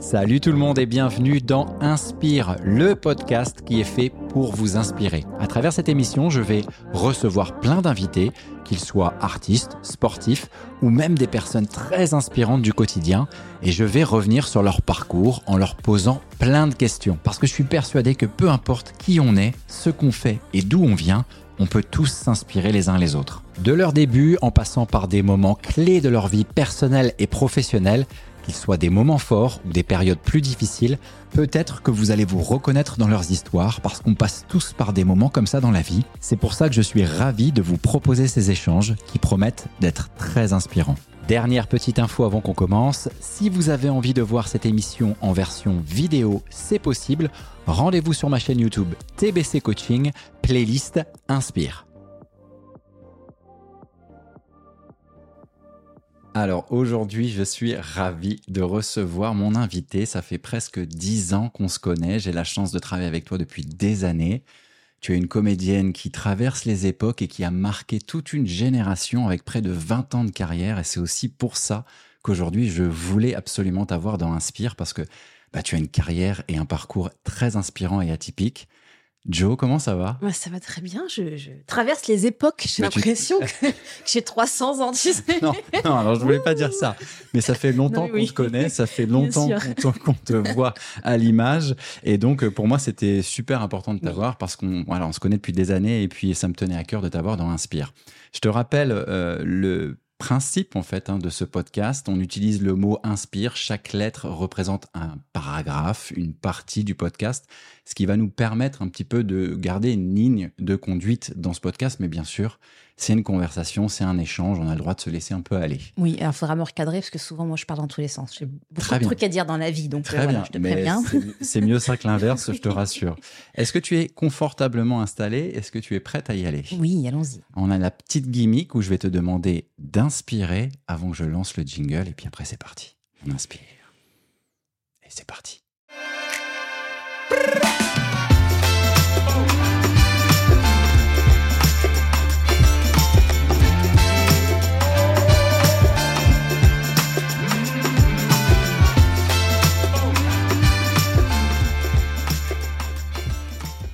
Salut tout le monde et bienvenue dans Inspire, le podcast qui est fait pour vous inspirer. À travers cette émission, je vais recevoir plein d'invités, qu'ils soient artistes, sportifs ou même des personnes très inspirantes du quotidien, et je vais revenir sur leur parcours en leur posant plein de questions. Parce que je suis persuadé que peu importe qui on est, ce qu'on fait et d'où on vient, on peut tous s'inspirer les uns les autres. De leur début, en passant par des moments clés de leur vie personnelle et professionnelle, qu'ils soient des moments forts ou des périodes plus difficiles, peut-être que vous allez vous reconnaître dans leurs histoires parce qu'on passe tous par des moments comme ça dans la vie. C'est pour ça que je suis ravi de vous proposer ces échanges qui promettent d'être très inspirants. Dernière petite info avant qu'on commence, si vous avez envie de voir cette émission en version vidéo, c'est possible. Rendez-vous sur ma chaîne YouTube TBC Coaching, playlist Inspire. Alors aujourd'hui, je suis ravi de recevoir mon invité. Ça fait presque dix ans qu'on se connaît. J'ai la chance de travailler avec toi depuis des années. Tu es une comédienne qui traverse les époques et qui a marqué toute une génération avec près de 20 ans de carrière. Et c'est aussi pour ça qu'aujourd'hui, je voulais absolument t'avoir dans Inspire parce que bah, tu as une carrière et un parcours très inspirant et atypique. Joe, comment ça va? Ça va très bien. Je, traverse les époques. J'ai l'impression que, j'ai 300 ans. Tu sais. Non, non, alors je voulais pas dire ça. Mais ça fait longtemps qu'on te connaît, ça fait longtemps qu'on te voit à l'image. Et donc, pour moi, c'était super important de t'avoir parce qu'on voilà, on se connaît depuis des années et puis ça me tenait à cœur de t'avoir dans Inspire. Je te rappelle euh, le principe en fait hein, de ce podcast. On utilise le mot inspire. Chaque lettre représente un paragraphe, une partie du podcast, ce qui va nous permettre un petit peu de garder une ligne de conduite dans ce podcast. Mais bien sûr, c'est une conversation, c'est un échange, on a le droit de se laisser un peu aller. Oui, alors il faudra me recadrer parce que souvent, moi, je parle dans tous les sens. J'ai beaucoup de trucs à dire dans la vie, donc Très euh, bien. je te préviens. C'est mieux ça que l'inverse, je te rassure. Est-ce que tu es confortablement installée Est-ce que tu es prête à y aller? Oui, allons-y. On a la petite gimmick où je vais te demander d'inspirer avant que je lance le jingle, et puis après, c'est parti. On inspire. Et c'est parti.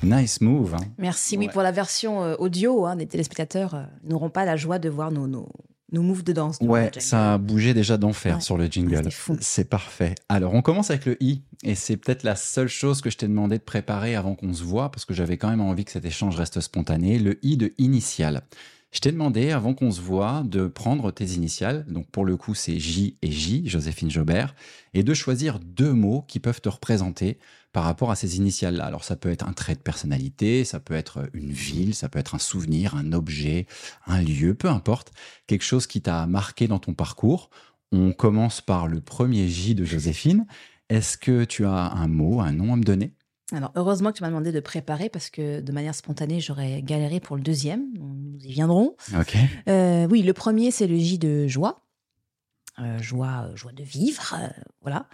Nice move. Hein. Merci. Oui, pour la version euh, audio, hein, les téléspectateurs euh, n'auront pas la joie de voir nos, nos, nos moves de danse. Ouais, ça a bougé déjà d'enfer sur le jingle. C'est parfait. Alors, on commence avec le i, et c'est peut-être la seule chose que je t'ai demandé de préparer avant qu'on se voit, parce que j'avais quand même envie que cet échange reste spontané. Le i de initial. Je t'ai demandé, avant qu'on se voit, de prendre tes initiales. Donc, pour le coup, c'est J et J, Joséphine Jobert, et de choisir deux mots qui peuvent te représenter par rapport à ces initiales-là. Alors ça peut être un trait de personnalité, ça peut être une ville, ça peut être un souvenir, un objet, un lieu, peu importe, quelque chose qui t'a marqué dans ton parcours. On commence par le premier J de Joséphine. Est-ce que tu as un mot, un nom à me donner? Alors, heureusement que tu m'as demandé de préparer parce que de manière spontanée, j'aurais galéré pour le deuxième. Nous y viendrons. Ok. Euh, oui, le premier, c'est le J de joie. Euh, joie, euh, joie de vivre, voilà.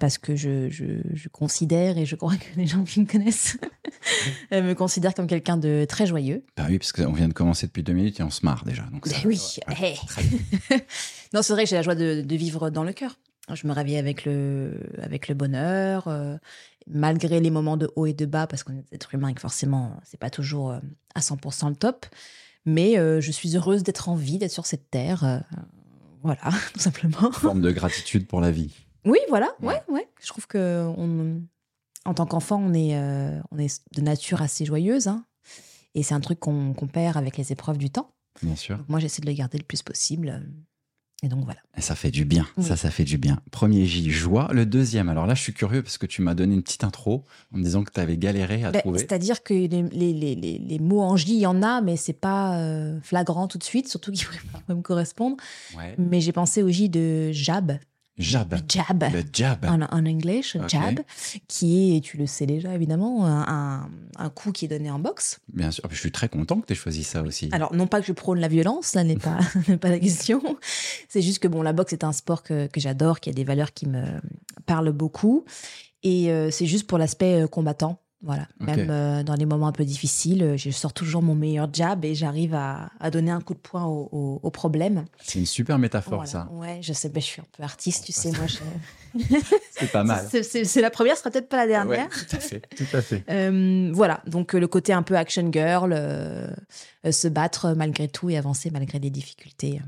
Parce que je, je, considère, et je crois que les gens qui me connaissent me considèrent comme quelqu'un de très joyeux. Bah oui, parce qu'on vient de commencer depuis deux minutes et on se marre déjà. Donc ben oui. non, c'est vrai que j'ai la joie de, de, vivre dans le cœur. Je me réveille avec le, avec le bonheur, euh, malgré les moments de haut et de bas, parce qu'on est des êtres humains et que forcément, c'est pas toujours euh, à 100% le top. Mais je suis heureuse d'être en vie, d'être sur cette terre. voilà, tout simplement. Forme de gratitude pour la vie. Oui, voilà, ouais, ouais. Je trouve que en tant qu'enfant, on est, euh, on est de nature assez joyeuse. Hein. et c'est un truc qu'on perd avec les épreuves du temps. Bien sûr. moi, j'essaie de le garder le plus possible. Et donc voilà. Et ça fait du bien. Ça, ça fait du bien. Premier J, joie. Le deuxième, alors là, je suis curieux parce que tu m'as donné une petite intro en me disant que tu avais galéré à ben, trouver. C'est-à-dire que les, les, les, les, mots en J, il y en a, mais c'est pas euh, flagrant tout de suite, surtout qu'ils pourraient me correspondre. Mais j'ai pensé au J de Jab, Jab. Le jab. Le jab. En, anglais, jab, qui est, tu le sais déjà évidemment, un, un, coup qui est donné en boxe. Bien sûr, je suis très content que tu aies choisi ça aussi. Alors, non pas que je prône la violence, ça n'est pas, pas la question. C'est juste que bon, la boxe est un sport que, que j'adore, qui a des valeurs qui me parlent beaucoup. Et euh, c'est juste pour l'aspect euh, combattant. Voilà. Même euh, dans les moments un peu difficiles, euh, je sors toujours mon meilleur jab et j'arrive à, à donner un coup de poing au, au- au problème. C'est une super métaphore, Voilà. ça. Ouais, je sais, ben, je suis un peu artiste, tu sais, moi. je- C'est pas mal. C'est- la première, ce sera peut-être pas la dernière. Ouais, tout à fait. Tout à fait. Euh, voilà, donc le côté un peu action girl, euh, se battre malgré tout et avancer malgré les difficultés.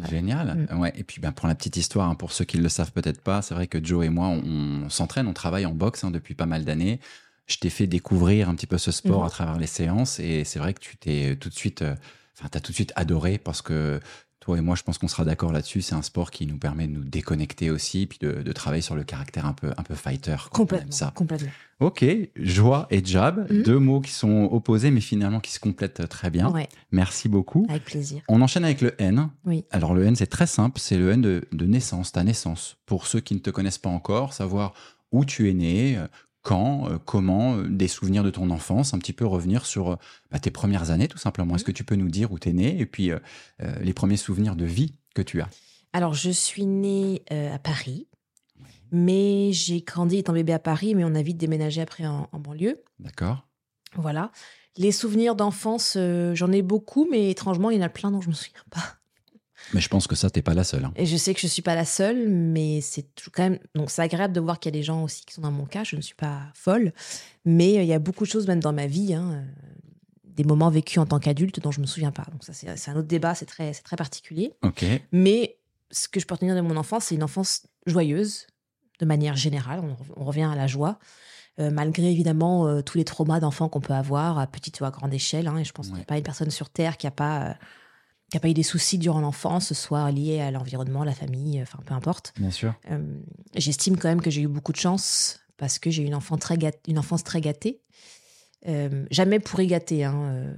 Ouais. Génial. Mm. Ouais. Et puis, ben, pour la petite histoire, hein, pour ceux qui ne le savent peut-être pas, c'est vrai que Joe et moi, on, on s'entraîne, on travaille en boxe hein, depuis pas mal d'années. Je t'ai fait découvrir un petit peu ce sport Mhm. à travers les séances et c'est vrai que tu t'es tout de suite, euh, enfin, t'as tout de suite adoré parce que toi et moi, je pense qu'on sera d'accord là-dessus. C'est un sport qui nous permet de nous déconnecter aussi, puis de, de travailler sur le caractère un peu, un peu fighter. Complètement. Ça. complètement. Ok, joie et jab, Mhm. deux mots qui sont opposés mais finalement qui se complètent très bien. Ouais, Merci beaucoup. avec plaisir. On enchaîne avec le N. Oui. Alors le N, c'est très simple, c'est le N de, de naissance, ta naissance. Pour ceux qui ne te connaissent pas encore, savoir où tu es né, euh, quand, euh, comment, euh, des souvenirs de ton enfance, un petit peu revenir sur euh, bah, tes premières années tout simplement. Est-ce que tu peux nous dire où tu es né et puis euh, les premiers souvenirs de vie que tu as? Alors, je suis née euh, à Paris, mais j'ai grandi étant bébé à Paris, mais on a vite déménagé après en, en banlieue. D'accord Voilà. Les souvenirs d'enfance, euh, j'en ai beaucoup, mais étrangement, il y en a plein dont je me souviens pas. Mais je pense que ça, t'es pas la seule. hein. Et je sais que je suis pas la seule, mais c'est quand même. Donc, c'est agréable de voir qu'il y a des gens aussi qui sont dans mon cas. Je ne suis pas folle, mais euh, il y a beaucoup de choses, même dans ma vie, hein, euh, des moments vécus en tant qu'adulte dont je me souviens pas. Donc, ça, c'est un autre débat, c'est très, c'est très particulier. Ok, Mais ce que je peux retenir de mon enfance, c'est une enfance joyeuse, de manière générale. On, on revient à la joie. Euh, malgré évidemment euh, tous les traumas d'enfants qu'on peut avoir à petite ou à grande échelle. hein, et je pense qu'il n'y a pas une personne sur Terre qui n'a pas, euh, qui a pas eu des soucis durant l'enfance, soit liés à l'environnement, la famille, euh, enfin peu importe. bien sûr. Euh, J'estime quand même que j'ai eu beaucoup de chance parce que j'ai eu une, enfant très gât- une enfance très gâtée. Euh, jamais pourri gâté. Hein.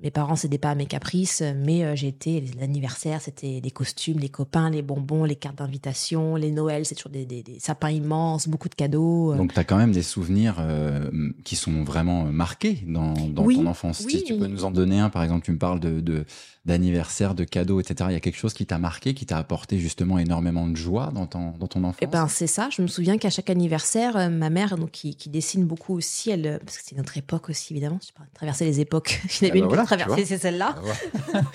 Mes parents cédaient pas à mes caprices, mais j'ai été les anniversaires, c'était les costumes, les copains, les bonbons, les cartes d'invitation, les Noëls, c'est toujours des, des- des sapins immenses, beaucoup de cadeaux. Donc tu as quand même des souvenirs euh, qui sont vraiment marqués dans, dans Oui, ton enfance. oui. Si tu peux nous en donner un, par exemple, tu me parles de, de- d'anniversaire, de cadeaux, etc. Il y a quelque chose qui t'a marqué, qui t'a apporté justement énormément de joie dans ton, dans ton enfance? Eh ben c'est ça. Je me souviens qu'à chaque anniversaire, euh, ma mère, donc qui, qui dessine beaucoup aussi, elle, euh, parce que c'est notre époque aussi évidemment. Je parle de traverser les époques. Je n'avais Ah bah une voilà, vois. c'est celle-là. Ah ouais.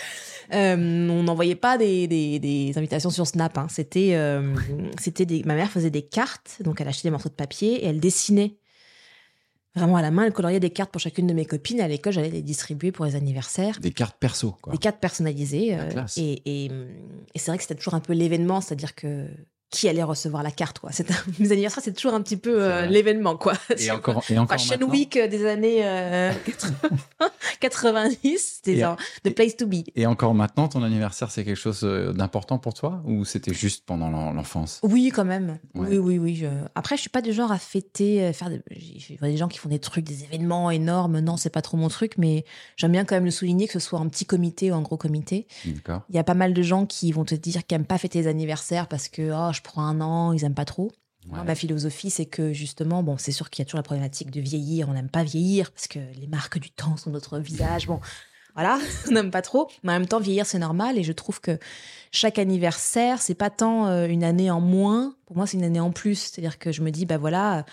Euh, on n'envoyait pas des, des- des invitations sur Snap. hein. C'était, euh, c'était des, ma mère faisait des cartes, donc elle achetait des morceaux de papier et elle dessinait vraiment à la main. Elle coloriait des cartes pour chacune de mes copines. À l'école, j'allais les distribuer pour les anniversaires. Des cartes perso, quoi. Des cartes personnalisées. La euh, classe. et, et, et c'est vrai que c'était toujours un peu l'événement, c'est-à-dire que qui allait recevoir la carte, quoi. C'est un- mes anniversaires, c'est toujours un petit peu euh, l'événement, quoi. Et encore, et encore Fashion maintenant Week euh, des années euh, 90, c'était Et- genre the place to be. Et encore maintenant, ton anniversaire, c'est quelque chose euh, d'important pour toi Ou c'était juste pendant l'en- l'enfance? Oui, quand même. Ouais. Oui, oui, oui. je- Après, je suis pas du genre à fêter, euh, faire. des- Je vois des gens qui font des trucs, des événements énormes. Non, c'est pas trop mon truc, mais j'aime bien quand même le souligner, que ce soit un petit comité ou un gros comité. D'accord. Il y a pas mal de gens qui vont te dire qu'ils aiment pas fêter les anniversaires parce que oh, prends un an, ils aiment pas trop. Ouais. ma philosophie, c'est que justement, bon, c'est sûr qu'il y a toujours la problématique de vieillir. On n'aime pas vieillir parce que les marques du temps sont notre visage. Bon, voilà, on n'aime pas trop. Mais en même temps, vieillir, c'est normal. Et je trouve que chaque anniversaire, c'est pas tant euh, une année en moins. Pour moi, c'est une année en plus. C'est-à-dire que je me dis, bah voilà,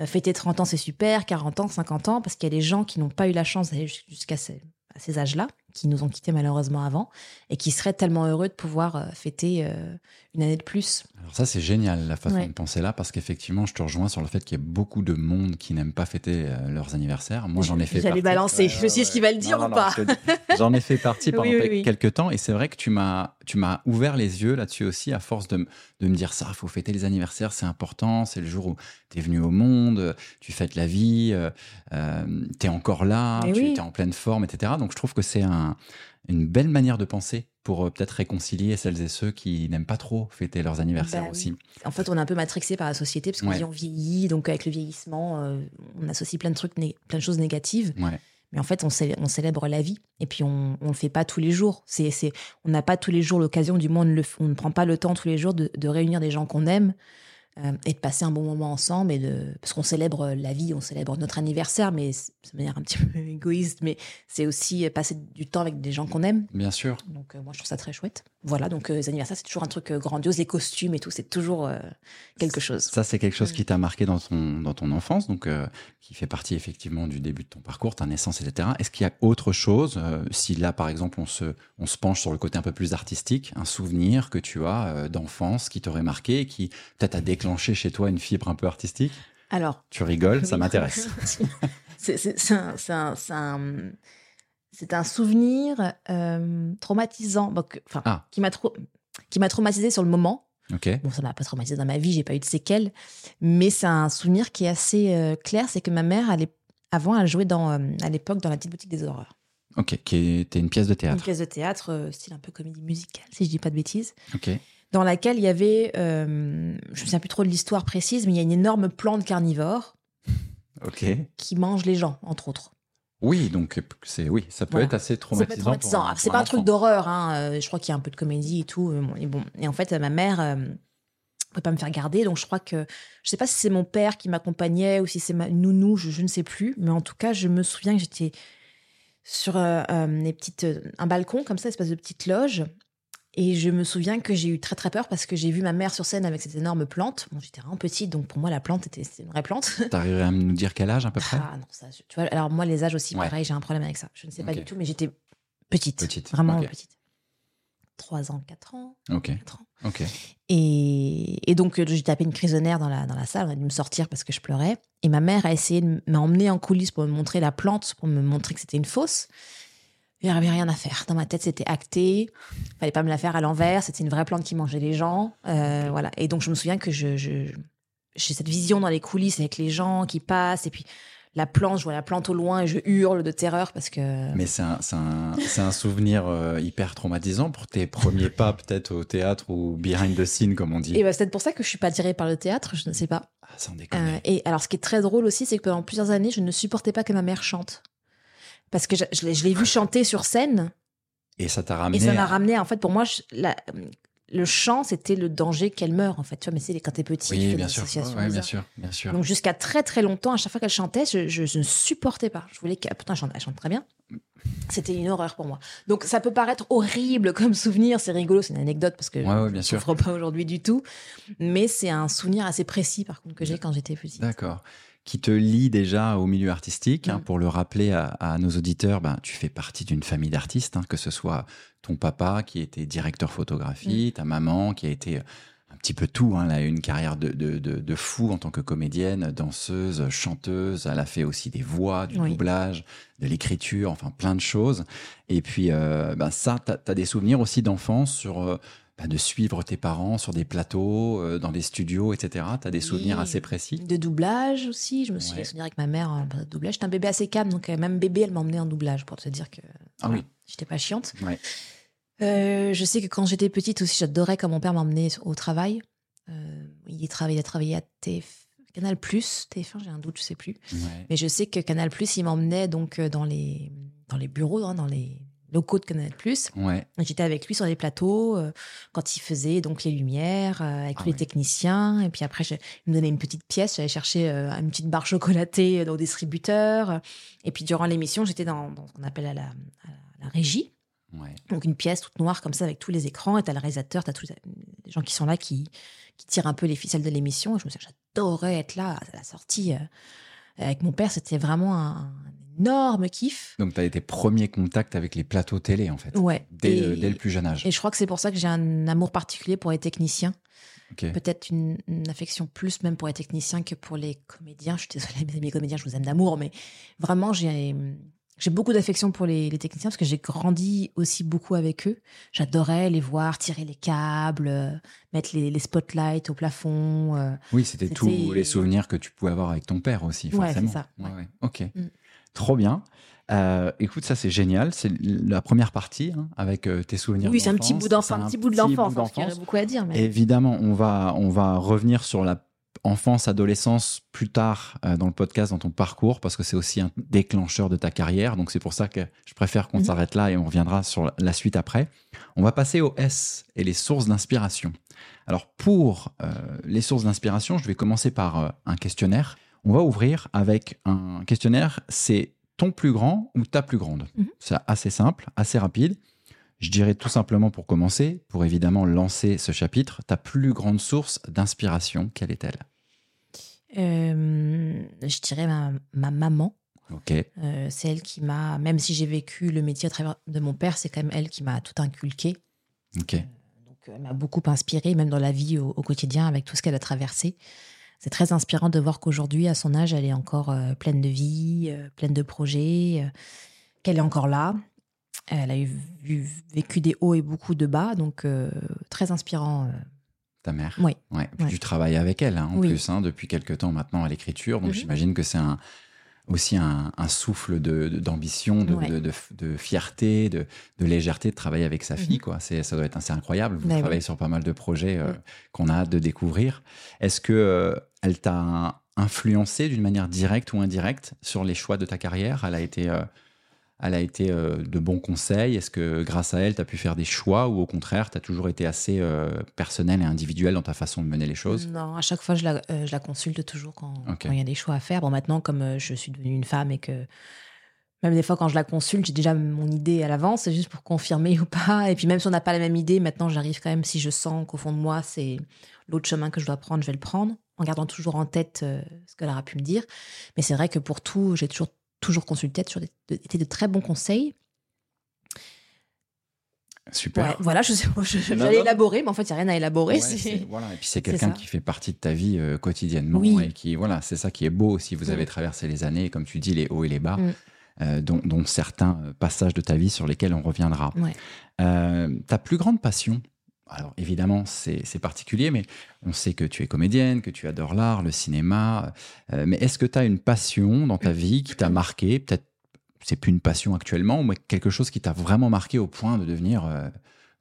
euh, fêter 30 ans, c'est super, 40 ans, 50 ans, parce qu'il y a des gens qui n'ont pas eu la chance d'aller jus- jusqu'à ces âges-là, qui nous ont quittés malheureusement avant, et qui seraient tellement heureux de pouvoir euh, fêter euh, une année de plus. Alors ça, c'est génial, la façon Ouais. de penser là, parce qu'effectivement, je te rejoins sur le fait qu'il y a beaucoup de monde qui n'aime pas fêter euh, leurs anniversaires. Moi, j'en ai fait J'allais balancer. Je me suis dit, est-ce qu'il va le dire Non, ou pas je J'en ai fait partie pendant Oui, oui, pe- oui. quelques temps, et c'est vrai que tu m'as, tu m'as ouvert les yeux là-dessus aussi, à force de, de me dire ça, il faut fêter les anniversaires, c'est important, c'est le jour où tu es venu au monde, tu fêtes la vie, euh, tu es encore là, tu es en pleine forme, etc. Donc je trouve que c'est un- une belle manière de penser pour euh, peut-être réconcilier celles et ceux qui n'aiment pas trop fêter leurs anniversaires Bah aussi. En fait, on est un peu matrixé par la société parce qu'on Ouais. dit on vieillit, donc avec le vieillissement, euh, on associe plein de trucs, plein de choses négatives. Ouais. Mais en fait, on, célè- on célèbre la vie. Et puis, on ne le fait pas tous les jours. C'est, on n'a pas tous les jours l'occasion, du moins, on ne, le on ne prend pas le temps tous les jours de, de réunir des gens qu'on aime euh, et de passer un bon moment ensemble. Et de, parce qu'on célèbre la vie, on célèbre notre anniversaire, mais c'est- de manière un petit peu égoïste. Mais c'est aussi passer du temps avec des gens qu'on aime. Bien sûr. Donc, euh, moi, je trouve ça très chouette. Voilà, donc les anniversaires, c'est toujours un truc grandiose, les costumes et tout, c'est toujours quelque chose. Ça, c'est quelque chose Mm. qui t'a marqué dans ton, dans ton enfance, donc qui fait partie effectivement du début de ton parcours, ta naissance, etc. Est-ce qu'il y a autre chose, euh, si là, par exemple, on se, on se penche sur le côté un peu plus artistique, un souvenir que tu as euh, d'enfance qui t'aurait marqué, et qui peut-être a déclenché chez toi une fibre un peu artistique? Alors, Tu rigoles, ça m'intéresse. c'est un, un- un- c'est un souvenir euh, traumatisant, donc, enfin, Ah. qui m'a trau- qui m'a traumatisé sur le moment. Bon, ça m'a pas traumatisé dans ma vie, j'ai pas eu de séquelles, mais c'est un souvenir qui est assez euh, clair. C'est que ma mère, elle est- avant, elle jouait dans, euh, à l'époque dans la petite boutique des horreurs. Ok, qui était une pièce de Une théâtre. pièce de théâtre, style un peu comédie musicale, si je dis pas de bêtises, Ok. dans laquelle il y avait, je me souviens plus trop de l'histoire précise, mais il y a une énorme plante carnivore Ok. qui mange les gens, entre autres. Oui, donc c'est oui, ça peut Voilà. être assez Ça peut traumatisant. être traumatisant. pour un- C'est pas un enfant. truc d'horreur. Hein. euh, Je crois qu'il y a un peu de comédie et tout. euh, Et, bon. et en fait, ma mère euh, ne pouvait pas me faire garder. Donc, je crois que. Je sais pas si c'est mon père qui m'accompagnait ou si c'est ma nounou, je, je ne sais plus. Mais en tout cas, je me souviens que j'étais sur euh, euh, les petites, euh, un balcon, comme ça, espèce de petite loge. Et je me souviens que j'ai eu très très peur parce que j'ai vu ma mère sur scène avec cette énorme plante. Bon, j'étais vraiment petite, donc pour moi, la plante était une vraie plante. T'arriverais à nous dire quel âge à peu près? Ah non, ça, tu vois, alors moi, les âges aussi, Ouais. pareil, j'ai un problème avec ça. Je ne sais pas du tout, mais j'étais petite. Petite, Vraiment petite. 3 ans, 4 ans, Ok, 4 ans. ok. Et, et donc, euh, j'ai tapé une nerfs dans la, dans la salle, on a dû me sortir parce que je pleurais. Et ma mère a essayé de m'emmener en coulisses pour me montrer la plante, pour me montrer que c'était une fausse. Il n'y avait rien à faire. Dans ma tête, c'était acté. fallait pas me la faire à l'envers. C'était une vraie plante qui mangeait les gens. Euh, voilà. Et donc, je me souviens que je, j'ai cette vision dans les coulisses avec les gens qui passent. Et puis, la plante, je vois la plante au loin et je hurle de terreur parce que. Mais c'est un, c'est un, c'est un souvenir euh, hyper traumatisant pour tes premiers pas peut-être au théâtre ou behind the scene comme on dit. Et bah, c'est peut-être pour ça que je suis pas attirée par le théâtre, je ne sais pas. Ah. Euh, et alors, ce qui est très drôle aussi, c'est que pendant plusieurs années, je ne supportais pas que ma mère chante. Parce que je, je l'ai- je l'ai vue chanter sur scène Et ça t'a ramené. et ça m'a à- ramené, en fait, pour moi, je- la- le chant, c'était le danger qu'elle meure, en fait. Tu vois, mais c'est quand t'es petit, Oui, bien sûr. Ouais, bien sûr, bien sûr. Donc, jusqu'à très très longtemps, à chaque fois qu'elle chantait, je, je- je ne supportais pas. Je voulais qu'elle. Pourtant, elle chante, elle chante très bien. C'était une horreur pour moi. Donc, ça peut paraître horrible comme souvenir. C'est rigolo, c'est une anecdote parce que Ouais, ouais, bien je sûr. souffre pas aujourd'hui du tout. Mais c'est un souvenir assez précis, par contre, que j'ai quand j'étais petite. D'accord. Qui te lie déjà au milieu artistique. hein, Mm. pour le rappeler à, à nos auditeurs, ben, tu fais partie d'une famille d'artistes, hein, que ce soit ton papa qui était directeur Mm. photographie, ta maman qui a été un petit peu tout. hein, elle a eu une carrière de, de, de, de fou en tant que comédienne, danseuse, chanteuse. Elle a fait aussi des voix, du Oui. doublage, de l'écriture, enfin plein de choses. Et puis, euh, ben, ça, tu as, des souvenirs aussi d'enfance sur. euh, ben, de suivre tes parents sur des plateaux, euh, dans des studios, etc. Tu as des souvenirs assez précis? De doublage aussi. Je me souviens Ouais. souvenir avec ma mère, euh, de doublage. J'étais un bébé assez calme, donc euh, même bébé, elle m'emmenait en doublage pour te dire que Ah voilà, oui. j'étais pas chiante. Ouais. Euh, je sais que quand j'étais petite aussi, j'adorais quand mon père m'emmenait au travail. Euh, il, travaillait, il a travaillé à TF... Canal TF1, j'ai un doute, je sais plus. Ouais. Mais je sais que Canal il m'emmenait donc dans les, dans les bureaux, hein, dans les locaux de Canal Ouais. J'étais avec lui sur les plateaux euh, quand il faisait donc les lumières euh, avec Ah tous les oui. techniciens. Et puis après, je- il me donnait une petite pièce. J'allais chercher euh, une petite barre chocolatée au distributeur. Et puis durant l'émission, j'étais dans, dans ce qu'on appelle à la, à la régie. Ouais. Donc une pièce toute noire comme ça avec tous les écrans. Et t'as le réalisateur, t'as tous les les gens qui sont là qui, qui tirent un peu les ficelles de l'émission. Et je me souviens, j'adorais être là à la sortie. avec mon père, c'était vraiment un, un énorme kiff. Donc, tu as été premier contact avec les plateaux télé, en fait. Ouais. Dès, Et- le, dès le plus jeune âge. Et je crois que c'est pour ça que j'ai un amour particulier pour les techniciens. Peut-être une, une affection plus même pour les techniciens que pour les comédiens. Je suis désolée, mes amis comédiens, je vous aime d'amour, mais vraiment, j'ai j'ai beaucoup d'affection pour les, les techniciens parce que j'ai grandi aussi beaucoup avec eux. J'adorais les voir tirer les câbles, euh, mettre les, les spotlights au plafond. euh. Oui, c'était tous les souvenirs que tu pouvais avoir avec ton père aussi, Ouais, forcément. c'est ça, Ouais, ouais. ouais. Ok. Mm. Trop bien. Euh, écoute, ça c'est génial. C'est la première partie hein, avec euh, tes souvenirs. Oui, c'est un petit bout d'enfant, C'est un petit bout de l'enfance. bout hein, y aurait d'enfance. beaucoup à dire. Mais... Évidemment, on va, on va revenir sur la enfance, adolescence plus tard euh, dans le podcast, dans ton parcours, parce que c'est aussi un déclencheur de ta carrière. Donc c'est pour ça que je préfère qu'on Mhm. s'arrête là et on reviendra sur la- suite après. On va passer au S et les sources d'inspiration. Alors pour les sources d'inspiration, je vais commencer par un questionnaire. On va ouvrir avec un questionnaire, c'est ton plus grand ou ta plus grande. Mhm. C'est assez simple, assez rapide. Je dirais tout simplement pour commencer, pour évidemment lancer ce chapitre, ta plus grande source d'inspiration, quelle est-elle? Euh, je dirais ma, ma maman. Ok, Euh, c'est elle qui m'a, même si j'ai vécu le métier à travers de mon père, c'est quand même elle qui m'a tout inculqué. ok. Donc, elle m'a beaucoup inspirée, même dans la vie au, au quotidien, avec tout ce qu'elle a traversé. C'est très inspirant de voir qu'aujourd'hui, à son âge, elle est encore euh, pleine de vie, euh, pleine de projets, euh, qu'elle est encore là. Elle a eu, vécu des hauts et beaucoup de bas, donc très inspirant. Ta mère Oui. Ouais. Puis Ouais. tu travailles avec elle, hein, en Oui. plus, hein, depuis quelques temps maintenant à l'écriture. Donc Mhm. j'imagine que c'est un, aussi un, un souffle de- d'ambition, de, Ouais. de, de- de fierté, de, de légèreté de travailler avec sa fille. Mhm. quoi. C'est, ça doit être assez incroyable. Vous Bah oui. travaillez sur pas mal de projets euh, qu'on a hâte de découvrir. Est-ce que euh, elle t'a influencé d'une manière directe ou indirecte sur les choix de ta carrière? Elle a été, euh, elle a été euh, de bons conseils Est-ce que grâce à elle, tu as pu faire des choix ou au contraire, tu as toujours été assez euh, personnel et individuel dans ta façon de mener les choses? Non, à chaque fois, je la, euh, je la consulte toujours quand il y a des choix à faire. Bon, maintenant, comme je suis devenue une femme et que même des fois, quand je la consulte, j'ai déjà mon idée à l'avance, c'est juste pour confirmer ou pas. Et puis, même si on n'a pas la même idée, maintenant, j'arrive quand même, si je sens qu'au fond de moi, c'est l'autre chemin que je dois prendre, je vais le prendre, en gardant toujours en tête ce qu'elle aura pu me dire. Mais c'est vrai que pour tout, j'ai toujours, toujours consulté, toujours été de très bons conseils. Super. Ouais, voilà, je je- Non, j'allais élaborer, mais en fait, il n'y a rien à élaborer. Ouais, c'est- c'est- voilà. Et puis c'est quelqu'un qui fait partie de ta vie euh, quotidiennement Oui. et qui voilà, c'est ça qui est beau aussi. Vous Mm. avez traversé les années, comme tu dis, les hauts et les bas, Mm. euh, dont, dont certains euh, passages de ta vie sur lesquels on reviendra. Ouais. Euh, ta plus grande passion. Alors évidemment, c'est particulier, mais on sait que tu es comédienne, que tu adores l'art, le cinéma. euh, mais est-ce que tu as une passion dans ta vie qui t'a marqué? Peut-être c'est plus une passion actuellement, mais quelque chose qui t'a vraiment marqué au point de devenir euh,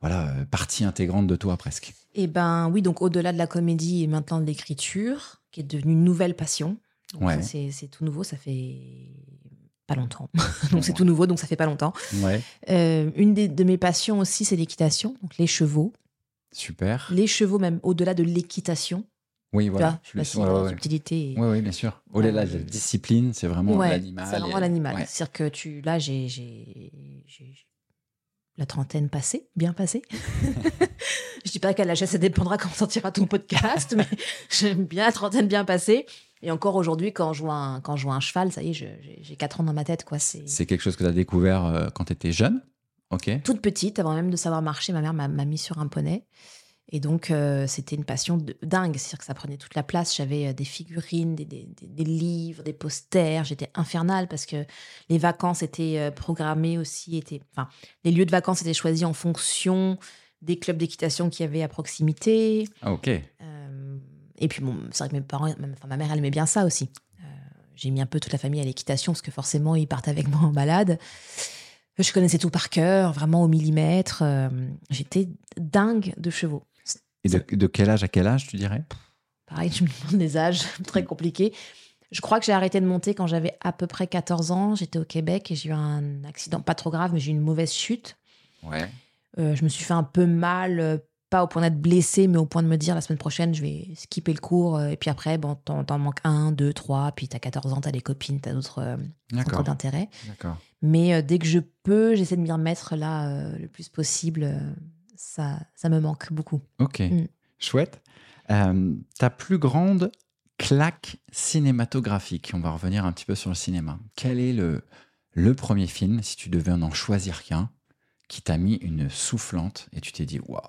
voilà euh, partie intégrante de toi presque? Eh ben oui, donc au-delà de la comédie et maintenant de l'écriture, qui est devenue une nouvelle passion. Ouais. c'est, c'est tout nouveau, ça fait pas longtemps. donc c'est tout nouveau, donc ça fait pas longtemps. Ouais, Euh, une des- de mes passions aussi, c'est l'équitation, donc les chevaux. Super. Les chevaux même au-delà de l'équitation. Oui, Tu voilà. vois, je Ouais, la ouais, subtilité. Oui, oui, bien sûr. Au-delà de la Euh, discipline, c'est vraiment l'animal. C'est vraiment et- l'animal. C'est-à-dire que tu, là, j'ai, la trentaine passée, bien passée. je dis pas qu'à l'âge, ça dépendra quand sortira ton podcast, mais j'aime bien la trentaine bien passée. Et encore aujourd'hui, quand je vois un, quand je vois un cheval, ça y est, j'ai, j'ai quatre ans dans ma tête, quoi. C'est C'est quelque chose que tu as découvert euh, quand tu étais jeune? Toute petite, avant même de savoir marcher. Ma mère m'a, m'a mis sur un poney. Et donc, euh, c'était une passion de, dingue. C'est-à-dire que ça prenait toute la place. J'avais euh, des figurines, des, des- des- des livres, des posters. J'étais infernale parce que les vacances étaient euh, programmées aussi. Étaient, enfin, les lieux de vacances étaient choisis en fonction des clubs d'équitation qu'il y avait à proximité. Ah, ok. Euh, et puis, bon, c'est vrai que mes parents, même- enfin, ma mère, elle aimait bien ça aussi. Euh, j'ai mis un peu toute la famille à l'équitation parce que forcément, ils partent avec moi en balade. Je connaissais tout par cœur, vraiment au millimètre. Euh, J'étais dingue de chevaux. Et de, de quel âge à quel âge, tu dirais? Pareil, tu me demandes des âges, très compliqué. Je crois que j'ai arrêté de monter quand j'avais à peu près 14 ans. J'étais au Québec et j'ai eu un accident, pas trop grave, mais j'ai eu une mauvaise chute. Ouais. Euh, je me suis fait un peu mal, euh, pas au point d'être blessée, mais au point de me dire la semaine prochaine, je vais skipper le cours. euh, et puis après, bon, t'en, manques un, deux, trois. Puis t'as 14 ans, t'as des copines, t'as d'autres euh, centres d'intérêt. Mais euh, dès que je peux, j'essaie de m'y remettre là euh, le plus possible. ça, ça me manque beaucoup. Ok. Mm. Chouette. Euh, ta plus grande claque cinématographique. On va revenir un petit peu sur le cinéma. Quel est le, le premier film, si tu devais en choisir qu'un, qui t'a mis une soufflante et tu t'es dit, waouh,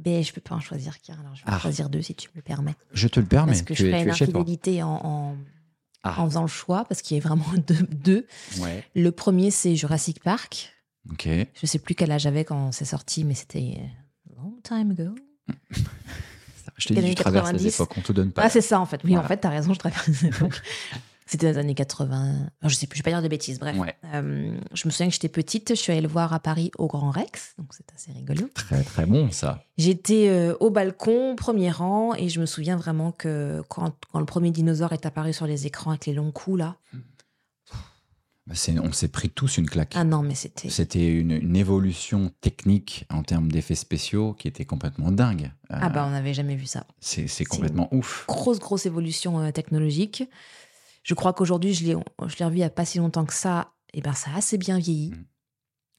Ben, je peux pas en choisir qu'un. Alors je vais en Ah. choisir deux si tu me le permets. je te le permets, parce que tu je ferai tu une infidélité en, en, Ah. en faisant le choix, parce qu'il y a vraiment deux. deux. Ouais. Le premier, c'est Jurassic Park. Ok. Je sais plus quel âge j'avais quand c'est sorti, mais c'était euh, long time ago. Je dit, Années tu traverses les 90. époques, on te donne pas. Ah, c'est ça en fait. Oui, Voilà. en fait, t'as raison, je traverse les époques. C'était dans les années 80. Alors, je sais plus, je vais pas dire de bêtises. Bref, Ouais. Euh, je me souviens que j'étais petite, je suis allée le voir à Paris au Grand Rex, donc c'est assez rigolo. Très très bon ça. J'étais euh, au balcon, premier rang, et je me souviens vraiment que quand, quand le premier dinosaure est apparu sur les écrans avec les longs coups là, Bah, on s'est pris tous une claque. ah non, mais c'était. C'était une, une évolution technique en termes d'effets spéciaux qui était complètement dingue. Euh, Ah bah, on n'avait jamais vu ça. c'est complètement ouf. Grosse, grosse évolution euh, technologique. Je crois qu'aujourd'hui, je l'ai je l'ai revu il n'y a pas si longtemps que ça, et ben ça a assez bien vieilli. Mm.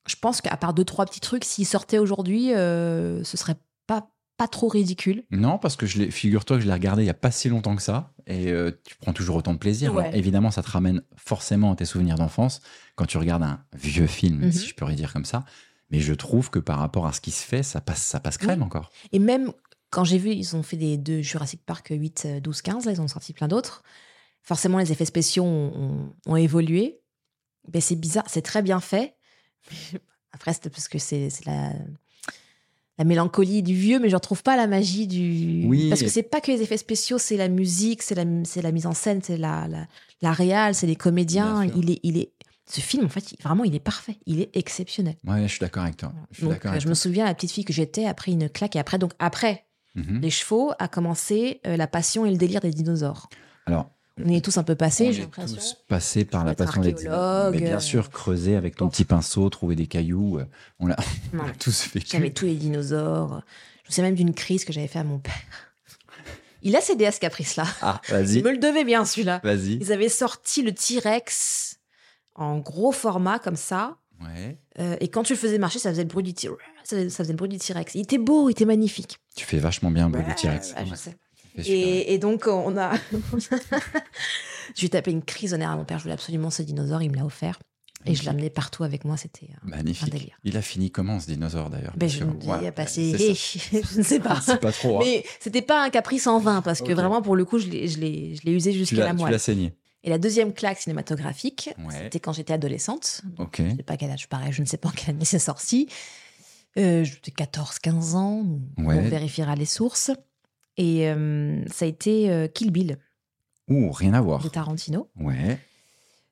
je pense qu'à part deux, trois petits trucs, s'ils sortaient aujourd'hui, euh, ce serait pas, pas trop ridicule. Non, parce que je l'ai- figure-toi que je l'ai regardé il n'y a pas si longtemps que ça, et euh, tu prends toujours autant de plaisir. Ouais. Alors, évidemment, ça te ramène forcément à tes souvenirs d'enfance quand tu regardes un vieux film, Mhm. si je peux dire comme ça. Mais je trouve que par rapport à ce qui se fait, ça passe, ça passe crème encore. Et même quand j'ai vu, ils ont fait des deux Jurassic Park 8, euh, 12, 15, là, ils ont sorti plein d'autres. Forcément, les effets spéciaux ont, ont- ont évolué. Ben, c'est bizarre, c'est très bien fait. Après, c'est parce que c'est la, la mélancolie du vieux, mais je ne retrouve pas la magie du. Oui. Parce que c'est pas que les effets spéciaux, c'est la musique, c'est la, mise en scène, c'est la, la, la réal, c'est les comédiens. Il est, il est, ce film, en fait, il- vraiment, il est parfait. Il est exceptionnel. Ouais, je suis d'accord avec toi. Je suis Donc, euh, avec je me souviens, la petite fille que j'étais, après une claque, et après, donc, après Mhm. les chevaux, a commencé euh, la passion et le délire des dinosaures. Alors, On est tous un peu passés, j'ai est l'impression. tous passés par Je la passion des Mais bien euh, sûr, creuser avec ton petit pinceau, trouver des cailloux, euh, on l'a tous vécu. J'avais tous les dinosaures. Je me souviens même d'une crise que j'avais fait à mon père. Il a cédé à ce caprice-là. Ah, Il vas-y, me le devait bien, celui-là. vas-y. Ils avaient sorti le T-Rex en gros format, comme ça. Ouais. Euh, et quand tu le faisais marcher, ça faisait le bruit du T- ça faisait, le bruit du T-Rex. Il était beau, il était magnifique. Tu fais vachement bien le bruit Ouais, du T-Rex. ouais, je sais. Tu. Et, et donc, on a. je lui ai tapé une crise au nerf à mon père. Je voulais absolument ce dinosaure. Il me l'a offert. Et je l'amenais partout avec moi. C'était. euh, Magnifique. Un délire. Il a fini comment ce dinosaure d'ailleurs? Ben, je ne dis voilà, a passé. je ne sais pas. C'est pas trop. hein. Mais c'était pas un caprice en vain parce que vraiment, pour le coup, je l'ai- je l'ai je l'ai usé tu jusqu'à la tu moelle. l'as saigné. Et la deuxième claque cinématographique, Ouais. c'était quand j'étais adolescente. Je sais pas quel âge, pareil, je ne sais pas en quelle année c'est sorti. Euh, J'étais 14, 15 ans. Ouais. On vérifiera les sources. Et euh, ça a été euh, Kill Bill Ouh, rien à voir. de Tarantino. Ouais.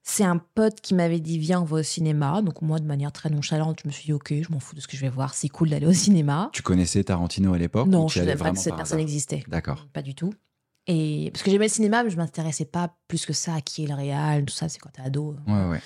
C'est un pote qui m'avait dit viens on va au cinéma. Donc moi de manière très nonchalante, je me suis dit ok, je m'en fous de ce que je vais voir, c'est cool d'aller au cinéma. Tu connaissais Tarantino à l'époque non, je ne savais pas que cette personne existait. D'accord. Pas du tout. Et parce que j'aimais le cinéma, mais je m'intéressais pas plus que ça à qui est le réal, tout ça, c'est quand t'es ado. Ouais, ouais.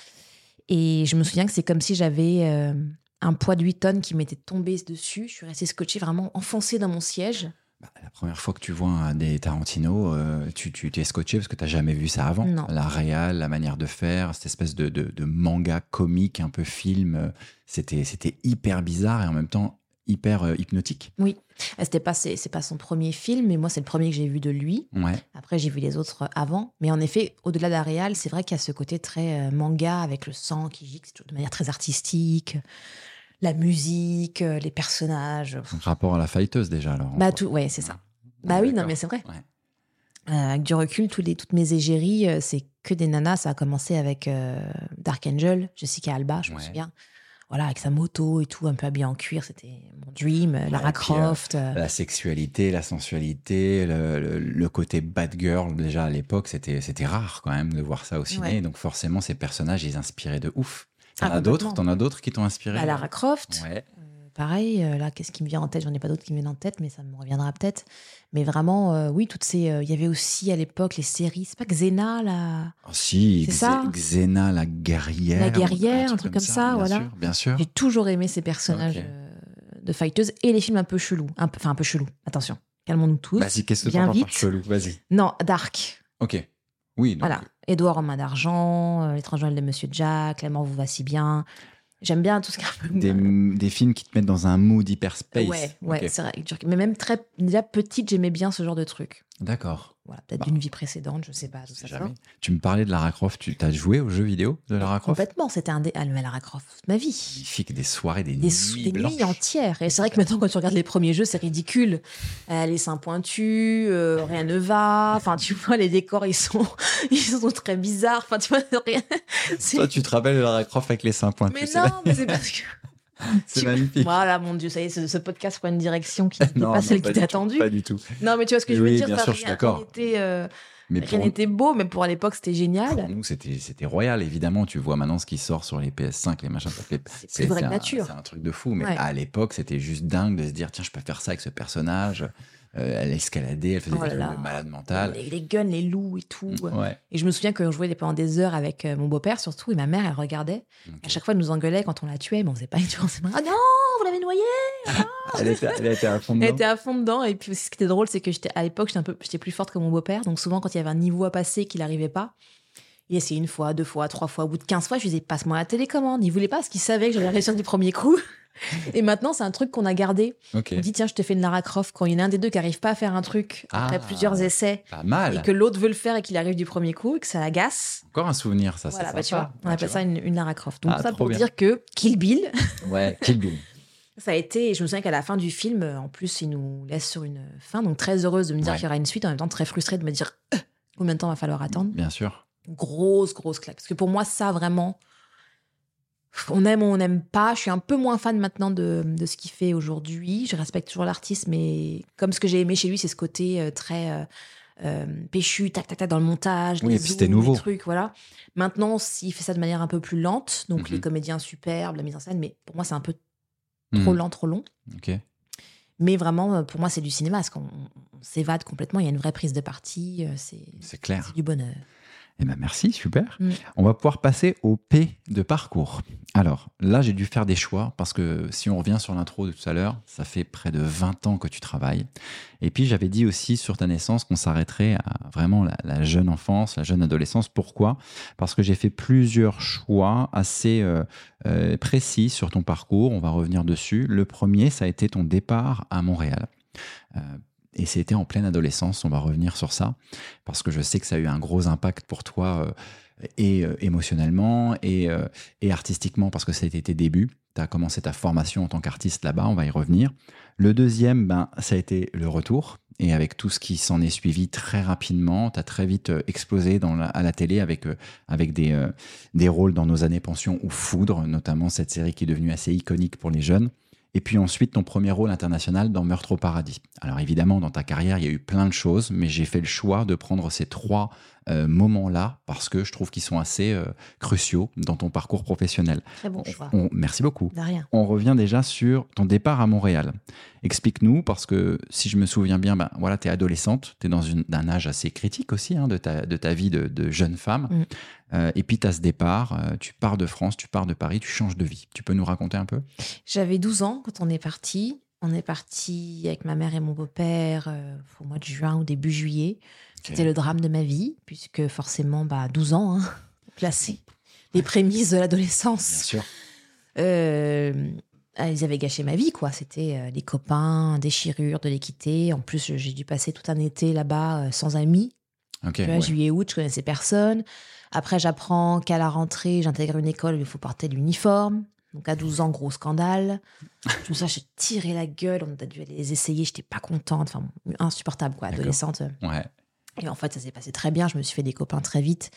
Et je me souviens que c'est comme si j'avais euh, un poids de 8 tonnes qui m'était tombé dessus. Je suis restée scotchée, vraiment enfoncée dans mon siège. Bah, la première fois que tu vois un des Tarantino, euh, tu tu t'es scotché parce que tu n'as jamais vu ça avant. Non. La réal, la manière de faire, cette espèce de, de, de manga comique, un peu film, euh, c'était c'était hyper bizarre et en même temps hyper euh, hypnotique. Euh, C'était pas, c'est c'est pas son premier film, mais moi, c'est le premier que j'ai vu de lui. Ouais. Après, j'ai vu les autres avant. Mais en effet, au-delà de la réal, c'est vrai qu'il y a ce côté très euh, manga avec le sang qui gicle de manière très artistique. La musique, euh, les personnages. Donc rapport à la fighteuse déjà alors. Bah, tout, ouais, c'est ça. Bah oui, non, mais c'est vrai. Ouais. Euh, avec du recul, tous les, toutes mes égéries, euh, c'est que des nanas. Ça a commencé avec euh, Dark Angel, Jessica Alba, je me souviens. Voilà, avec sa moto et tout, un peu habillée en cuir. C'était mon dream. Lara puis, Croft. La sexualité, la sensualité, le, le- le côté bad girl déjà à l'époque, c'était c'était rare quand même de voir ça au ciné. Ouais. Donc forcément, ces personnages, ils inspiraient de ouf. T'en Ah, as d'autres? T'en as d'autres qui t'ont inspiré? Bah, Lara Croft. Ouais. Euh, pareil, euh, là, qu'est-ce qui me vient en tête? J'en ai pas d'autres qui me viennent en tête, mais ça me reviendra peut-être. Mais vraiment, euh, oui, toutes ces. Il y avait aussi à l'époque les séries. C'est pas Xena, là. Oh, si, ça? Xena la guerrière. La guerrière, un truc comme ça, bien voilà. Sûr, bien sûr. J'ai toujours aimé ces personnages de fighteuses et les films un peu chelous. Enfin, un peu chelous. Attention, calmons-nous tous. Vas-y, qu'est-ce que bien t'en par vite. chelou? Vas-y. Non, Dark. Ok. Oui, donc, Voilà. Édouard en main d'argent, euh, L'étrange Noël de Monsieur Jack, La mort vous va si bien. J'aime bien tout ce qui est un peu. Des, des films qui te mettent dans un mood hyper space. Ouais, ouais, c'est vrai. Mais même très. Déjà petite, j'aimais bien ce genre de truc. D'accord. Voilà, peut-être Bah. d'une vie précédente, je sais pas. Tout ça, jamais. ça. Tu me parlais de Lara Croft. Tu as joué aux jeux vidéo de Lara Croft? Complètement, c'était un des. Ah, mais Lara Croft, ma vie. Magnifique, des soirées, des, Des, nuits des nuits entières. Et c'est vrai que maintenant, quand tu regardes les premiers jeux, c'est ridicule. Euh, les seins pointus, euh, rien ne va. Enfin, tu vois, les décors, ils sont, ils sont très bizarres. Enfin, tu vois, rien. Toi, tu te rappelles de Lara Croft avec les seins pointus Mais non, ma- mais c'est parce que. C'est magnifique. Voilà, mon Dieu, ça y est, ce, ce podcast prend une direction qui n'est pas celle qui du était tout, attendue. Pas du tout. Non, mais tu vois ce que je veux Oui, dire. bien sûr, je suis rien- d'accord. rien n'était, euh, Mais rien pour, n'était beau, mais pour l'époque, c'était pour génial. nous, c'était royal. Évidemment, tu vois maintenant ce qui sort sur les PS5, les machins. C'est vrai un- nature. C'est un truc de fou. Mais Ouais. à l'époque, c'était juste dingue de se dire tiens, je peux faire ça avec ce personnage. Euh, elle escaladait, elle faisait Oh des là trucs là. de malade mental. Les, les guns, les loups et tout. Ouais. Et je me souviens qu'on jouait pendant des heures avec euh, mon beau-père, surtout, et ma mère, elle regardait. À chaque fois, elle nous engueulait quand on la tuait, mais on faisait pas s'est dit, ah non, vous l'avez noyée Elle, était, elle était à fond Elle dedans. était à fond dedans. Et puis ce qui était drôle, c'est que j'étais à l'époque, j'étais un peu, j'étais plus forte que mon beau-père. Donc souvent, quand il y avait un niveau à passer qu'il n'arrivait pas, Il essayé une fois, deux fois, trois fois. Au bout de 15 fois, je lui disais, passe-moi la télécommande. Il voulait pas parce qu'il savait que j'allais réussir du premier coup. Et maintenant, c'est un truc qu'on a gardé. Ok. On dit, tiens, je te fais une Lara Croft quand il y en a un des deux qui arrive pas à faire un truc après Ah. plusieurs essais Pas et mal. que l'autre veut le faire et qu'il arrive du premier coup et que ça agace. Encore un souvenir, ça. voilà, bah, tu vois, on Ouais, appelle ça une, une Lara Croft. Donc, Ah, ça pour bien. dire que Kill Bill. Ouais, Kill Bill. ça a été, je me souviens qu'à la fin du film, en plus, il nous laisse sur une fin. Donc, très heureuse de me dire Ouais. qu'il y aura une suite, en même temps très frustrée de me dire euh, combien de temps va falloir attendre. Bien sûr. Grosse, grosse claque. Parce que pour moi, ça, vraiment, on aime ou on n'aime pas. Je suis un peu moins fan maintenant de, de ce qu'il fait aujourd'hui. Je respecte toujours l'artiste, mais comme ce que j'ai aimé chez lui, c'est ce côté euh, très euh, euh, péchu, tac, tac, tac, dans le montage. Oui, les et puis c'était nouveau. Les trucs, voilà. Maintenant, s'il fait ça de manière un peu plus lente, donc Mhm. les comédiens superbes, la mise en scène, mais pour moi, c'est un peu trop Hmm, lent, trop long. Ok. Mais vraiment, pour moi, c'est du cinéma, parce qu'on on s'évade complètement. Il y a une vraie prise de parti. C'est C'est clair. c'est du bonheur. Eh ben merci, super. Mm. On va pouvoir passer au P de parcours. Alors là, j'ai dû faire des choix parce que si on revient sur l'intro de tout à l'heure, ça fait près de 20 ans que tu travailles. Et puis j'avais dit aussi sur ta naissance qu'on s'arrêterait à vraiment la, la jeune enfance, la jeune adolescence. Pourquoi? Parce que j'ai fait plusieurs choix assez euh, euh, précis sur ton parcours. On va revenir dessus. Le premier, ça a été ton départ à Montréal. Euh, et c'était en pleine adolescence, on va revenir sur ça, parce que je sais que ça a eu un gros impact pour toi, euh, et euh, émotionnellement, et, euh, et artistiquement, parce que c'était tes débuts. Tu as commencé ta formation en tant qu'artiste là-bas, on va y revenir. Le deuxième, ben, ça a été le retour, et avec tout ce qui s'en est suivi très rapidement, tu as très vite explosé à la télé avec, avec des, des rôles dans Nos années pension ou Foudre, notamment cette série qui est devenue assez iconique pour les jeunes. Et puis ensuite, ton premier rôle international dans Meurtre au paradis. Alors évidemment, dans ta carrière, il y a eu plein de choses, mais j'ai fait le choix de prendre ces trois euh, moments-là parce que je trouve qu'ils sont assez euh, cruciaux dans ton parcours professionnel. Très bon choix. On- merci beaucoup. De rien. On revient déjà sur ton départ à Montréal. Explique-nous, parce que si je me souviens bien, ben, voilà, tu es adolescente, tu es dans une- un âge assez critique aussi hein, de, ta, de ta vie de, de jeune femme. Mm. Euh, et puis tu as ce départ, euh, tu pars de France, tu pars de Paris, tu changes de vie. Tu peux nous raconter un peu? J'avais 12 ans quand on est parti. On est parti avec ma mère et mon beau-père euh, au mois de juin ou début juillet. C'était le drame de ma vie, puisque forcément, bah, 12 ans, hein, placé. Les prémices de Bien l'adolescence. sûr. Euh, ah, ils avaient gâché ma vie, quoi. C'était les copains, déchirure, de l'équité. En plus, j'ai dû passer tout un été là-bas sans amis. Ok. Tu vois, ouais. Juillet, août, je connaissais personne. Après, j'apprends qu'à la rentrée, j'intègre une école où il faut porter l'uniforme. Donc à 12 ans, gros scandale. Je me suis tiré la gueule. On a dû aller les essayer. J'étais pas contente. Enfin, insupportable, quoi. Adolescente. Ouais. Et en fait, ça s'est passé très bien. Je me suis fait des copains très vite.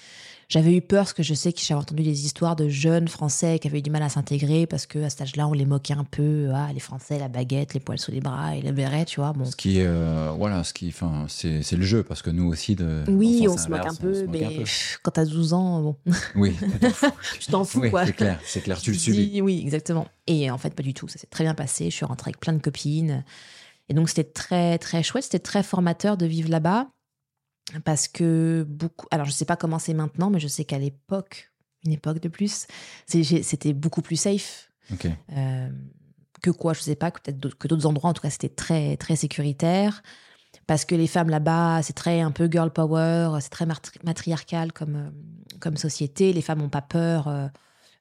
J'avais eu peur parce que je sais que j'avais entendu des histoires de jeunes Français qui avaient eu du mal à s'intégrer parce que à cet âge-là, on les moquait un peu. Ah, les Français, la baguette, les poils sous les bras et le béret, tu vois. Bon. Ce qui est, euh, voilà, ce qui, enfin, c'est c'est le jeu parce que nous aussi de. Oui, on se moque un peu, mais un peu. pff, quand t'as 12 ans, bon, Oui, tu t'en fous, oui, quoi. c'est clair, c'est clair, tu le subis. Oui, exactement. Et en fait, pas du tout. Ça s'est très bien passé. Je suis rentrée avec plein de copines. Et donc, c'était très, très chouette. C'était très formateur de vivre là-bas. Parce que beaucoup. Alors, je sais pas comment c'est maintenant, mais je sais qu'à l'époque, une époque de plus, c'était beaucoup plus safe. Euh, que quoi, je sais pas, que peut-être d'autres- que d'autres endroits, en tout cas, c'était très, très sécuritaire. Parce que les femmes là-bas, c'est très un peu girl power, c'est très matri- matriarcal comme, euh, comme société. Les femmes n'ont pas peur euh,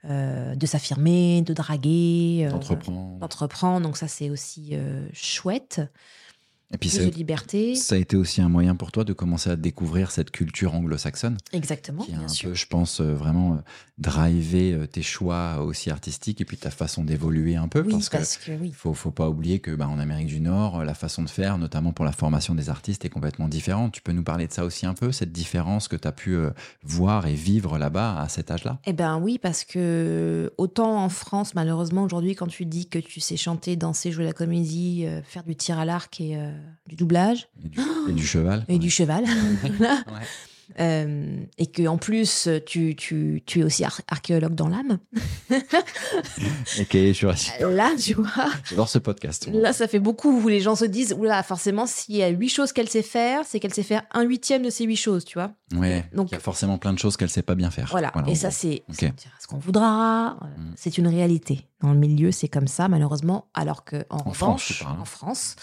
euh, de s'affirmer, de draguer, D'entreprendre. Donc ça, c'est aussi chouette. Et puis Plus c'est- de liberté. ça a été aussi un moyen pour toi de commencer à découvrir cette culture anglo-saxonne Exactement, qui a bien un sûr. peu, je pense, euh, vraiment euh, drivé euh, tes choix aussi artistiques et puis ta façon d'évoluer un peu oui, parce que parce que oui. il faut, faut pas oublier que bah, en Amérique du Nord, la façon de faire, notamment pour la formation des artistes, est complètement différente. Tu peux nous parler de ça aussi un peu, cette différence que tu as pu voir et vivre là-bas à cet âge-là? Eh ben oui, parce que autant en France, malheureusement, aujourd'hui, quand tu dis que tu sais chanter, danser, jouer la comédie, euh, faire du tir à l'arc et euh, du doublage et du, et du cheval et du cheval, Voilà. Ouais. Euh, et que en plus tu, tu, tu es aussi ar- archéologue dans l'âme. Ok, je suis rassuré. Là, tu vois, J'adore ce podcast. là, ça fait beaucoup où les gens se disent, oula, forcément, s'il y a huit choses qu'elle sait faire, c'est qu'elle sait faire un huitième de ces huit choses, tu vois. Ouais, Donc- il y a forcément plein de choses qu'elle sait pas bien faire. Voilà. et ça, c'est, ce qu'on voudra. euh, Mm. C'est une réalité. Dans le milieu, c'est comme ça, malheureusement. Alors que en, En France, revanche, hein. en France.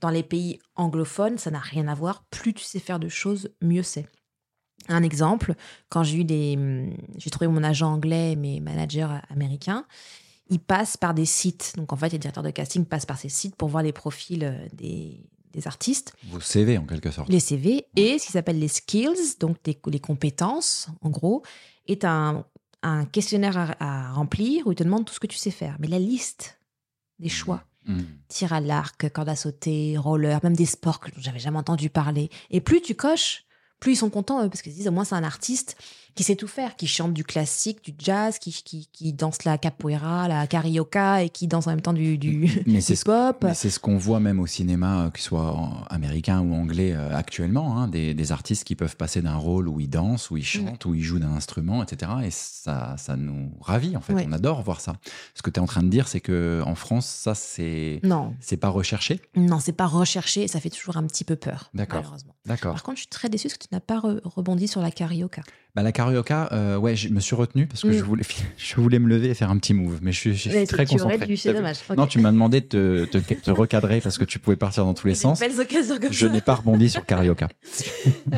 Dans les pays anglophones, ça n'a rien à voir. Plus tu sais faire de choses, mieux c'est. Un exemple, quand j'ai eu des, j'ai trouvé mon agent anglais, mes managers américains, ils passent par des sites. Donc en fait, les directeurs de casting passent par ces sites pour voir les profils euh, des, des artistes. Vos CV en quelque sorte. Les CV et ce qui s'appelle les skills, donc les, les compétences, en gros, est un, un questionnaire à, à remplir où il te demande tout ce que tu sais faire. Mais la liste des choix, Mm. tir à l'arc, corde à sauter, roller, même des sports que j'avais jamais entendu parler. Et plus tu coches, plus ils sont contents eux, parce qu'ils se disent au moins c'est un artiste qui sait tout faire, qui chante du classique, du jazz, qui, qui, qui danse la capoeira, la carioca et qui danse en même temps du, du Mais c'est ce hip-hop. Mais c'est ce qu'on voit même au cinéma, euh, que ce soit américain ou anglais euh, actuellement, hein, des, des artistes qui peuvent passer d'un rôle où ils dansent, où ils chantent, où ils jouent d'un instrument, etc. Et ça, ça nous ravit, en fait. Ouais. On adore voir ça. Ce que tu es en train de dire, c'est que en France, ça, c'est Non, c'est pas recherché? non, c'est pas recherché et ça fait toujours un petit peu peur, D'accord. malheureusement. D'accord. Par contre, je suis très déçue parce que tu n'as pas re- rebondi sur la carioca. Bah, la carioca, euh, ouais, je me suis retenu parce que Mm. je, voulais, je voulais me lever et faire un petit move, mais je suis, je suis Mais très tu aurais concentré. dû, c'est dommage. Non, tu m'as demandé de te, te- te recadrer parce que tu pouvais partir dans tous les sens. Belles occasions comme Je n'ai pas rebondi sur carioca.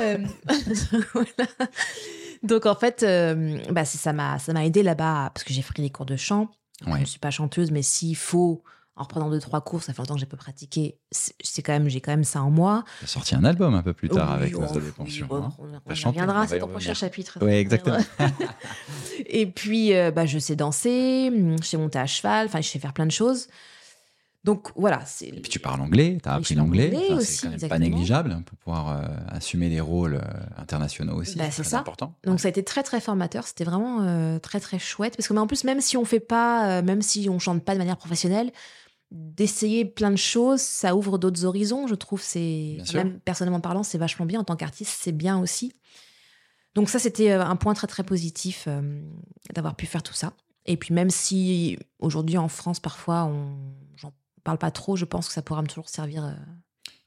Euh, voilà. Donc en fait, euh, bah, ça m'a ça m'a aidé là-bas parce que j'ai pris des cours de chant. Je ne suis pas chanteuse, mais s'il faut, en reprenant deux trois cours, ça fait longtemps que j'ai pas pratiqué. C'est quand même j'ai quand même ça en moi. Tu as sorti un album un peu plus tard Oui, avec oh, Noce de oui, bon, hein. on, on y reviendra, c'est ton prochain chapitre. Ouais, exactement. Et puis, euh, bah, je sais danser, je sais monter à cheval, enfin, je sais faire plein de choses. Donc voilà. Et puis tu parles anglais, tu as Oui, appris l'anglais. anglais Enfin, c'est pas négligeable hein, pour pouvoir euh, assumer des rôles euh, internationaux aussi. Bah, c'est ça. important. Donc ça a été très très formateur, c'était vraiment euh, très très chouette parce que mais en plus même si on fait pas, euh, même si on chante pas de manière professionnelle, d'essayer plein de choses, ça ouvre d'autres horizons. Je trouve c'est même personnellement parlant, c'est vachement bien en tant qu'artiste, c'est bien aussi. Donc ça c'était euh, un point très très positif euh, d'avoir pu faire tout ça. Et puis même si aujourd'hui en France parfois on j'en parle pas trop, je pense que ça pourra me toujours servir. euh,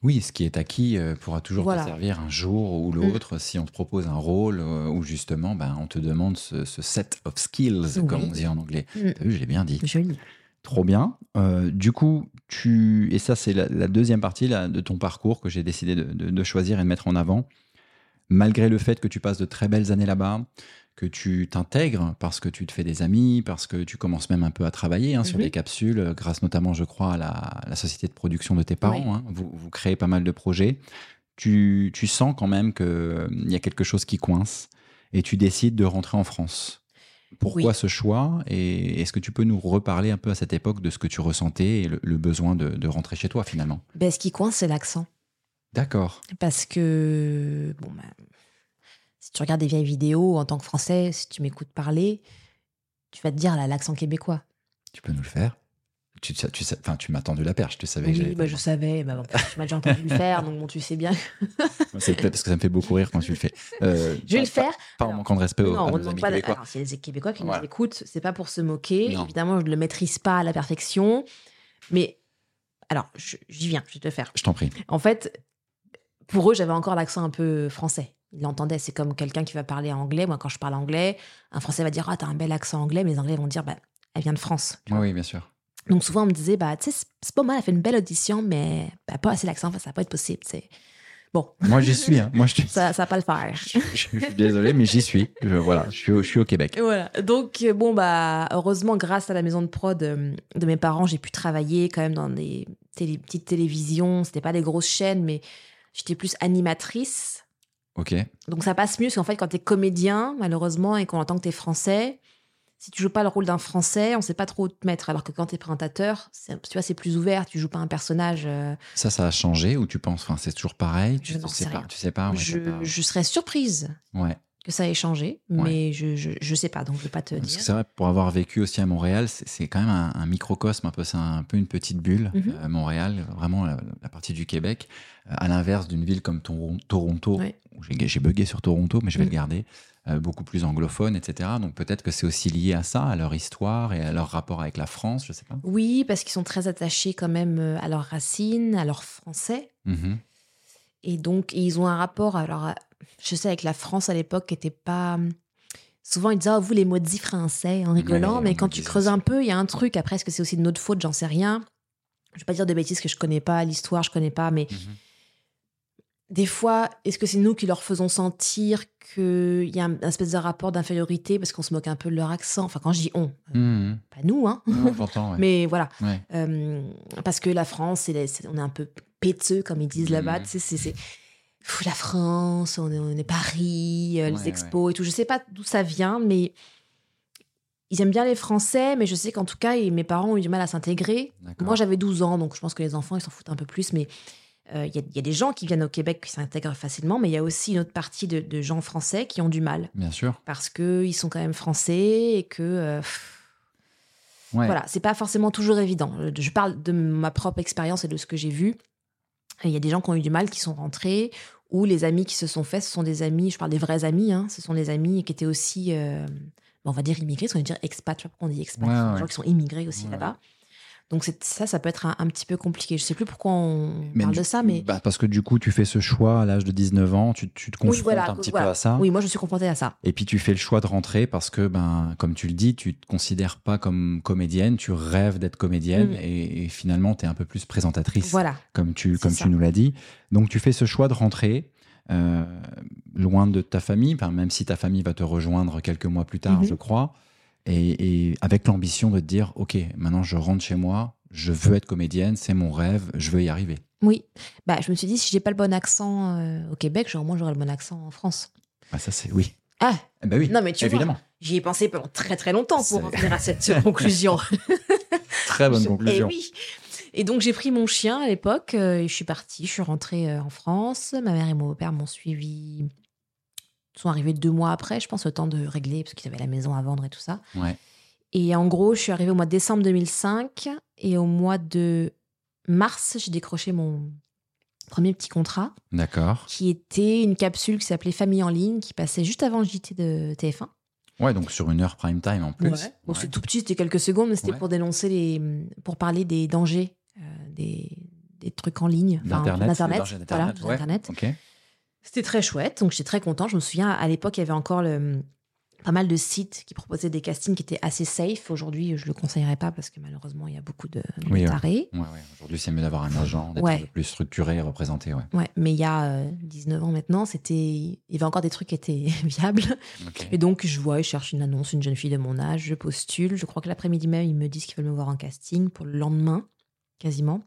Oui, ce qui est acquis euh, pourra toujours Voilà. te servir un jour ou l'autre si on te propose un rôle où justement ben, on te demande ce, ce set of skills, Oui. comme on dit en anglais. Mm. T'as vu, je l'ai bien dit. Joli. Trop bien. Euh, du coup, tu et ça c'est la, la deuxième partie là, de ton parcours que j'ai décidé de, de- de choisir et de mettre en avant. Malgré le fait que tu passes de très belles années là-bas, que tu t'intègres parce que tu te fais des amis, parce que tu commences même un peu à travailler hein, sur Mhm. des capsules, euh, grâce notamment, je crois, à la, la société de production de tes parents. Oui. hein. Vous, vous créez pas mal de projets. Tu, tu sens quand même qu'il y a quelque chose qui coince et tu décides de rentrer en France. Pourquoi Oui. ce choix Et est-ce que tu peux nous reparler un peu à cette époque de ce que tu ressentais et le, le besoin de, de rentrer chez toi finalement? Ben, ce qui coince c'est l'accent. D'accord. Parce que, bon, ben, si tu regardes des vieilles vidéos en tant que Français, si tu m'écoutes parler, tu vas te dire là, l'accent québécois. Tu peux nous le faire tu, sais- tu, sais- enfin, tu m'as tendu la perche, tu savais que Oui, j'allais. bah, je savais, bah, bon, tu m'as déjà entendu le faire, donc bon, tu sais bien. C'est peut-être parce que ça me fait beaucoup rire quand tu le fais. Euh, Je vais pas- le faire. Pas, en manquant de respect aux, non, on nos amis pas. québécois. Alors, s'il y a des Québécois qui Voilà. nous écoutent, c'est pas pour se moquer. Non. Évidemment, je ne le maîtrise pas à la perfection. Mais, alors, j'y viens, je vais te le faire. Je t'en prie. En fait, pour eux, j'avais encore l'accent un peu français. Ils l'entendaient. C'est comme quelqu'un qui va parler anglais. Moi, quand je parle anglais, un Français va dire Ah, t'as un bel accent anglais. Mais les Anglais vont dire Bah, elle vient de France. oui, bien sûr. Donc, souvent, on me disait Bah, tu sais, c'est- pas mal, elle fait une belle audition, mais bah, pas assez l'accent, ça va pas être possible. tu sais. Bon, Moi, j'y suis. hein. Moi, je, ça, ça va pas le faire. je, je suis désolé, mais j'y suis. Je, voilà, je suis, au, je suis au Québec. Voilà. Donc, euh, bon, bah, heureusement, grâce à la maison de prod euh, de mes parents, j'ai pu travailler quand même dans des télé- petites télévisions. C'était pas des grosses chaînes, mais j'étais plus animatrice. Ok. Donc, ça passe mieux parce qu'en fait, quand t'es comédien, malheureusement, et qu'on entend que t'es français, si tu joues pas le rôle d'un français, on sait pas trop où te mettre. Alors que quand t'es présentateur, c'est- tu vois, c'est plus ouvert. Tu joues pas un personnage. euh, Ça, ça a changé ou tu penses Enfin, c'est toujours pareil? Tu Je tu sais sais pas. rien. Tu sais pas. ouais, je, pas- je serais surprise Ouais. Que ça ait changé, mais je, je, je sais pas, donc je vais pas te Parce dire. que c'est vrai, pour avoir vécu aussi à Montréal, c'est c'est quand même un, un microcosme, un peu, c'est un peu une petite bulle, Mhm. euh, Montréal, vraiment la, la partie du Québec, euh, à l'inverse d'une ville comme Toron- Toronto, Ouais. où j'ai j'ai bugué sur Toronto, mais je vais Mhm. le garder, euh, beaucoup plus anglophone, etc. Donc peut-être que c'est aussi lié à ça, à leur histoire et à leur rapport avec la France, je sais pas. Oui, parce qu'ils sont très attachés quand même à leurs racines, à leur français. Mhm. Et donc, ils ont un rapport, alors, euh, je sais, avec la France à l'époque, qui n'était pas. Souvent, ils disaient, ah, vous, les maudits français, en rigolant, Ouais, mais quand tu creuses ça. un peu, il y a un truc. Après, est-ce que c'est aussi de notre faute? J'en sais rien. Je vais pas dire de bêtises que je connais pas, l'histoire, je connais pas, mais Mhm. des fois, est-ce que c'est nous qui leur faisons sentir qu'il y a un, espèce de rapport d'infériorité parce qu'on se moque un peu de leur accent? Enfin, quand je dis on, euh, Mhm. pas nous, hein. Non, j'entends, ouais. Mais voilà. Ouais. Euh, parce que la France, on est un peu péteux, comme ils disent là-bas. Mhm. Tu sais, c'est- c'est- Pff, la France, on est, on est Paris, euh, Ouais, les expos et tout. Je sais pas d'où ça vient, mais ils aiment bien les Français. Mais je sais qu'en tout cas, mes parents ont eu du mal à s'intégrer. Moi, j'avais 12 ans, donc je pense que les enfants, ils s'en foutent un peu plus. Mais euh, il y, a- il y a des gens qui viennent au Québec qui s'intègrent facilement, mais il y a aussi une autre partie de, de gens français qui ont du mal Bien sûr. parce qu'ils sont quand même français et que. euh, Ouais. voilà, c'est pas forcément toujours évident. Je parle de ma propre expérience et de ce que j'ai vu. Il y a des gens qui ont eu du mal, qui sont rentrés, ou les amis qui se sont faits, ce sont des amis, je parle des vrais amis, hein, ce sont des amis qui étaient aussi, euh, on va dire immigrés, parce qu'on va dire expat, je sais pas pourquoi on dit expat, Ouais, des ouais. gens qui sont immigrés aussi Ouais, là-bas. Donc c'est- ça, ça peut être un, un petit peu compliqué. Je sais plus pourquoi on Mais parle du- de ça, mais bah, parce que du coup, tu fais ce choix à l'âge de 19 ans, tu, tu te confrontes oui, voilà, un petit voilà. peu à ça. Oui, moi je suis confrontée à ça. Et puis tu fais le choix de rentrer parce que, ben, comme tu le dis, tu te considères pas comme comédienne, tu rêves d'être comédienne Mm. et, et finalement tu es un peu plus présentatrice, Voilà. comme, tu, comme ça. tu nous l'as dit. Donc tu fais ce choix de rentrer euh, loin de ta famille, même si ta famille va te rejoindre quelques mois plus tard, Mhm. je crois, et, et avec l'ambition de te dire, ok, maintenant je rentre chez moi, je veux être comédienne, c'est mon rêve, je veux y arriver. Oui. Bah, je me suis dit, si j'ai pas le bon accent euh, au Québec, genre, moi j'aurai le bon accent en France. Ah, ça c'est oui. Ah, Eh ben oui, Non, mais tu évidemment. J'y ai pensé pendant très très longtemps pour en venir à cette conclusion. Très bonne conclusion. Et oui. Et donc j'ai pris mon chien à l'époque euh, et je suis partie. Je suis rentrée euh, en France. Ma mère et mon père m'ont suivi. Sont arrivés deux mois après, je pense, le temps de régler parce qu'ils avaient la maison à vendre et tout ça. Ouais. Et en gros, je suis arrivée au mois de décembre 2005 et au mois de mars, j'ai décroché mon premier petit contrat D'accord. qui était une capsule qui s'appelait Famille en ligne qui passait juste avant le JT de TF1. Ouais, donc sur une heure prime time en plus. Bon, Ouais. c'est tout petit, c'était quelques secondes, mais c'était Ouais. pour dénoncer les, pour parler des dangers euh, des, des trucs en ligne, enfin, D'Internet, d'Internet, les dangers voilà, d'Internet, ouais. d'Internet. C'était très chouette, donc j'étais très contente. Je me souviens, à l'époque, il y avait encore le, pas mal de sites qui proposaient des castings qui étaient assez safe. Aujourd'hui, je le conseillerais pas parce que malheureusement, il y a beaucoup de, de Oui, tarés. Ouais, ouais. Aujourd'hui, c'est mieux d'avoir un agent, d'être Ouais. un peu plus structuré et représenté. Ouais. Mais il y a euh, 19 ans maintenant, c'était, il y avait encore des trucs qui étaient viables. Et donc, je vois, je cherche une annonce, une jeune fille de mon âge, je postule. Je crois que l'après-midi même, ils me disent qu'ils veulent me voir en casting pour le lendemain, quasiment.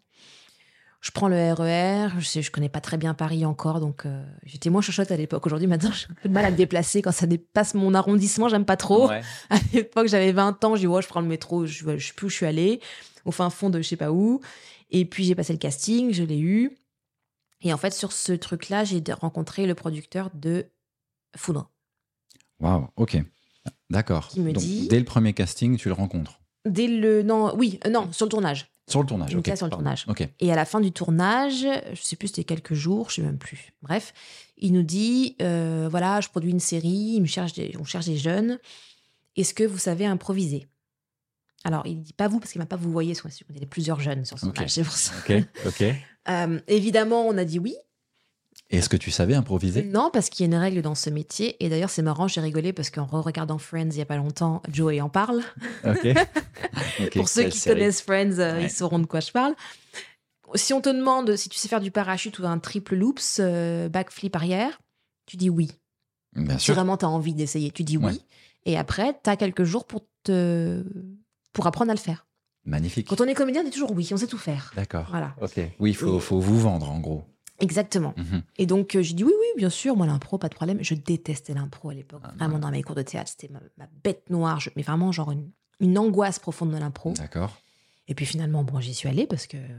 Je prends le RER, je sais, je connais pas très bien Paris encore, donc euh, j'étais moins chochotte à l'époque. Aujourd'hui, maintenant, j'ai un peu de mal à me déplacer. Quand ça dépasse mon arrondissement, j'aime pas trop. Ouais. À l'époque, j'avais 20 ans, je dis, ouais, je prends le métro, je, je sais plus où je suis allée, au fin fond de je sais pas où. Et puis, j'ai passé le casting, je l'ai eu. Et en fait, sur ce truc-là, j'ai rencontré le producteur de Foudre. Waouh, ok. D'accord. Qui me Donc, dit- Dès le premier casting, tu le rencontres. Dès le. Non, oui, euh, non, sur le tournage. Sur le tournage. Une sur le tournage. Et à la fin du tournage, je sais plus, c'était quelques jours, je sais même plus. Bref, il nous dit euh, voilà, je produis une série, il me cherche des- on cherche des jeunes. Est-ce que vous savez improviser? Alors, il dit pas vous, parce qu'il m'a pas vous voyez, parce qu'il y avait plusieurs jeunes sur Ok. tournage, c'est pour ça. Euh, évidemment, on a dit oui. Est-ce que tu savais improviser? Non, parce qu'il y a une règle dans ce métier. Et d'ailleurs, c'est marrant, j'ai rigolé parce qu'en re-regardant Friends il y a pas longtemps, Joey en parle. Ok. Ok, Pour ceux qui série. connaissent Friends, euh, Ouais. ils sauront de quoi je parle. Si on te demande si tu sais faire du parachute ou un triple loops, euh, backflip arrière, tu dis oui. Bien Si sûr. vraiment tu as envie d'essayer, tu dis oui. Et après, tu as quelques jours pour, te... pour apprendre à le faire. Magnifique. Quand on est comédien, on dit toujours oui, on sait tout faire. D'accord. Voilà, Ok. Oui, il faut, faut vous vendre en gros. Exactement. Mhm. Et donc, euh, j'ai dit oui, oui, bien sûr, moi, l'impro, pas de problème. Je détestais l'impro à l'époque. Ah, vraiment, ouais. dans mes cours de théâtre, c'était ma, ma bête noire. Je- mais vraiment, genre une, une angoisse profonde de l'impro. D'accord. Et puis finalement, bon, j'y suis allée parce que euh,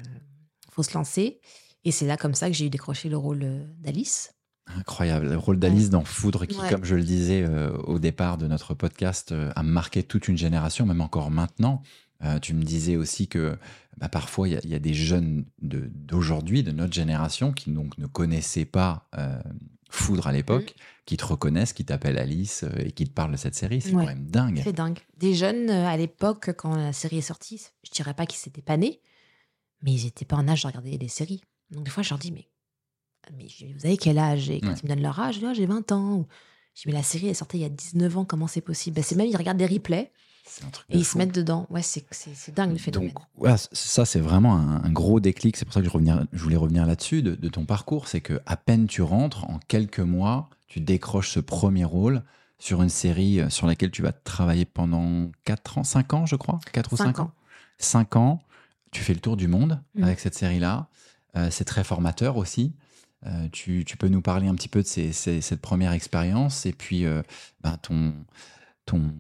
faut se lancer. Et c'est là comme ça que j'ai eu décroché le rôle euh, d'Alice. Incroyable. Le rôle d'Alice dans Foudre, qui, Ouais. comme je le disais euh, au départ de notre podcast, euh, a marqué toute une génération, même encore maintenant. Euh, tu me disais aussi que bah, parfois, il y, a- il y a des jeunes d'aujourd'hui, de, notre génération, qui donc ne connaissaient pas euh, Foudre à l'époque, qui te reconnaissent, qui t'appellent Alice euh, et qui te parlent de cette série. C'est Ouais. quand même dingue. C'est dingue. Des jeunes à l'époque, quand la série est sortie, je dirais pas qu'ils s'étaient pas nés, mais ils étaient pas en âge de regarder des séries. Donc des fois, je leur dis, mais, vous avez quel âge? Et quand Ouais. ils me donnent leur âge, je dis, Ah, j'ai 20 ans. Ou, je dis, mais la série est sortie il y a 19 ans, comment c'est possible? Ben, C'est même, ils regardent des replays. C'est un truc. Et ils fou. se mettent dedans. Ouais, c'est dingue le phénomène. Donc, c- ça, c'est vraiment un, un gros déclic. C'est pour ça que je, revenir- je voulais revenir là-dessus de, de ton parcours. C'est que à peine tu rentres, en quelques mois, tu décroches ce premier rôle sur une série euh, sur laquelle tu vas travailler pendant 4 ans, 5 ans, je crois 4 ou 5 Cinq ans ans. 5 ans. Tu fais le tour du monde Mhm. avec cette série-là. Euh, c'est très formateur aussi. Euh, tu, tu peux nous parler un petit peu de ces- ces- cette première expérience et puis euh, ben, ton, ton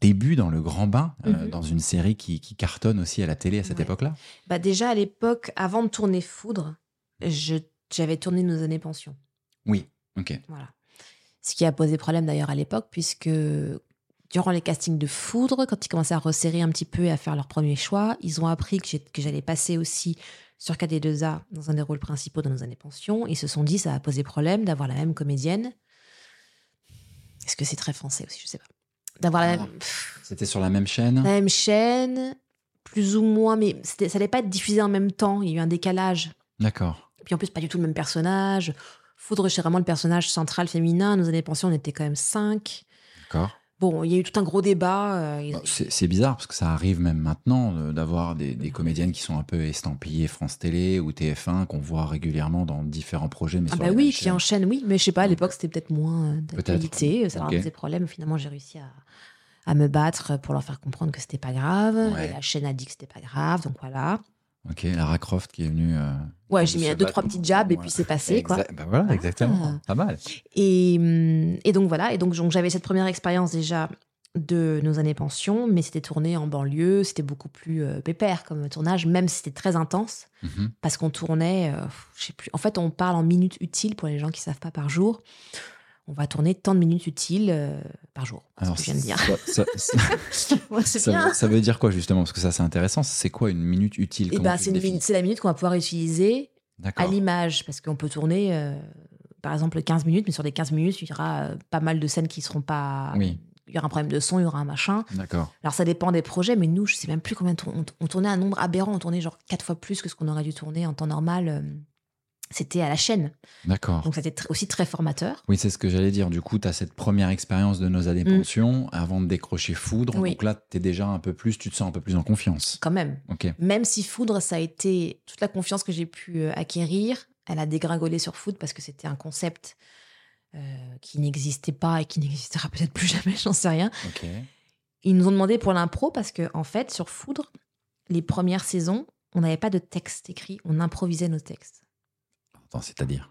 début dans le grand bain, euh, Mhm. dans une série qui, qui cartonne aussi à la télé à cette Ouais. époque-là. Bah déjà à l'époque, avant de tourner Foudre, j'avais tourné Nos années pension. Oui, ok. Voilà. Ce qui a posé problème d'ailleurs à l'époque, puisque durant les castings de Foudre, quand ils commençaient à resserrer un petit peu et à faire leur premier choix, ils ont appris que j'allais passer aussi sur KD2A dans un des rôles principaux dans nos années pension. Ils se sont dit, ça va poser problème d'avoir la même comédienne. Est-ce que c'est très français aussi? Je sais pas. D'avoir la, Ah. même- C'était sur la même chaîne? La même chaîne, plus ou moins, mais ça n'allait pas être diffusé en même temps. Il y a eu un décalage. D'accord. Puis en plus, pas du tout le même personnage. Foudre, c'est vraiment le personnage central féminin. Nos années pension, on était quand même cinq. D'accord. Bon, il y a eu tout un gros débat. euh, Bon, C'est bizarre parce que ça arrive même maintenant euh, d'avoir des, des comédiennes qui sont un peu estampillées France Télé ou TF1 qu'on voit régulièrement dans différents projets. Mais ah bah oui, qui chaînes. enchaîne, oui. Mais je sais pas, à l'époque, c'était peut-être moins euh, d'actualité. Ça leur Ok. posait problème. Finalement, j'ai réussi à, à me battre pour leur faire comprendre que c'était pas grave. Ouais. Et la chaîne a dit que c'était pas grave, donc voilà. Ok, Lara Croft qui est venue. euh, Ouais, j'ai mis deux, battre trois petits jabs et puis c'est passé, quoi. Bah voilà, exactement. Ah. Pas mal. Et, hum, et donc voilà, et donc, donc j'avais cette première expérience déjà de nos années pension, mais c'était tourné en banlieue, c'était beaucoup plus euh, pépère comme tournage, même si c'était très intense, Mhm. parce qu'on tournait, euh, je sais plus, en fait on parle en minutes utiles pour les gens qui savent pas par jour. On va tourner tant de minutes utiles euh, par jour, c'est ce que je viens de dire. ça, ça- ça- Ouais, c'est ça bien. veut, dire quoi justement? Parce que ça, c'est intéressant. C'est quoi une minute utile? Comment ben, c'est la minute qu'on va pouvoir utiliser à l'image, parce qu'on peut tourner, euh, par exemple, 15 minutes, mais sur les 15 minutes, il y aura euh, pas mal de scènes qui seront pas. Oui. Il y aura un problème de son, il y aura un machin. D'accord. Alors ça dépend des projets, mais nous, je sais même plus combien on, on- on tournait un nombre aberrant, on tournait genre quatre fois plus que ce qu'on aurait dû tourner en temps normal. C'était à la chaîne, D'accord. donc c'était tr- aussi très formateur. Oui, c'est ce que j'allais dire. Du coup, tu as cette première expérience de nos années Mm. pension avant de décrocher Foudre. Oui. Donc là, tu es déjà un peu plus, tu te sens un peu plus en confiance. Quand même, Ok. même si Foudre, ça a été toute la confiance que j'ai pu euh, acquérir, elle a dégringolé sur Foudre parce que c'était un concept euh, qui n'existait pas et qui n'existera peut-être plus jamais, j'en sais rien. Ok. Ils nous ont demandé pour l'impro parce que en fait, sur Foudre, les premières saisons, on n'avait pas de texte écrit, on improvisait nos textes. C'est-à-dire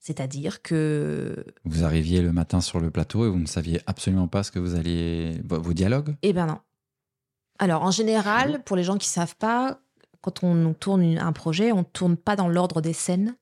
C'est-à-dire que Vous arriviez le matin sur le plateau et vous ne saviez absolument pas ce que vous alliez. vos dialogues? Eh ben non. Alors, en général, pour les gens qui savent pas, quand on tourne un projet, on tourne pas dans l'ordre des scènes.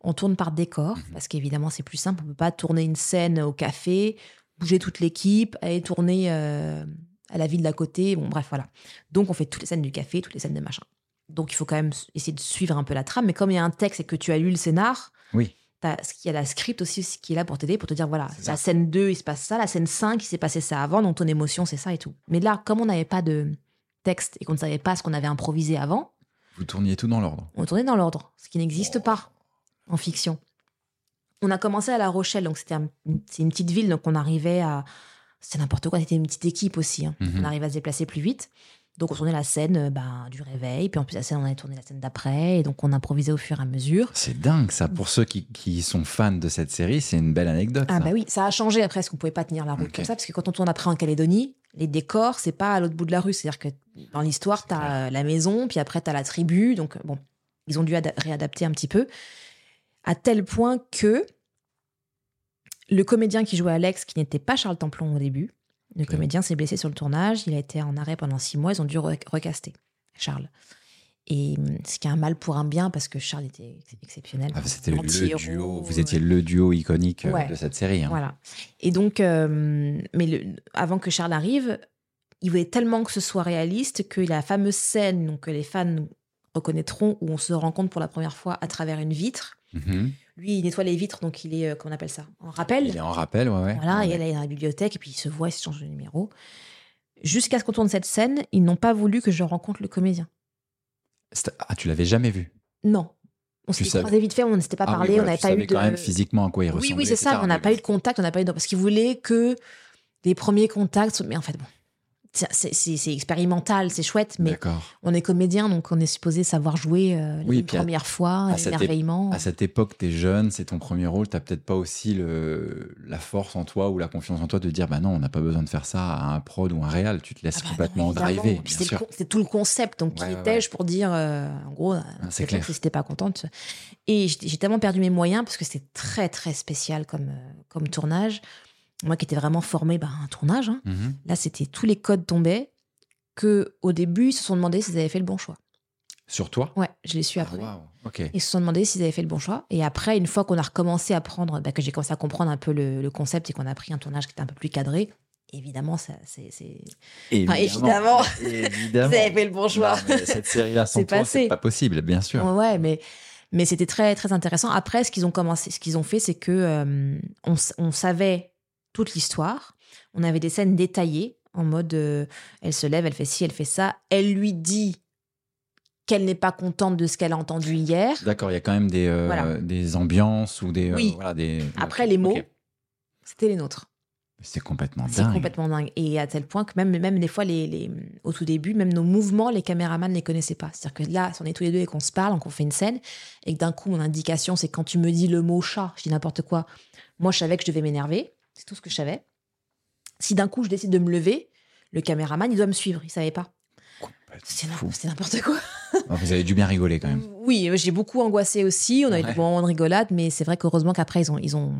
On tourne par décor, Mhm. parce qu'évidemment, c'est plus simple. On peut pas tourner une scène au café, bouger toute l'équipe, aller tourner euh, à la ville d'à côté. Bon, bref, voilà. Donc, on fait toutes les scènes du café, toutes les scènes de machin. Donc, il faut quand même essayer de suivre un peu la trame. Mais comme il y a un texte et que tu as lu le scénar, Oui. Il y a la script aussi qui est là pour t'aider, pour te dire voilà, la scène 2, il se passe ça, la scène 5, il s'est passé ça avant, donc ton émotion, c'est ça et tout. Mais là, comme on n'avait pas de texte et qu'on ne savait pas ce qu'on avait improvisé avant, Vous tourniez tout dans l'ordre. on tournait dans l'ordre, ce qui Oh. n'existe pas en fiction. On a commencé à La Rochelle, donc c'était un- une petite ville, donc on arrivait à. C'était n'importe quoi, c'était une petite équipe aussi. hein. Mhm. On arrivait à se déplacer plus vite. Donc on tournait la scène euh, ben, du réveil, puis en plus la scène, on avait tourné la scène d'après, et donc on improvisait au fur et à mesure. C'est dingue, ça. Pour ceux qui, qui sont fans de cette série, c'est une belle anecdote. Ah ça. bah oui, ça a changé après, parce qu'on pouvait pas tenir la route comme ça, parce que quand on tourne après en Calédonie, les décors, c'est pas à l'autre bout de la rue. C'est-à-dire que dans l'histoire, tu as la maison, puis après tu as la tribu. Donc euh, bon, ils ont dû ada- réadapter un petit peu. À tel point que le comédien qui jouait Alex, qui n'était pas Charles Templon au début, le comédien s'est blessé sur le tournage, il a été en arrêt pendant six mois, ils ont dû re- recaster Charles. Et hum, ce qui est un mal pour un bien, parce que Charles était ex- exceptionnel. Ah, C'était le duo. Vous étiez le duo iconique euh, Ouais. de cette série. hein. voilà. Et donc, euh, mais le- avant que Charles arrive, il voulait tellement que ce soit réaliste que la fameuse scène donc, que les fans reconnaîtront où on se rencontre pour la première fois à travers une vitre. Mhm. Lui, il nettoie les vitres, donc il est, euh, comment on appelle ça En rappel. Il est en rappel, ouais. ouais. Voilà, Ouais. et elle est dans la bibliothèque, et puis il se voit, il se change de numéro. Jusqu'à ce qu'on tourne cette scène, ils n'ont pas voulu que je rencontre le comédien. Ah, tu l'avais jamais vu? Non. On s'était croisés vite fait, on ne s'était pas Ah oui, parlé, voilà, on n'avait pas eu de. quand même physiquement à quoi il Oui, ressemblait. oui, c'est ça, on n'a pas eu de contact, on n'a pas eu de... Parce qu'il voulait que des premiers contacts, mais en fait, bon, c'est- c'est c'est expérimental, c'est chouette, mais on est comédien, donc on est supposé savoir jouer euh, Oui, à- première fois, l'émerveillement. À cette époque, t'es jeune, c'est ton premier rôle, t'as peut-être pas aussi le, la force en toi ou la confiance en toi de dire bah non, on n'a pas besoin de faire ça à un prod ou un réal, tu te laisses Ah bah complètement driver, c'est C'est tout le concept. Donc, qui ouais, étais-je pour dire, euh, en gros, euh, c'est peut-être clair. que c'était pas contente. Et j'ai tellement perdu mes moyens parce que c'était très, très spécial comme, comme tournage. Moi qui étais vraiment formée bah, à un tournage, hein. Mhm. là, c'était tous les codes tombaient que au début, ils se sont demandé s'ils avaient fait le bon choix. Sur toi? Ouais, je l'ai su Ah, après. Ils se sont demandé s'ils avaient fait le bon choix. Et après, une fois qu'on a recommencé à prendre, bah, que j'ai commencé à comprendre un peu le, le concept et qu'on a pris un tournage qui était un peu plus cadré, évidemment, ça, c'est, Enfin, évidemment. Évidemment. vous avez fait le bon choix. Non, cette série-là sans toi, c'est pas possible, bien sûr. Ouais, mais, mais c'était très, très intéressant. Après, ce qu'ils ont commencé, ce qu'ils ont fait, c'est que euh, on, on savait toute l'histoire. On avait des scènes détaillées en mode euh, elle se lève, elle fait ci, elle fait ça. Elle lui dit qu'elle n'est pas contente de ce qu'elle a entendu hier. D'accord, il y a quand même des, euh, Voilà. des ambiances ou des. euh, Oui. voilà, des... Après, les mots, c'était les nôtres. C'est complètement C'est dingue. complètement dingue. Et à tel point que même, même des fois, les, les- au tout début, même nos mouvements, les caméramans ne les connaissaient pas. C'est-à-dire que là, si on est tous les deux et qu'on se parle, qu'on fait une scène, et que d'un coup, mon indication, c'est quand tu me dis le mot chat, je dis n'importe quoi. Moi, je savais que je devais m'énerver. C'est tout ce que je savais. Si d'un coup, je décide de me lever, le caméraman, il doit me suivre. Il savait pas. C'est fou. n'importe- quoi. Vous avez dû bien rigoler quand même. Oui, j'ai beaucoup angoissé aussi. On a eu Ouais. des moments de rigolade, mais c'est vrai qu'heureusement qu'après, ils ont, ils ont,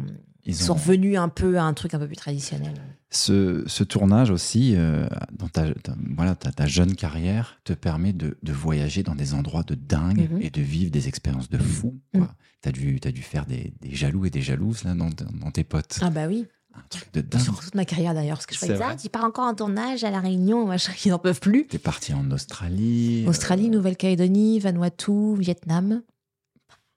Ils sont ont revenus un peu à un truc un peu plus traditionnel. ce, ce tournage aussi, euh, dans ta, ta- voilà, ta, ta jeune carrière, te permet de, de voyager dans des endroits de dingue Mhm. et de vivre des expériences de fou. Mhm. Tu as, dû as dû faire des, des jaloux et des jalouses là, dans, dans tes potes. Ah bah oui. Un truc de dingue. Sur toute ma carrière d'ailleurs, parce que je vrai ah, tu pars encore en tournage à La Réunion, machin, ils n'en peuvent plus. T'es parti en Australie. euh, Australie, Nouvelle-Calédonie, Vanuatu, Vietnam.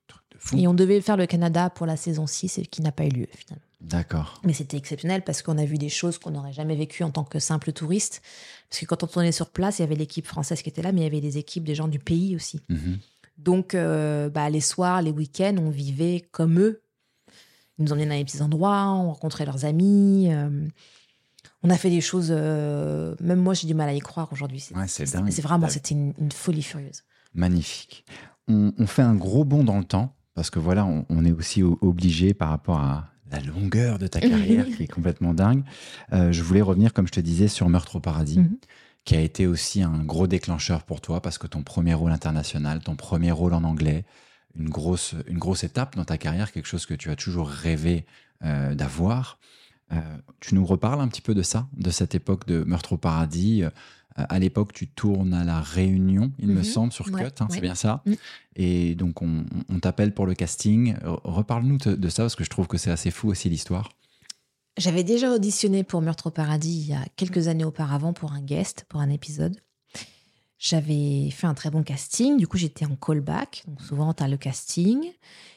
truc de fou. Et on devait faire le Canada pour la saison 6, et qui n'a pas eu lieu finalement. D'accord. Mais c'était exceptionnel parce qu'on a vu des choses qu'on n'aurait jamais vécues en tant que simple touriste. Parce que quand on tournait sur place, il y avait l'équipe française qui était là, mais il y avait des équipes des gens du pays aussi. Mhm. Donc, euh, bah, les soirs, les week-ends, on vivait comme eux. Ils nous emmenaient dans les petits endroits, on rencontrait leurs amis. euh, on a fait des choses, euh, même moi j'ai du mal à y croire aujourd'hui. C'est Ouais, c'est vraiment, c'était une, une folie furieuse. Magnifique. On, on fait un gros bond dans le temps parce que voilà, on, on est aussi obligé par rapport à la longueur de ta carrière qui est complètement dingue. Euh, je voulais revenir, comme je te disais, sur Meurtre au paradis, Mhm. qui a été aussi un gros déclencheur pour toi parce que ton premier rôle international, ton premier rôle en anglais, une grosse, une grosse étape dans ta carrière, quelque chose que tu as toujours rêvé euh, d'avoir. Euh, tu nous reparles un petit peu de ça, de cette époque de Meurtre au paradis. Euh, à l'époque, tu tournes à la Réunion, il me Mhm. semble, sur Ouais, Cut, hein, c'est bien ça. Mhm. Et donc, on, on t'appelle pour le casting. Re- Reparle-nous de, de ça, parce que je trouve que c'est assez fou aussi l'histoire. J'avais déjà auditionné pour Meurtre au paradis il y a quelques années auparavant pour un guest, pour un épisode. J'avais fait un très bon casting, du coup j'étais en callback. Donc souvent tu as le casting,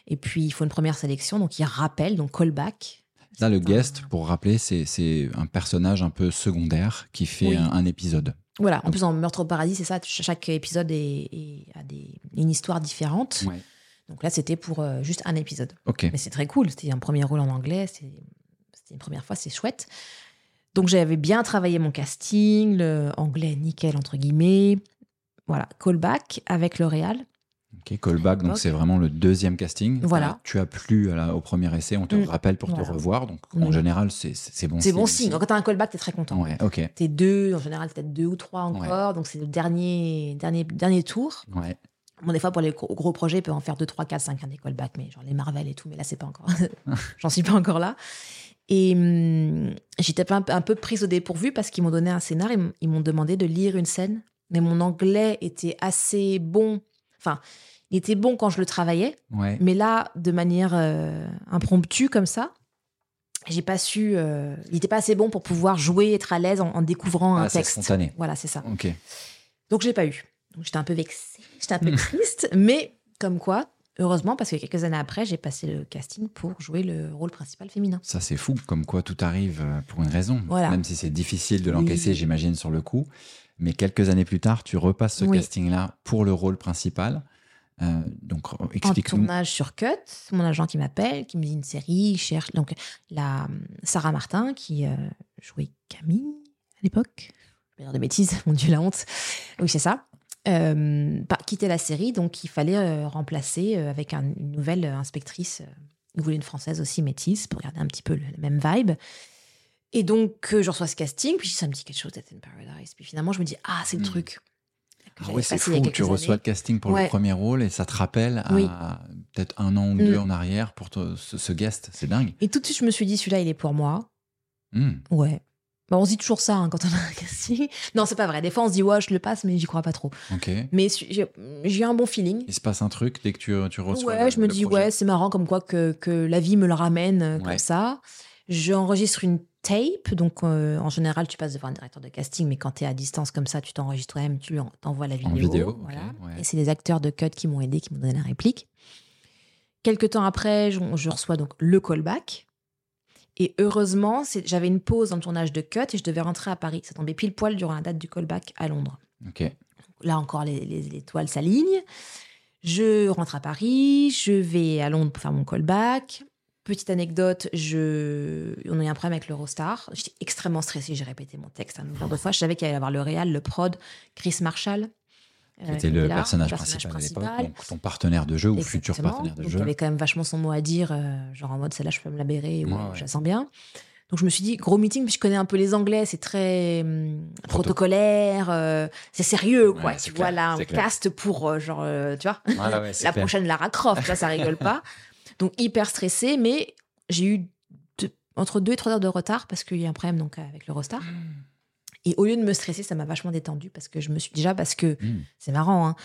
et puis il faut une première sélection, donc il rappelle, donc callback. Là, le un- guest, pour rappeler, c'est- un personnage un peu secondaire qui fait Oui. un, un épisode. Voilà, en plus en Meurtre au paradis, c'est ça, ch- chaque épisode est, est- a des, une histoire différente. Ouais. Donc là c'était pour euh, juste un épisode. Mais c'est très cool, c'était un premier rôle en anglais, c'était une première fois, c'est chouette. Donc j'avais bien travaillé mon casting, le anglais nickel entre guillemets. Voilà, callback avec L'Oréal. Ok, callback, donc c'est vraiment le deuxième casting. Voilà. Tu as plu au premier essai, on te Mm. rappelle pour te revoir. Donc en Mm. général, c'est bon C'est bon signe signe. Quand t'as un callback, t'es très content. Ouais, ok. T'es deux, en général, peut-être deux ou trois encore. Donc c'est le dernier, dernier, dernier tour. Ouais. Bon, des fois, pour les gros projets, ils peuvent en faire 2, 3, 4, 5, un des callbacks, mais genre les Marvel et tout, mais là, c'est pas encore. J'en suis pas encore là. Et hum, j'étais un, peu- un peu prise au dépourvu parce qu'ils m'ont donné un scénar, m- ils m'ont demandé de lire une scène, mais mon anglais était assez bon. Enfin, il était bon quand je le travaillais, Ouais. mais là, de manière euh, impromptue comme ça, j'ai pas su. euh, il était pas assez bon pour pouvoir jouer, être à l'aise en, en découvrant un Ah, c'est texte. spontané. Voilà, c'est ça. Ok. Donc je l'ai pas eu. Donc j'étais un peu vexée, j'étais un peu triste, mais comme quoi, heureusement, parce que quelques années après, j'ai passé le casting pour jouer le rôle principal féminin. Ça, c'est fou, comme quoi tout arrive euh, pour une raison. Voilà. Même si c'est difficile de Oui. l'encaisser, j'imagine, sur le coup. Mais quelques années plus tard, tu repasses ce Oui. casting-là pour le rôle principal. Euh, donc, En explique-nous. tournage sur Cut, mon agent qui m'appelle, qui me dit une série, il cherche donc la Sarah Martin qui euh, jouait Camille à l'époque. vais dire de bêtises, mon Dieu, la honte. Oui, c'est ça. Euh, quitter la série, donc il fallait euh, remplacer euh, avec un- une nouvelle euh, inspectrice. euh, il voulait une française aussi métisse pour garder un petit peu le, le même vibe. Et donc, euh, je reçois ce casting, puis ça me dit quelque chose d'être in Paradise. Puis finalement, je me dis, ah, c'est le Hmm. truc. Ah ouais, c'est fou. Tu reçois années. le casting pour Ouais. le premier rôle et ça te rappelle à peut-être un an ou deux Mm. en arrière pour te- ce, ce guest. C'est dingue. Et tout de suite, je me suis dit, celui-là, il est pour moi. Mm. Ouais. Bah, on se dit toujours ça hein, quand on a un casting. Non, c'est pas vrai. Des fois, on se dit, ouais, je le passe, mais j'y crois pas trop. Ok. Mais j'ai un bon feeling. Il se passe un truc dès que tu, tu reçois. Ouais, le- je me le dis, projet. ouais, c'est marrant comme quoi que, que la vie me le ramène euh, Ouais. comme ça. J'enregistre une tape, donc euh, en général, tu passes devant un directeur de casting, mais quand tu es à distance comme ça, tu t'enregistres toi-même, tu t'envoies la vidéo. En vidéo, ok, voilà. ouais. Et c'est des acteurs de cut qui m'ont aidé, qui m'ont donné la réplique. Quelques temps après, je, je reçois donc le callback. Et heureusement, j'avais une pause dans le tournage de cut et je devais rentrer à Paris. Ça tombait pile poil durant la date du callback à Londres. Là encore, les, les- les étoiles s'alignent. Je rentre à Paris, je vais à Londres pour faire mon callback. Petite anecdote, je... on a eu un problème avec l'Eurostar. J'étais extrêmement stressée, j'ai répété mon texte un million de fois. Je savais qu'il allait y avoir le réal, le prod, Chris Marshall. Qui euh, le là, personnage, principal, à l'époque. ton partenaire de jeu ou futur partenaire de Donc, jeu. Il avait quand même vachement son mot à dire, euh, genre en mode celle-là, je peux me la bérer, ou Ouais, ouais. je la sens bien. Donc je me suis dit, gros meeting, puis je connais un peu les Anglais, c'est très hum, protocolaire, euh, c'est sérieux, quoi. Ouais, tu clair, vois, là, un c'est clair. cast pour, euh, genre, tu vois, Voilà, la prochaine Lara Croft, vois, ça rigole pas. Donc hyper stressée, mais j'ai eu deux- entre deux et trois heures de retard parce qu'il y a un problème donc avec l'Eurostar. Et au lieu de me stresser, ça m'a vachement détendu parce que je me suis déjà parce que Mm. c'est marrant. Hein.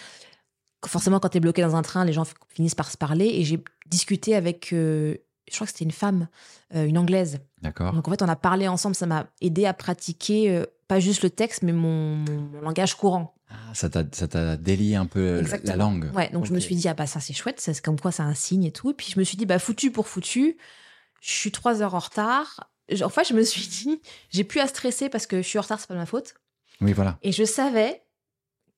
Forcément, quand tu es bloqué dans un train, les gens finissent par se parler. Et j'ai discuté avec, euh, je crois que c'était une femme, euh, une anglaise. D'accord. Donc en fait, on a parlé ensemble. Ça m'a aidé à pratiquer euh, pas juste le texte, mais mon, mon- mon langage courant. Ah, ça t'a délié un peu la- Exactement. la langue. Ouais, donc je me suis dit, ah bah ça c'est chouette, c'est comme quoi c'est un signe et tout. Et puis je me suis dit, bah foutu pour foutu, je suis trois heures en retard. Je- En fait, je me suis dit, j'ai plus à stresser parce que je suis en retard, c'est pas de ma faute. Oui, voilà. Et je savais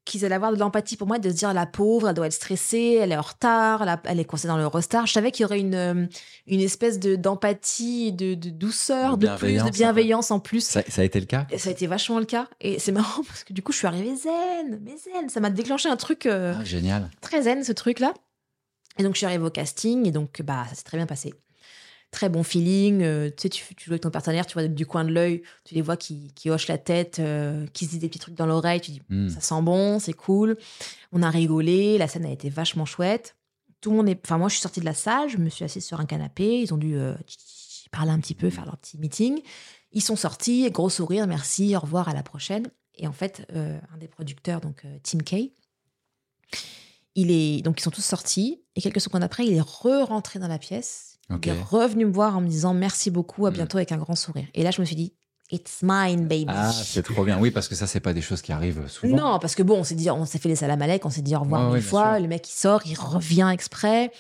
qu'ils allaient avoir de l'empathie pour moi, de se dire la pauvre, elle doit être stressée, elle est en retard, elle, a- elle est coincée dans l'Eurostar. Je savais qu'il y aurait une, euh, une espèce de d'empathie, de, de douceur, De de, plus, bienveillance, de bienveillance en plus. Ça, ça a été le cas? Ça a été vachement le cas. Et c'est marrant parce que du coup, je suis arrivée zen, mais zen. Ça m'a déclenché un truc euh, Ah, Génial. très zen, ce truc-là. Et donc, je suis arrivée au casting et donc, bah, ça s'est très bien passé. Très bon feeling. euh, tu sais, tu, tu joues avec ton partenaire, tu vois du coin de l'œil, tu les vois qui, qui hochent la tête, euh, qui se disent des petits trucs dans l'oreille. Tu dis, Mm. ça sent bon, c'est cool. On a rigolé, la scène a été vachement chouette. Tout le monde est. Enfin, moi, je suis sortie de la salle, je me suis assise sur un canapé. Ils ont dû euh, parler un petit peu, faire leur petit meeting. Ils sont sortis, gros sourire, merci, au revoir, à la prochaine. Et en fait, un des producteurs, donc Tim Kay, il est donc ils sont tous sortis et quelques secondes après, il est re-rentré dans la pièce. Il est revenu me voir en me disant merci beaucoup, à Mm. bientôt avec un grand sourire. Et là, je me suis dit, it's mine, baby. Ah, c'est trop bien. Oui, parce que ça, c'est pas des choses qui arrivent souvent. Non, parce que bon, on s'est dit, on s'est fait les salamalek, on s'est dit au revoir Ouais, mille bien fois. Le mec, il sort, il revient exprès.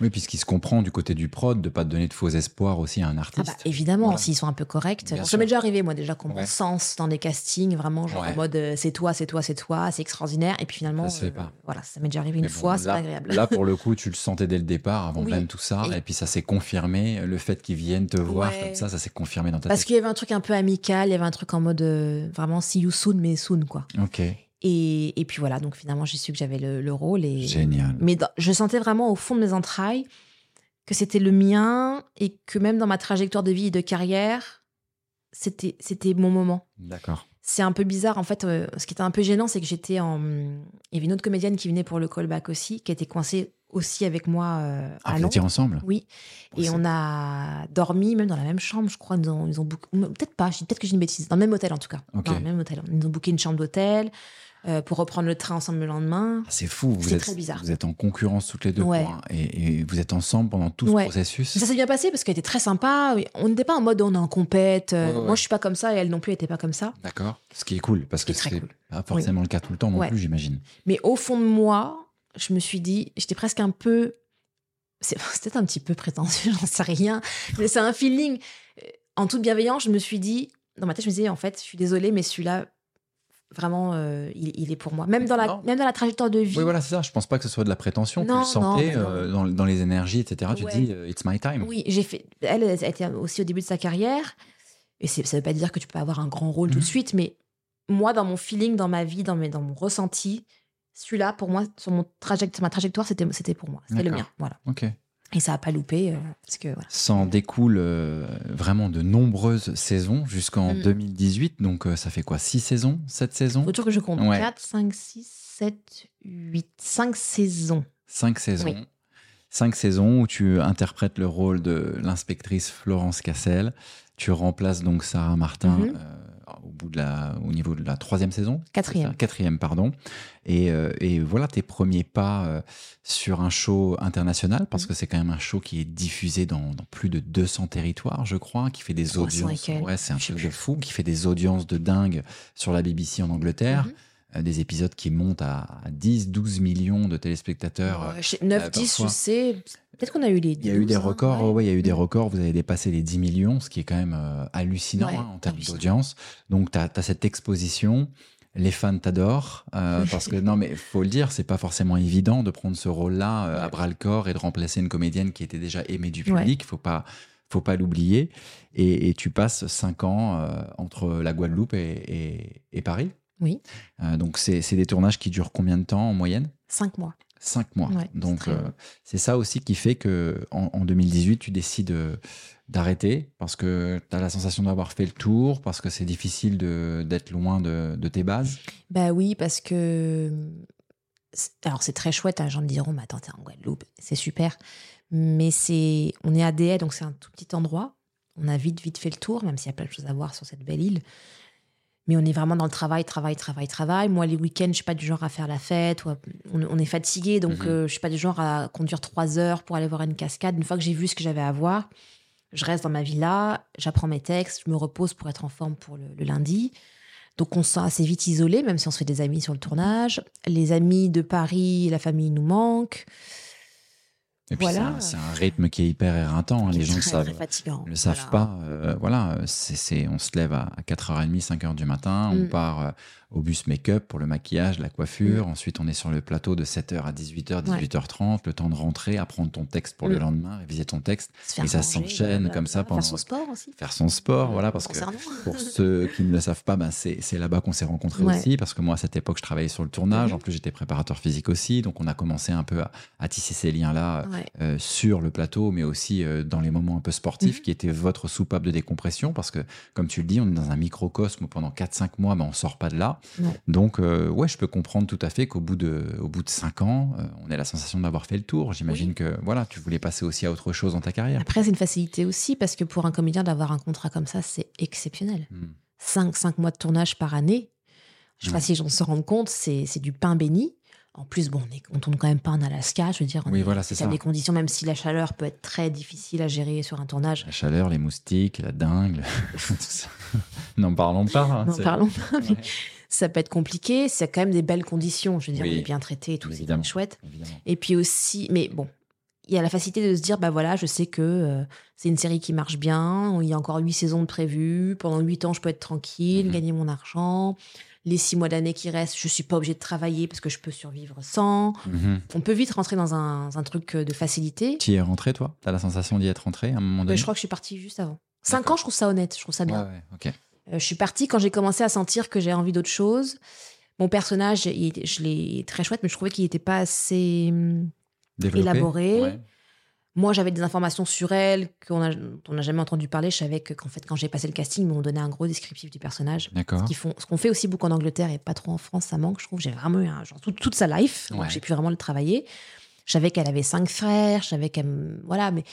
Oui, puisqu'il se comprend du côté du prod de pas te donner de faux espoirs aussi à un Ah artiste. bah, évidemment, Voilà. s'ils sont un peu corrects. Bien ça m'est déjà arrivé, moi, déjà, qu'on Ouais. me sens dans des castings, vraiment, genre Ouais. en mode euh, c'est toi, c'est toi, c'est toi, c'est extraordinaire. Et puis finalement, Ça pas. voilà, ça m'est déjà arrivé une bon, fois, c'est pas agréable. Là, pour le coup, tu le sentais dès le départ, avant Oui. même tout ça. Et- Et, puis, ça s'est confirmé. Le fait qu'ils viennent te voir Ouais. comme ça, ça s'est confirmé dans ta Parce tête. qu'il y avait un truc un peu amical, il y avait un truc en mode euh, vraiment see you soon, mais soon, quoi. Ok. Et, et puis voilà, donc finalement, j'ai su que j'avais le, le rôle. Et... Génial. Mais dans- je sentais vraiment au fond de mes entrailles que c'était le mien et que même dans ma trajectoire de vie et de carrière, c'était c'était mon moment. D'accord. C'est un peu bizarre. En fait, euh, ce qui était un peu gênant, c'est que j'étais en. Il y avait une autre comédienne qui venait pour le callback aussi, qui était coincée aussi avec moi euh, Ah, à Londres. ensemble? Oui. Et on a dormi même dans la même chambre, je crois. Ils ont, ils ont booké- peut-être pas, je dis peut-être que j'ai une bêtise. Dans le même hôtel en tout cas. Dans le même hôtel. Ils ont booké une chambre d'hôtel euh, pour reprendre le train ensemble le lendemain. C'est fou. Vous êtes, très bizarre. Vous êtes en concurrence toutes les deux. Ouais. quoi. Et, et vous êtes ensemble pendant tout Ouais. ce processus. Ça s'est bien passé parce qu'elle était très sympa. On n'était pas en mode on est en compète. euh, Ouais. Moi, je suis pas comme ça et elle non plus, elle était pas comme ça. D'accord. Ce qui est cool, parce que c'est cool. pas forcément le cas tout le temps non plus, j'imagine. Mais au fond de moi, je me suis dit, j'étais presque un peu. C'est c'est peut-être un petit peu prétentieux, j'en sais rien. Mais c'est un feeling. Euh, En toute bienveillance, je me suis dit, dans ma tête, je me disais, en fait, je suis désolée, mais celui-là, vraiment, euh, il, il est pour moi. Même dans la, Non. même dans la trajectoire de vie. Oui, voilà, c'est ça. Je pense pas que ce soit de la prétention. tu Non, le sentais non, euh, dans, dans les énergies, etc. Tu te dis, euh, it's my time. Oui, j'ai fait. Elle, elle était aussi au début de sa carrière. Et ça veut pas dire que tu peux avoir un grand rôle tout Mhm. de suite, mais moi, dans mon feeling, dans ma vie, dans, mes, dans mon ressenti, celui-là, pour moi, sur, mon traject, ma trajectoire, c'était, pour moi. C'était le mien. Voilà. Ok. Et ça n'a pas loupé. euh, parce que, voilà. S'en découle euh, vraiment de nombreuses saisons jusqu'en Mm. 2018. Donc, euh, ça fait quoi 6 saisons 7 saisons? Faut toujours que je compte. Ouais. 4, 5, 6, 7, 8, 5 saisons. 5 saisons. Oui. Cinq saisons où tu interprètes le rôle de l'inspectrice Florence Cassel. Tu remplaces donc Sarah Martin Mhm. Au, bout de la, au niveau de la troisième saison. Quatrième. Quatrième, pardon. Et, euh, et voilà tes premiers pas euh, sur un show international, parce Mhm. que c'est quand même un show qui est diffusé dans, dans plus de 200 territoires, je crois, qui fait des 300 et audiences. Ouais, c'est un truc de fou, qui fait des audiences de dingue sur la BBC en Angleterre. Mhm. Euh, des épisodes qui montent à, à 10, 12 millions de téléspectateurs. euh, Ouais, chez 9, 10, parfois. je sais. Peut-être qu'on a eu les Il y a eu des 12, hein, records, ouais. ouais, il y a eu des records. Vous avez dépassé les 10 millions, ce qui est quand même euh, hallucinant Ouais, hein, en termes d'audience. Donc, tu as, cette exposition. Les fans t'adorent euh, parce que non mais faut le dire c'est pas forcément évident de prendre ce rôle-là euh, à bras le corps et de remplacer une comédienne qui était déjà aimée du public faut pas faut pas l'oublier et, et tu passes cinq ans euh, entre la Guadeloupe et, et- et Paris Oui. Euh, donc c'est des tournages qui durent combien de temps en moyenne? 5 mois. Cinq mois. Ouais, Donc, euh, c'est ça aussi qui fait que en, en 2018, tu décides euh, d'arrêter parce que tu as la sensation d'avoir fait le tour, parce que c'est difficile d'être loin de, de tes bases? Bah oui, parce que. Alors, c'est très chouette. hein, Les gens me diront, mais attends, t'es en Guadeloupe, c'est super. Mais c'est. On est à Déa, donc c'est un tout petit endroit. On a vite, vite fait le tour, même s'il y a plein de choses à voir sur cette belle île. Mais on est vraiment dans le travail, travail, travail, travail. Moi, les week-ends, je suis pas du genre à faire la fête. ou à- On, on est fatigué, donc Mhm. euh, je suis pas du genre à conduire trois heures pour aller voir une cascade. Une fois que j'ai vu ce que j'avais à voir, je reste dans ma villa, j'apprends mes textes, je me repose pour être en forme pour le, le lundi. Donc on se sent assez vite isolé, même si on se fait des amis sur le tournage. Les amis de Paris, la famille nous manque. Et puis, Voilà. c'est un- rythme qui est hyper éreintant. hein, Les gens très, savent. fatigant. le savent Voilà. pas. euh, voilà, c'est, c'est- on se lève à, 4h30, 5h du matin, on Mm. part euh, au bus make-up pour le maquillage, la coiffure. Ensuite, on est sur le plateau de 7h à 18h, 18h30, le temps de rentrer, apprendre ton texte pour le Mm. lendemain, réviser ton texte, Et ça s'enchaîne comme ça pendant- Faire son sport aussi. faire son sport. Voilà, parce que pour ceux qui ne le savent pas, ben c'est, là-bas qu'on s'est rencontrés Ouais. aussi, parce que moi, à cette époque, je travaillais sur le tournage. En plus, j'étais préparateur physique aussi. Donc, on a commencé un peu à, à tisser ces liens-là Ouais. euh, sur le plateau, mais aussi euh, dans les moments un peu sportifs, Mhm. qui étaient votre soupape de décompression, parce que, comme tu le dis, on est dans un microcosme où pendant 4-5 mois, ben, on sort pas de là. Ouais. Donc, euh, ouais, je peux comprendre tout à fait qu'au bout de, au bout de 5 ans, euh, on ait la sensation d'avoir fait le tour. J'imagine que, voilà, tu voulais passer aussi à autre chose dans ta carrière. Après, c'est une facilité aussi, parce que pour un comédien, d'avoir un contrat comme ça, c'est exceptionnel. Hmm. 5, cinq mois de tournage par année, je sais pas si gens se rendent compte, c'est du pain béni. En plus, bon, on, est, on tourne quand même pas en Alaska, je veux dire. on Oui, est- voilà, c'est ça. des conditions, même si la chaleur peut être très difficile à gérer sur un tournage. La chaleur, les moustiques, la dingue, tout ça. N'en parlons pas. hein, N'en parlons pas, mais Ouais, ça peut être compliqué. C'est quand même des belles conditions. Je veux dire, Oui. on est bien traité et tout, c'est Évidemment. chouette. évidemment. Et puis aussi, mais bon, il y a la facilité de se dire, bah voilà, je sais que euh, c'est une série qui marche bien, il y a encore huit saisons de prévues, pendant huit ans, je peux être tranquille, Mhm. gagner mon argent. Les six mois d'année qui restent, je suis pas obligée de travailler parce que je peux survivre sans. Mhm. On peut vite rentrer dans un, un truc de facilité. Tu y es rentré, toi? T'as la sensation d'y être rentré à un moment Mais donné? je crois que je suis partie juste avant. Cinq ans, je trouve ça honnête, je trouve ça bien. Ouais, ouais, ok. Euh, je suis partie quand j'ai commencé à sentir que j'ai envie d'autre chose. Mon personnage, il je l'ai très chouette, mais je trouvais qu'il n'était pas assez. hum, Développé Élaboré. Ouais. Moi, j'avais des informations sur elle qu'on on n'a jamais entendu parler. Je savais que- qu'en fait, quand j'ai passé le casting, ils m'ont donné un gros descriptif du personnage. D'accord. Ce qu'on fait aussi beaucoup en Angleterre et pas trop en France, ça manque. Je trouve j'ai vraiment eu un, genre, toute, toute sa life. Ouais. j'ai pu vraiment le travailler. Je savais qu'elle avait cinq frères. Je savais qu'elle. Voilà, mais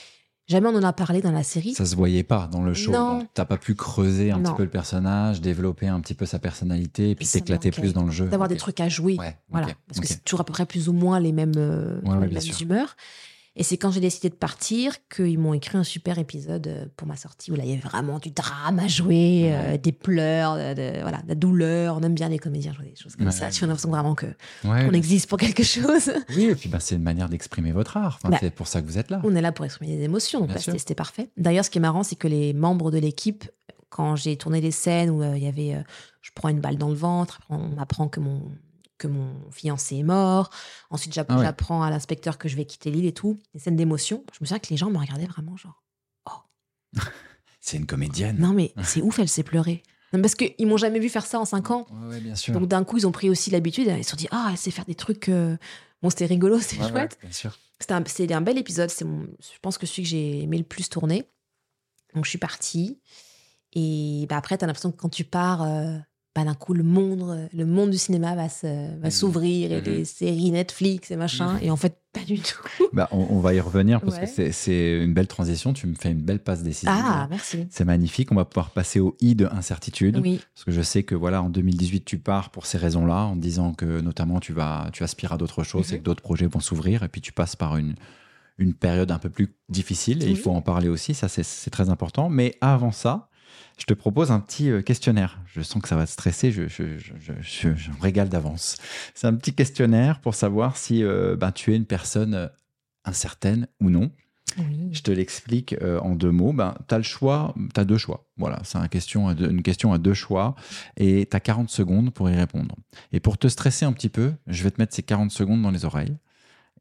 jamais on en a parlé dans la série. Ça se voyait pas dans le show. Non. T'as pas pu creuser un Non. petit peu le personnage, développer un petit peu sa personnalité et puis t'éclater plus dans le jeu. D'avoir Ok. des trucs à jouer. Ouais, Voilà, parce que c'est toujours à peu près plus ou moins les mêmes, euh, Ouais, les mêmes humeurs. Et c'est quand j'ai décidé de partir qu'ils m'ont écrit un super épisode euh, pour ma sortie où là il y avait vraiment du drame à jouer, euh, des pleurs, de, de- voilà, de la douleur. On aime bien les comédiens jouer des choses comme Ouais, ça. Tu as l'impression vraiment que Ouais, on existe pour quelque chose. Oui, et puis bah, c'est une manière d'exprimer votre art. Enfin, Bah, c'est pour ça que vous êtes là. on est là pour exprimer des émotions, sûr. c'était parfait. D'ailleurs, ce qui est marrant, c'est que les membres de l'équipe, quand j'ai tourné les scènes où euh, il y avait, euh, je prends une balle dans le ventre, on m'apprend que mon que mon fiancé est mort. Ensuite, Ah ouais. j'apprends à l'inspecteur que je vais quitter l'île et tout. Des scènes d'émotion. Je me souviens que les gens me regardaient vraiment genre, C'est une comédienne. non mais c'est ouf, elle s'est pleurée. Non, parce qu'ils m'ont jamais vu faire ça en 5 ans. Ouais, ouais, bien sûr. Donc d'un coup, ils ont pris aussi l'habitude. Ils se sont dit, ah, elle sait faire des trucs. euh, Bon, c'était rigolo, ouais, chouette. bien sûr. C'était un, c'était un bel épisode. C'est mon, je pense que celui que j'ai aimé le plus tourner. Donc je suis partie. Et bah, après, tu as l'impression que quand tu pars, euh, bah, d'un coup, le monde, le monde du cinéma va, se- va Mhm. s'ouvrir et Mhm. les séries Netflix et machin. Et en fait, pas du tout. Bah, on, on va y revenir parce Ouais. que c'est- c'est une belle transition. Tu me fais une belle passe décisive. Ah, merci. C'est magnifique. On va pouvoir passer au i de incertitude. Oui, Parce que je sais que voilà, en 2018, tu pars pour ces raisons-là, en disant que notamment tu vas, tu aspires à d'autres choses Mhm. et que d'autres projets vont s'ouvrir, et puis tu passes par une, une période un peu plus difficile, et il faut en parler aussi, ça c'est- c'est très important. Mais avant ça, je te propose un petit euh, questionnaire. Je sens que ça va te stresser, je, je, je, je- je- je me régale d'avance. C'est un petit questionnaire pour savoir si euh, ben, tu es une personne euh, incertaine ou non. oui. Je te l'explique euh, en deux mots. Ben, tu as le choix, tu as deux choix. Voilà, c'est un question une question à deux choix et tu as 40 secondes pour y répondre. Et pour te stresser un petit peu, je vais te mettre ces 40 secondes dans les oreilles.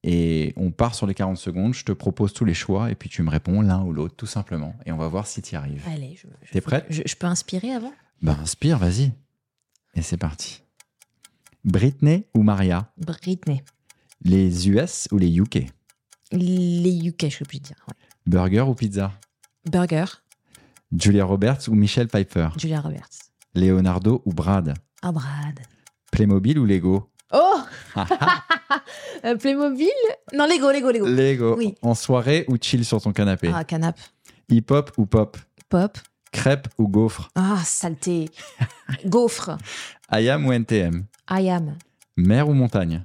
Et on part sur les 40 secondes, je te propose tous les choix et puis tu me réponds l'un ou l'autre, tout simplement. Et on va voir si tu y arrives. Allez, je, je- T'es prête je, je peux inspirer avant? Ben, inspire, vas-y. Et c'est parti. Britney ou Maria? Britney. Les US ou les UK Les UK, je peux plus dire. ouais. Burger ou pizza? Burger, Julia Roberts ou Michelle Pfeiffer? Julia Roberts. Leonardo ou Brad? Ah, Brad. Playmobil ou Lego? Oh Euh, Playmobil Non, Lego, Lego, Lego. Lego. Oui. En soirée ou chill sur ton canapé Ah, canap. Hip-hop ou pop Pop. Crêpe ou gaufre Ah, saleté. Gaufre. Ayam ou NTM I am. Mer ou montagne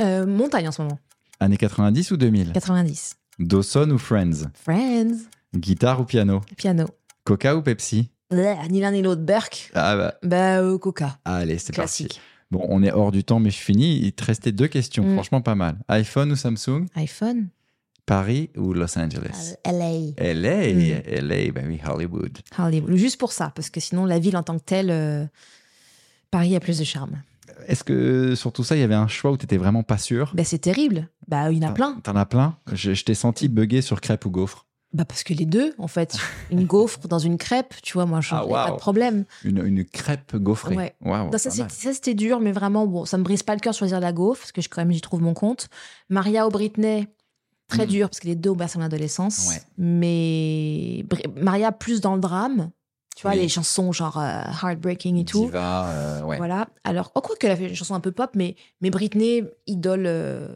Euh, montagne en ce moment. Années 90 ou 2000 90. Dawson ou Friends Friends. Guitare ou piano Piano. Coca ou Pepsi Bleh, ni l'un ni l'autre. Burke. Ah bah, Bah, euh, Coca. allez, c'est parti. Classique. Bon, on est hors du temps, mais je finis. Il te restait deux questions, Mm. franchement pas mal. iPhone ou Samsung? iPhone. Paris ou Los Angeles? LA. LA, Mm. LA, bah oui, Hollywood. Hollywood. Juste pour ça, parce que sinon, la ville en tant que telle, euh, Paris a plus de charme. Est-ce que sur tout ça, il y avait un choix où tu étais vraiment pas sûr? Bah, c'est terrible. Bah, il y en a plein. T'en as plein? Je, je t'ai senti bugger sur crêpe ou gaufre. Bah, parce que les deux, en fait. Une gaufre dans une crêpe, tu vois, moi, je Ah, pas de problème. Une, une crêpe gaufrée. Ouais. Waouh, Non, ça, c'était dur, mais vraiment, bon, ça me brise pas le cœur de choisir la gaufre, parce que je, quand même, j'y trouve mon compte. Maria ou Britney, très Mm. dur, parce que les deux ont bercé mon adolescence. Ouais. Mais Maria, plus dans le drame. Tu vois, Oui. les chansons genre euh, Heartbreaking et tout. Diva, euh, ouais. Voilà. Alors, oh, quoi qu'elle a fait une chanson un peu pop, mais, mais Britney, idole euh,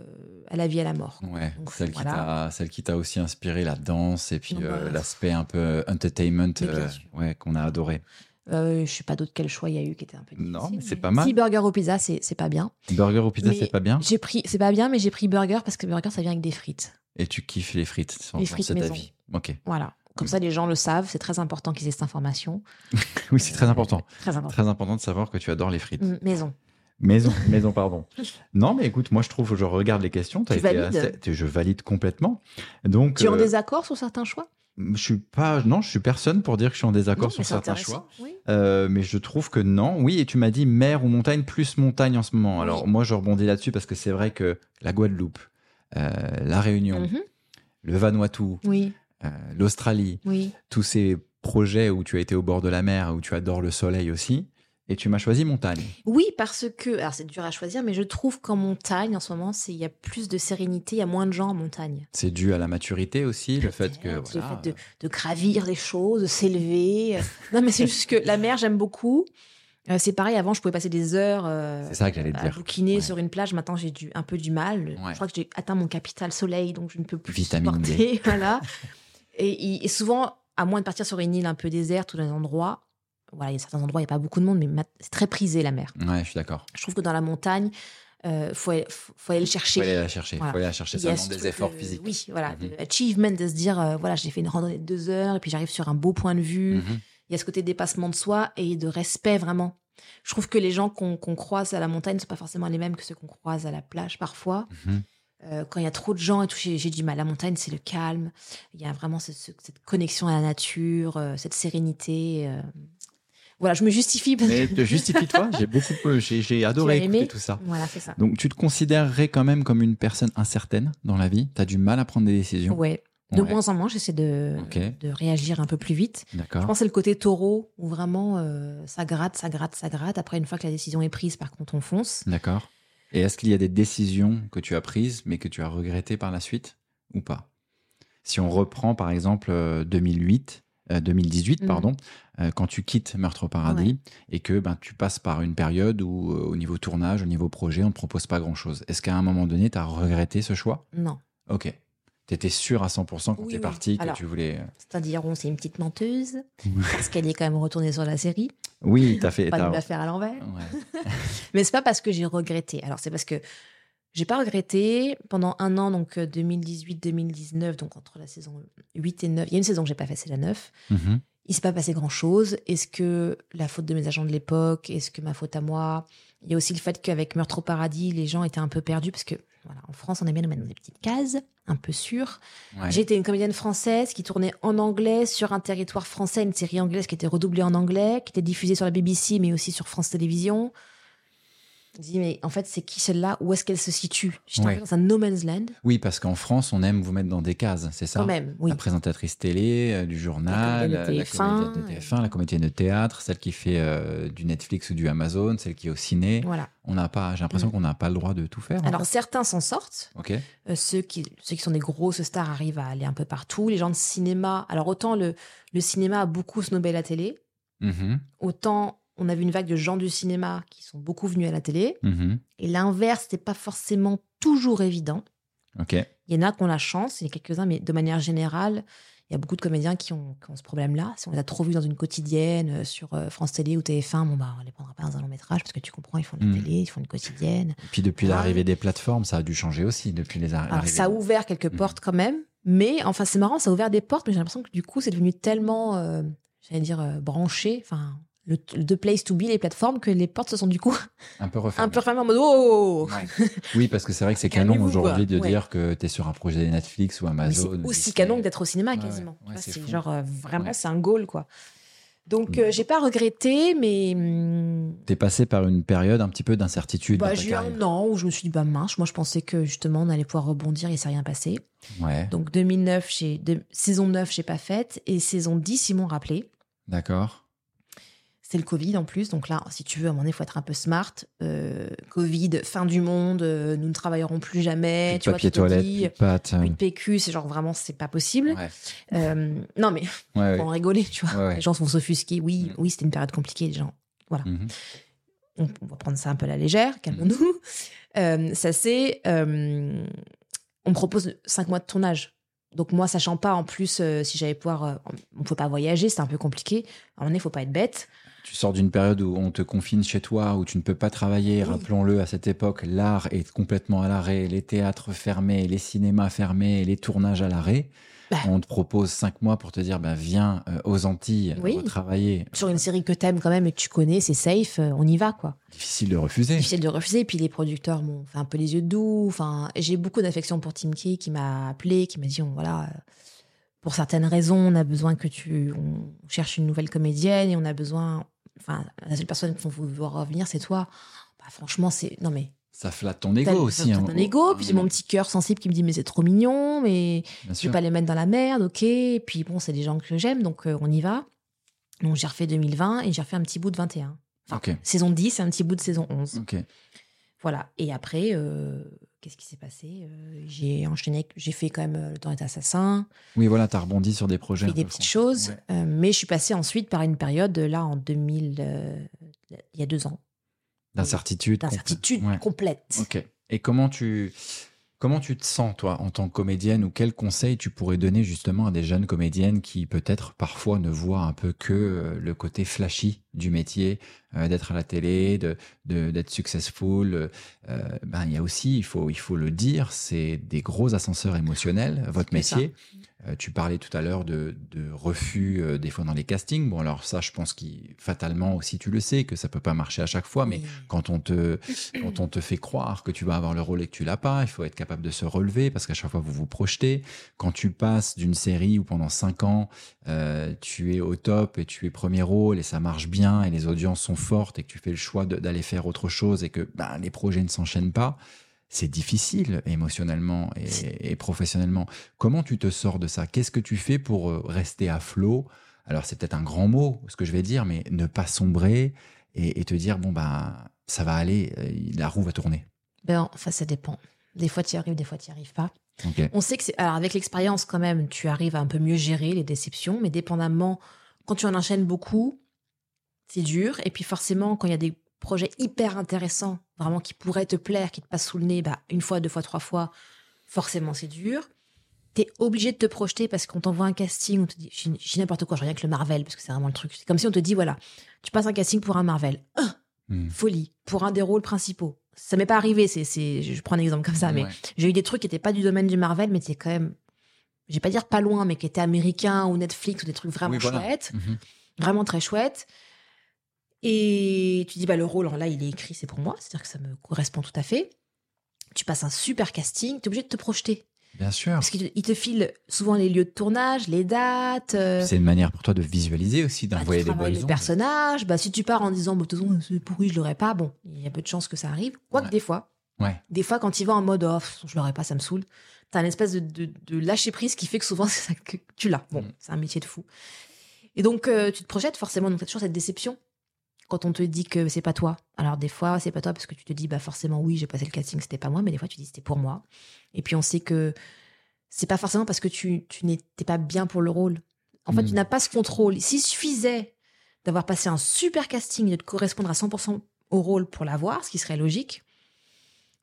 à la vie et à la mort. Ouais, Donc, celle, qui t'a, celle qui t'a aussi inspiré la danse et puis euh, l'aspect un peu entertainment Mais bien euh, ouais, qu'on a adoré. Euh, je sais pas d'autre quel choix il y a eu qui était un peu Non, difficile, mais c'est pas mal. Si burger ou pizza, c'est c'est pas bien. Burger ou pizza, Mais c'est pas bien? J'ai pris, c'est pas bien, mais j'ai pris burger parce que burger ça vient avec des frites. Et tu kiffes les frites sur, Les frites cet maison. avis. Ok. Voilà. Comme Mm. ça, les gens le savent. C'est très important qu'ils aient cette information. Oui, c'est très important. Très important. Très important de savoir que tu adores les frites. Maison. Maison, maison, pardon. Non, mais écoute, moi je trouve, je regarde les questions. Tu été valides assez- je valide complètement. Donc, Tu es en euh, désaccord sur certains choix? je suis pas, non, je suis personne pour dire que je suis en désaccord Non, sur certains choix. Oui. Euh, mais je trouve que non. Oui, et tu m'as dit mer ou montagne, plus montagne en ce moment. Oui. Alors moi, je rebondis là-dessus parce que c'est vrai que la Guadeloupe, euh, la Réunion, Mhm. le Vanuatu, Oui, l'Australie, oui. tous ces projets où tu as été au bord de la mer, où tu adores le soleil aussi, et tu m'as choisi montagne. Oui, parce que, alors c'est dur à choisir, mais je trouve qu'en montagne, en ce moment, c'est il y a plus de sérénité, il y a moins de gens en montagne. C'est dû à la maturité aussi, le fait que voilà, Le fait de, de gravir les choses, de s'élever. non, mais c'est juste que la mer, j'aime beaucoup. Euh, c'est pareil, avant, je pouvais passer des heures euh, c'est ça que à dire. bouquiner Ouais. sur une plage. Maintenant, j'ai un peu du mal. Ouais. Je crois que j'ai atteint mon capital soleil, donc je ne peux plus Vitamine D. supporter. voilà. Et, et souvent, à moins de partir sur une île un peu déserte ou dans un endroit, voilà, il y a certains endroits, il n'y a pas beaucoup de monde, mais ma- c'est très prisé la mer. Ouais, je suis d'accord. Je trouve que dans la montagne, il faut, aller- faut, faut aller le chercher. Faut aller la chercher. Voilà. Faut aller la chercher. Ça a demande des efforts de- physiques. Oui, voilà, de achievement, de se dire, euh, voilà, j'ai fait une randonnée de deux heures et puis j'arrive sur un beau point de vue. Mhm. Il y a ce côté dépassement de soi et de respect vraiment. Je trouve que les gens qu'on croise à la montagne ne sont pas forcément les mêmes que ceux qu'on croise à la plage parfois. Mhm. Euh, quand il y a trop de gens et tout, j'ai du mal. La montagne, c'est le calme. Il y a vraiment ce- ce- cette connexion à la nature, euh, cette sérénité. Euh. Voilà, je me justifie. parce Mais te justifie-toi. J'ai beaucoup, euh, j'ai j'ai adoré écouter tout ça. Voilà, c'est ça. Donc, tu te considérerais quand même comme une personne incertaine dans la vie? Tu as du mal à prendre des décisions? Ouais. De Ouais. moins en moins, j'essaie de, de réagir un peu plus vite. Je D'accord. pense que c'est le côté taureau où vraiment euh, ça gratte, ça gratte, ça gratte. Après, une fois que la décision est prise, par contre, on fonce. D'accord. Et est-ce qu'il y a des décisions que tu as prises, mais que tu as regrettées par la suite ou pas? Si on reprend par exemple euh, 2008, euh, 2018, Mhm. pardon, euh, quand tu quittes Meurtre au paradis et que ben, tu passes par une période où, euh, au niveau tournage, au niveau projet, on ne te propose pas grand-chose. Est-ce qu'à un moment donné, tu as regretté ce choix? Non. Ok. Tu étais sûr à 100% quand Oui, tu es oui. parti que Alors- tu voulais. C'est-à-dire, on c'est une petite menteuse parce qu'elle est quand même retournée sur la série. Oui, tu as fait. Pas de la faire à l'envers. Ouais. Mais c'est pas parce que j'ai regretté. Alors, c'est parce que j'ai pas regretté pendant un an, donc euh, 2018-2019, donc entre la saison 8 et 9. Il y a une saison que j'ai pas faite, c'est la 9. Mhm. Il s'est pas passé grand chose. Est-ce que la faute de mes agents de l'époque Est-ce que ma faute à moi? Il y a aussi le fait qu'avec Meurtre au paradis, les gens étaient un peu perdus parce que voilà, en France, on aime bien nous mettre dans des petites cases, un peu sûres. Ouais. Été une comédienne française qui tournait en anglais sur un territoire français, une série anglaise qui était redoublée en anglais, qui était diffusée sur la BBC, mais aussi sur France Télévisions. Je dis, mais en fait, c'est qui celle-là? Où est-ce qu'elle se situe? Ouais. peu dans un no man's land. Oui, parce qu'en France, on aime vous mettre dans des cases, c'est ça? Quand même, oui. La présentatrice télé, euh, du journal, La comédienne de la TF1, comédienne de TF1, la comédienne de théâtre, celle qui fait euh, du Netflix ou du Amazon, celle qui est au ciné. Voilà. On n'a pas, j'ai l'impression Mm. qu'on n'a pas le droit de tout faire. Alors, fait. certains s'en sortent. ok. Euh, ceux, qui, ceux qui sont des grosses stars arrivent à aller un peu partout. Les gens de cinéma. Alors, autant le, le cinéma a beaucoup snobé la télé, Mhm, autant on a vu une vague de gens du cinéma qui sont beaucoup venus à la télé. mhm. Et l'inverse, c'est pas forcément toujours évident. Il y en a qui ont la chance, il y a quelques-uns, mais de manière générale, il y a beaucoup de comédiens qui ont, qui ont ce problème-là. Si on les a trop vus dans une quotidienne, euh, sur euh, France Télé ou TF1, bon, bah, on les prendra pas dans un long métrage parce que tu comprends, ils font de la Mm. télé, ils font une quotidienne. Et puis depuis Ouais. l'arrivée des plateformes, ça a dû changer aussi depuis les Alors, arrivées. ça a ouvert quelques Mm. portes quand même, mais enfin, c'est marrant, ça a ouvert des portes, mais j'ai l'impression que du coup, c'est devenu tellement, euh, j'allais dire, euh, branché, enfin, le, the place to be, les plateformes, que les portes se sont du coup un peu un refermées. peu refermées en mode oh Ouais. Oui, parce que c'est vrai que c'est canon aujourd'hui de. Ouais. dire que tu es sur un projet Netflix ou Amazon. c'est aussi canon que d'être au cinéma Ouais, quasiment. c'est genre euh, vraiment c'est un goal quoi. Donc Mm. euh, j'ai pas regretté, mais hum, T'es passé par une période un petit peu d'incertitude. bah, j'ai eu un an où je me suis dit bah mince, moi je pensais que justement on allait pouvoir rebondir, il s'est rien passé. Ouais, Donc 2009, j'ai de- saison 9 j'ai pas faite et saison 10 ils m'ont rappelé. d'accord. C'est le Covid en plus, donc là, si tu veux, à un moment donné, il faut être un peu smart. Euh, Covid, fin du monde, euh, nous ne travaillerons plus jamais. Plus tu vois, papier te toilette, plus de pâtes. plus de PQ, c'est genre vraiment, c'est pas possible. Ouais, Euh, non, mais ouais, en rigoler, tu vois. Ouais. Les gens vont s'offusquer. Oui, Mm. oui, c'était une période compliquée, les gens. Mhm. On, on va prendre ça un peu à la légère, calmons-nous. Euh, ça, c'est. on me propose cinq mois de tournage. Donc, moi, sachant pas, en plus, euh, si j'allais pouvoir. euh, on ne peut pas voyager, c'était un peu compliqué. À un moment donné, il faut pas être bête. Tu sors d'une période où on te confine chez toi, où tu ne peux pas travailler. Oui. Rappelons-le, à cette époque, l'art est complètement à l'arrêt, les théâtres fermés, les cinémas fermés, les tournages à l'arrêt. Bah. On te propose cinq mois pour te dire, bah, viens euh, aux Antilles, Oui. travailler. Sur une série que t'aimes quand même et que tu connais, c'est safe, euh, on y va, quoi. Difficile de refuser. Difficile de refuser. Puis les producteurs m'ont fait un peu les yeux doux. Enfin, j'ai beaucoup d'affection pour Tim Key qui m'a appelé, qui m'a dit, on, voilà, euh, pour certaines raisons, on a besoin que tu, on cherche une nouvelle comédienne et on a besoin, enfin, la seule personne qu'on veut voir revenir, c'est toi. Bah, franchement, c'est, non mais, Ça flatte ton ego aussi. t'as hein. ton ego. Puis j'ai mon petit cœur sensible qui me dit, mais c'est trop mignon, mais Bien je sûr. vais pas les mettre dans la merde, ok. Et puis bon, c'est des gens que j'aime, donc euh, on y va. Donc j'ai refait 2020 et j'ai refait un petit bout de 21. Enfin, saison 10 et un petit bout de saison 11. Ok. Voilà. Et après, euh, qu'est-ce qui s'est passé Euh, J'ai enchaîné, j'ai fait quand même euh, Le temps est assassin, Oui, voilà, tu as rebondi sur des projets. fait des petites choses, Ouais. euh, mais je suis passée ensuite par une période, là, en 2000, euh, il y a deux ans, D'incertitude. d'incertitude complète. Ouais. complète. Ok. Et comment tu, comment tu te sens, toi, en tant que comédienne, ou quels conseils tu pourrais donner justement à des jeunes comédiennes qui, peut-être, parfois ne voient un peu que euh, le côté flashy du métier, euh, d'être à la télé, de- d'être successful euh, Ben, il y a aussi, il faut, il faut le dire, c'est des gros ascenseurs émotionnels, votre ça. Euh, tu parlais tout à l'heure de, de refus, euh, des fois dans les castings. Bon, alors ça, je pense que fatalement aussi, tu le sais, que ça peut pas marcher à chaque fois, mais Oui. quand on te quand on te fait croire que tu vas avoir le rôle et que tu l'as pas, il faut être capable de se relever parce qu'à chaque fois vous vous projetez. Quand tu passes d'une série où pendant cinq ans euh, tu es au top et tu es premier rôle et ça marche bien et les audiences sont fortes et que tu fais le choix d'aller faire autre chose et que ben, les projets ne s'enchaînent pas, c'est difficile émotionnellement et, et professionnellement. Comment tu te sors de ça? Qu'est-ce que tu fais pour euh, rester à flot? Alors c'est peut-être un grand mot ce que je vais dire, mais ne pas sombrer et, et te dire bon bah ça va aller, euh, la roue va tourner. Ben, enfin, ça dépend. Des fois, tu y arrives, des fois, tu n'y arrives pas. On sait que. Alors, avec l'expérience, quand même, tu arrives à un peu mieux gérer les déceptions, mais dépendamment, quand tu en enchaînes beaucoup, c'est dur. Et puis, forcément, quand il y a des projets hyper intéressants, vraiment qui pourraient te plaire, qui te passent sous le nez, bah, une fois, deux fois, trois fois, forcément, c'est dur. T'es obligé de te projeter parce qu'on t'envoie un casting, on te dit, dis n'importe quoi, je reviens avec le Marvel, parce que c'est vraiment le truc. C'est comme si on te dit, voilà, tu passes un casting pour un Marvel. Ah, Hmm. folie, pour un des rôles principaux. Ça m'est pas arrivé, c'est, c'est, je prends un exemple comme ça, mais Ouais. j'ai eu des trucs qui étaient pas du domaine du Marvel, mais qui étaient quand même, je vais pas dire pas loin, mais qui étaient américains ou Netflix ou des trucs vraiment Oui, voilà. chouettes, Mhm. vraiment très chouettes. Et tu dis, bah, le rôle, là, il est écrit, c'est pour moi, c'est-à-dire que ça me correspond tout à fait. Tu passes un super casting, tu es obligé de te projeter. Bien sûr. Parce qu'il te, il te file souvent les lieux de tournage, les dates. euh, C'est une manière pour toi de visualiser aussi, bah, d'envoyer des bonnes les ondes. personnages. Bah, si tu pars en disant, bah, de toute façon, c'est pourri, je l'aurais pas, bon, il y a peu de chances que ça arrive. Quoique Ouais. des fois, Ouais. des fois, quand il va en mode off, je l'aurais pas, ça me saoule. T'as une espèce de, de, de lâcher prise qui fait que souvent ça que tu l'as. Bon, Mm. c'est un métier de fou. Et donc euh, tu te projettes forcément, donc t'as toujours cette déception quand on te dit que c'est pas toi. Alors des fois c'est pas toi parce que tu te dis bah forcément oui j'ai passé le casting c'était pas moi, mais des fois tu dis c'était pour moi. Et puis on sait que c'est pas forcément parce que tu, tu n'étais pas bien pour le rôle. En fait tu n'as pas ce contrôle. S'il suffisait d'avoir passé un super casting et de correspondre à 100% au rôle pour l'avoir, ce qui serait logique,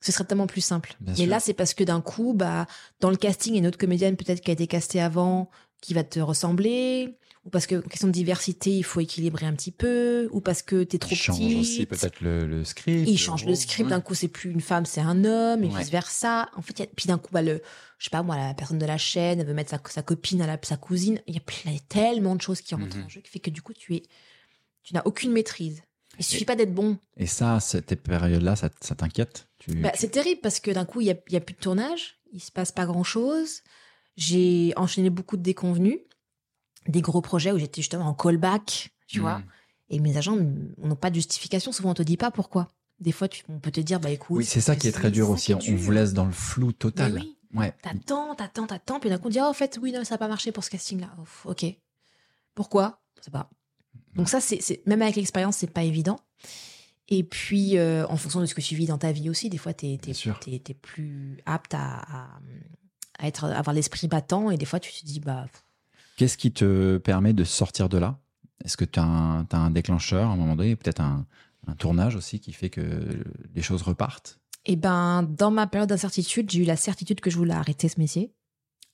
ce serait tellement plus simple. Bien Mais sûr. là, c'est parce que d'un coup, bah, dans le casting, il y a une autre comédienne peut-être qui a été castée avant, qui va te ressembler, ou parce que question de diversité, il faut équilibrer un petit peu, ou parce que t'es trop Il change petite. aussi peut-être le, le script. Il change le script, d'un coup c'est plus une femme, c'est un homme, et Ouais. vice versa. En fait, y a- puis d'un coup, bah, le, je sais pas moi, la personne de la chaîne, elle veut mettre sa, sa copine à la, sa cousine. Il y a plein- tellement de choses qui rentrent Mhm. en jeu qui fait que du coup, tu es, tu n'as aucune maîtrise. Il suffit pas d'être bon. Et ça, cette période-là, ça, ça t'inquiète? Tu... Bah, c'est terrible parce que d'un coup, il y a, y a plus de tournage, il se passe pas grand chose. J'ai enchaîné beaucoup de déconvenus, des gros projets où j'étais justement en callback, tu vois. Mm. Et mes agents n'ont pas de justification. Souvent, on te dit pas pourquoi. Des fois, tu, on peut te dire, bah écoute. Oui, c'est ça qui est très dur aussi. est On, vous laisse dans le flou total. oui, Ouais. t'attends, t'attends, t'attends. Puis d'un coup, on dit, ah, en fait, oui, non, ça n'a pas marché pour ce casting-là. Ok. Pourquoi? Je sais pas. Donc, ça, c'est, même avec l'expérience, c'est pas évident. Et puis, euh, en fonction de ce que tu vis dans ta vie aussi, des fois, sûr. t'es- t'es plus apte à, à, à être, à avoir l'esprit battant. Et des fois, tu te dis, bah, Qu'est-ce qui te permet de sortir de là? Est-ce que tu as, un t'as un déclencheur à un moment donné Peut-être un, un tournage aussi qui fait que les choses repartent? Eh ben, dans ma période d'incertitude, j'ai eu la certitude que je voulais arrêter ce métier.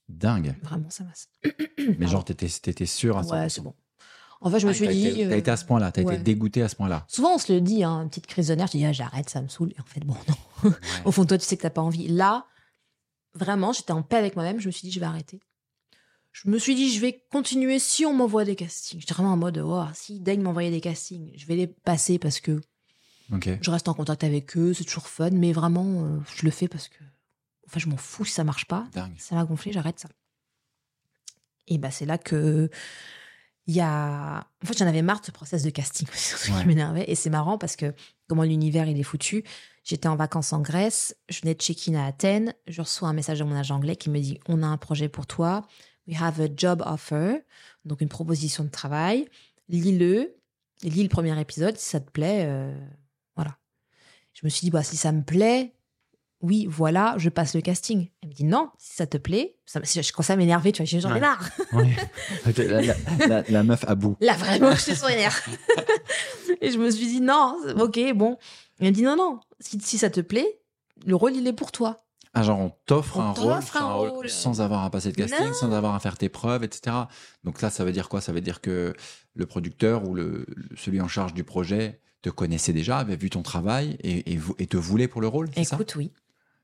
Dingue. Vraiment, ça m'a. Mais genre, t'étais, t'étais sûr à 100%. Ouais, c'est bon. En fait, je me Ah, suis dit. T'as euh, été à ce point-là, t'as ouais. été dégoûté à ce point-là. Souvent, on se le dit, hein, une petite crise de nerfs, tu dis, ah, j'arrête, ça me saoule. Et en fait, bon, non. Au fond de toi, tu sais que t'as pas envie. Là, vraiment, j'étais en paix avec moi-même. Je me suis dit, je vais arrêter. Je me suis dit, je vais continuer si on m'envoie des castings. J'étais vraiment en mode, oh, si daigne m'envoyer des castings, je vais les passer parce que je reste en contact avec eux, c'est toujours fun. Mais vraiment, euh, je le fais parce que, enfin, je m'en fous si ça marche pas. Dingue. Ça m'a gonflé, j'arrête ça. Et bah, c'est là que il y a. En fait, j'en avais marre de ce process de casting. Truc Ouais. qui m'énervait. Et c'est marrant parce que comment l'univers il est foutu. J'étais en vacances en Grèce, je venais de check-in à Athènes, je reçois un message de mon agent anglais qui me dit On a un projet pour toi. We have a job offer. Donc une proposition de travail. Lis-le. Lis le premier épisode. Si ça te plaît, euh, voilà. Je me suis dit bah, Si ça me plaît, oui, voilà, je passe le casting. Elle me dit non, si ça te plaît. Ça, je commence à m'énerver, tu vois, j'en ai Ouais. marre. Ouais. la, la- la- la meuf à bout. Là, vraiment, je suis sur. Et je me suis dit non, ok, bon. Elle me dit non, non, si, si ça te plaît, le rôle, il est pour toi. Ah, genre, on t'offre un, rôle, un sans- rôle. sans avoir à passer de casting, Non. sans avoir à faire tes preuves, etc. Donc là, ça veut dire quoi? Ça veut dire que le producteur ou le, celui en charge du projet te connaissait déjà, avait vu ton travail et, et, te voulait pour le rôle, ça? Écoute, oui.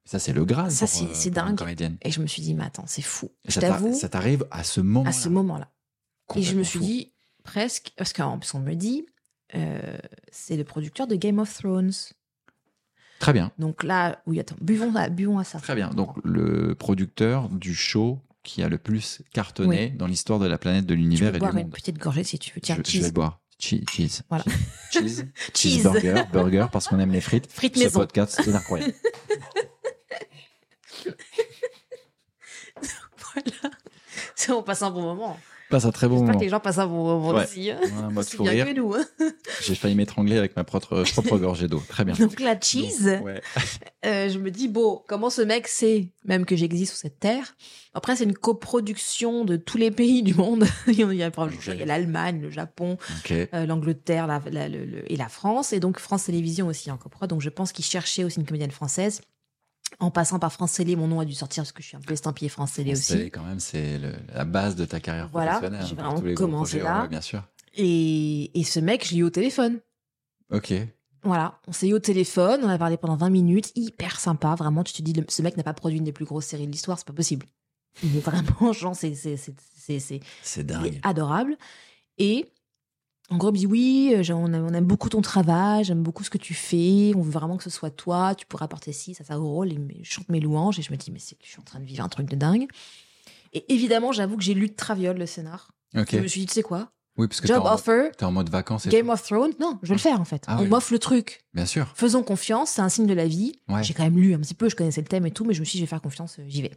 Ça, c'est le Graal Ça, c'est- euh, dingue. comédienne. Et je me suis dit, mais attends, c'est fou. Et Je ça t'a- t'avoue, Ça t'arrive à ce moment à ce moment-là. Et je me suis dit, presque, parce qu'en plus, on me dit, euh, c'est le producteur de Game of Thrones. Très bien. Donc là, oui, attends, buvons à, buvons à ça. Très bien. Donc le producteur du show qui a le plus cartonné dans l'histoire de la planète, de l'univers et du monde. Tu peux boire une petite gorgée si tu veux. Tiens, je, je vais boire. Cheese. Voilà. Cheese. cheese. Burger, burger, parce qu'on aime les frites. Frites Ce maison. podcast, c'est incroyable. voilà. On passe un bon moment. Passe un très bon J'espère moment. que les gens passent un bon moment Ouais. aussi. hein. Ouais, C'est fou bien rire. que nous. hein. J'ai failli m'étrangler avec ma propre, propre gorgée d'eau. Très bien. Donc la cheese, Donc, ouais. euh, je me dis, bon, comment ce mec sait même que j'existe sur cette terre? Après, c'est une coproduction de tous les pays du monde. il y a, l'Allemagne, le Japon, euh, l'Angleterre la- la- le- le- et la France. Et donc France Télévisions aussi en coprod. Donc je pense qu'ils cherchaient aussi une comédienne française. En passant par France Télé, mon nom a dû sortir parce que je suis un peu estampillée France Télé aussi. C'est quand même c'est la base de ta carrière Voilà, professionnelle. j'ai hein, vraiment commencé là. ouais, bien sûr. Et, et ce mec, je l'ai eu au téléphone. Ok. Voilà, on s'est eu au téléphone, on a parlé pendant 20 minutes, hyper sympa, vraiment, tu te dis, le- ce mec n'a pas produit une des plus grosses séries de l'histoire, c'est pas possible. Il est vraiment, genre, c'est, c'est, dingue. adorable. Et en gros, dit, oui, euh, on aime, beaucoup ton travail, j'aime beaucoup ce que tu fais, on veut vraiment que ce soit toi, tu pourrais apporter ci, ça, ça au rôle, et je chante mes louanges, et je me dis, mais c'est que je suis en train de vivre un truc de dingue. Et évidemment, j'avoue que j'ai lu de traviole le scénar. Ok. Je me suis dit, tu sais quoi, Oui, parce que t'es job en, mode- offer, t'es en mode vacances et Game tout. of Thrones, non, je vais le faire en fait. Ah on oui. m'offre le truc. Bien sûr. Faisons confiance, c'est un signe de la vie. Ouais. J'ai quand même lu un petit peu, je connaissais le thème et tout, mais je me suis dit, je vais faire confiance, euh, j'y vais.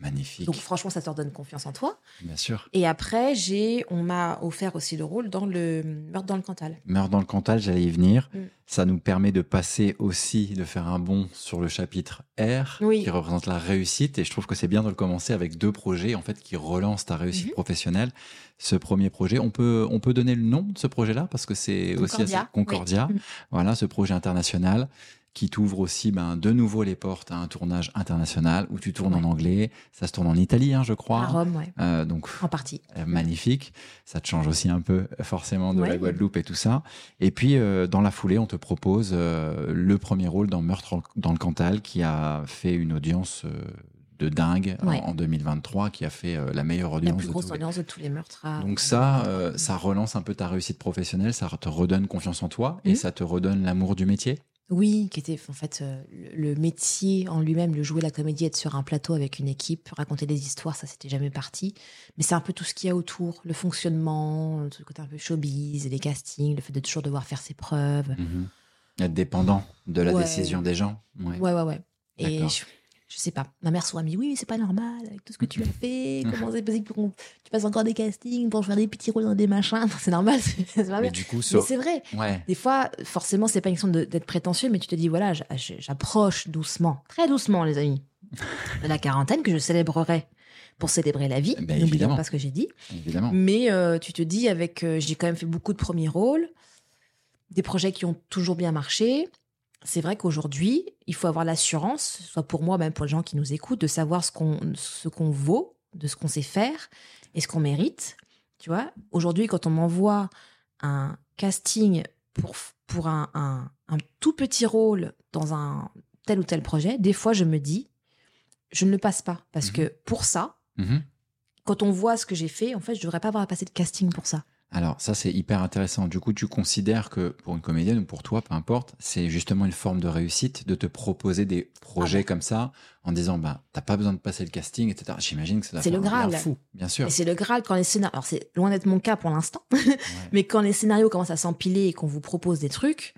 Magnifique. Donc franchement, ça te redonne confiance en toi. Bien sûr. Et après, j'ai, on m'a offert aussi le rôle dans le meurtre dans le Cantal. Meurt dans le Cantal, j'allais y venir. Mm. Ça nous permet de passer aussi, de faire un bond sur le chapitre R, Oui. qui représente la réussite. Et je trouve que c'est bien de le commencer avec deux projets, en fait, qui relancent ta réussite Mhm. professionnelle. Ce premier projet, on peut, on peut donner le nom de ce projet-là, parce que c'est aussi assez Concordia, oui. Voilà, ce projet international qui t'ouvre aussi ben, de nouveau les portes à un tournage international où tu tournes en anglais. Ça se tourne en Italie, hein, je crois. À Rome, ouais. Euh, donc En partie. euh, magnifique. Ça te change aussi un peu forcément de la. Guadeloupe et tout ça. Et puis euh, dans la foulée, on te propose euh, le premier rôle dans Meurtre dans le Cantal qui a fait une audience de dingue en- Ouais. en, 2023, qui a fait euh, la meilleure La audience. plus de grosse tous les- audience de tous les meurtres. à- Donc ça, euh, ça relance un peu ta réussite professionnelle, ça te redonne confiance en toi et Mhm. ça te redonne l'amour du métier? Oui, qui était en fait euh, le métier en lui-même, le jouer la comédie, être sur un plateau avec une équipe, raconter des histoires, ça c'était jamais parti. Mais c'est un peu tout ce qu'il y a autour, le fonctionnement, le côté un peu showbiz, les castings, le fait de toujours devoir faire ses preuves. Mhm. Être dépendant de la Ouais. décision des gens. Ouais. Ouais, ouais, ouais. Et je, je sais pas. Ma mère soit mis, oui, mais c'est pas normal avec tout ce que tu as fait. Comment c'est possible qu'on tu passes encore des castings pour faire des petits rôles dans des machins C'est normal, c'est pas Mais du coup, c'est vrai. ouais. Des fois, forcément, c'est pas une question d'être prétentieux, mais tu te dis, voilà, j'approche doucement, très doucement, les amis, de la quarantaine que je célébrerai pour célébrer la vie. Ben, N'oublions évidemment. pas ce que j'ai dit. évidemment. Mais euh, tu te dis, avec, euh, j'ai quand même fait beaucoup de premiers rôles, des projets qui ont toujours bien marché. C'est vrai qu'aujourd'hui, il faut avoir l'assurance, soit pour moi, même pour les gens qui nous écoutent, de savoir ce qu'on ce qu'on vaut, de ce qu'on sait faire et ce qu'on mérite. Tu vois, aujourd'hui, quand on m'envoie un casting pour, pour un, un, un tout petit rôle dans un tel ou tel projet, des fois, je me dis, je ne le passe pas. Parce Mhm. que pour ça, Mhm. quand on voit ce que j'ai fait, en fait, je devrais pas avoir à passer de casting pour ça. Alors ça c'est hyper intéressant. Du coup tu considères que pour une comédienne ou pour toi, peu importe, c'est justement une forme de réussite de te proposer des projets Ah ouais. comme ça en disant bah t'as pas besoin de passer le casting, etc. J'imagine que ça C'est le Graal. fou, bien sûr. Et c'est le Graal quand les scénarios. Alors, c'est loin d'être mon cas pour l'instant, Ouais. mais quand les scénarios commencent à s'empiler et qu'on vous propose des trucs,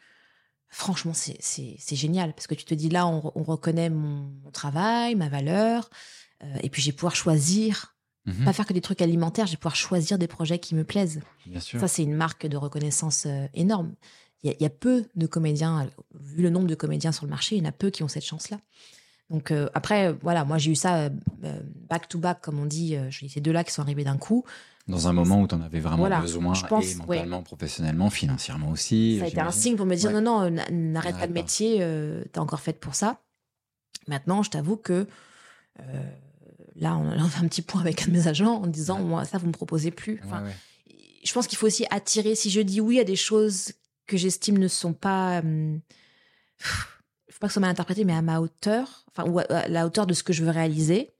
franchement, c'est- génial. Parce que tu te dis là, on, on reconnaît mon, mon travail, ma valeur, euh, et puis j'ai pouvoir choisir, Mhm. pas faire que des trucs alimentaires, j'ai pouvoir choisir des projets qui me plaisent. Bien sûr. Ça, c'est une marque de reconnaissance euh, énorme. Il y, a- il y a peu de comédiens, vu le nombre de comédiens sur le marché, il y en a peu qui ont cette chance-là. Donc euh, après, voilà, moi j'ai eu ça euh, back to back, comme on dit. euh, J'ai ces deux-là qui sont arrivés d'un coup. Dans un moment où tu en avais vraiment Voilà, besoin je pense, et mentalement, professionnellement, financièrement aussi. Ça a été un signe pour me dire Ouais. non, non, n'arrête pas le métier, t'es encore faite pour ça. Maintenant, je t'avoue que là, on a fait un petit point avec un de mes agents en disant Ouais. moi, ça, vous me proposez plus. Enfin, Ouais, ouais. je pense qu'il faut aussi attirer. Si je dis oui à des choses que j'estime ne sont pas. hum, faut pas que soit mal interprété, mais à ma hauteur, enfin, ou à, à la hauteur de ce que je veux réaliser,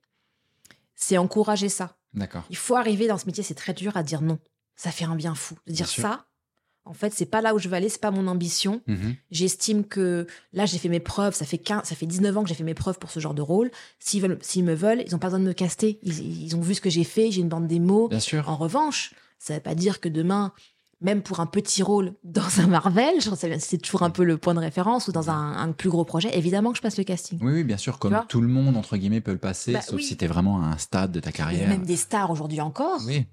c'est encourager ça. D'accord. Il faut arriver dans ce métier, c'est très dur à dire non. Ça fait un bien fou. De dire ça, en fait, c'est pas là où je veux aller, c'est pas mon ambition. Mhm. J'estime que là, j'ai fait mes preuves. Ça fait 15, ça fait 19 ans que j'ai fait mes preuves pour ce genre de rôle. S'ils veulent, s'ils me veulent, ils ont pas besoin de me caster. Ils, ils ont vu ce que j'ai fait. J'ai une bande démo. Bien sûr. En revanche, ça veut pas dire que demain, même pour un petit rôle dans un Marvel, c'est toujours un peu le point de référence ou dans un, un plus gros projet, évidemment que je passe le casting. Oui, oui, bien sûr, comme tout le monde, entre guillemets, peut le passer, Bah sauf oui. si tu es vraiment à un stade de ta carrière. même des stars aujourd'hui encore, Oui,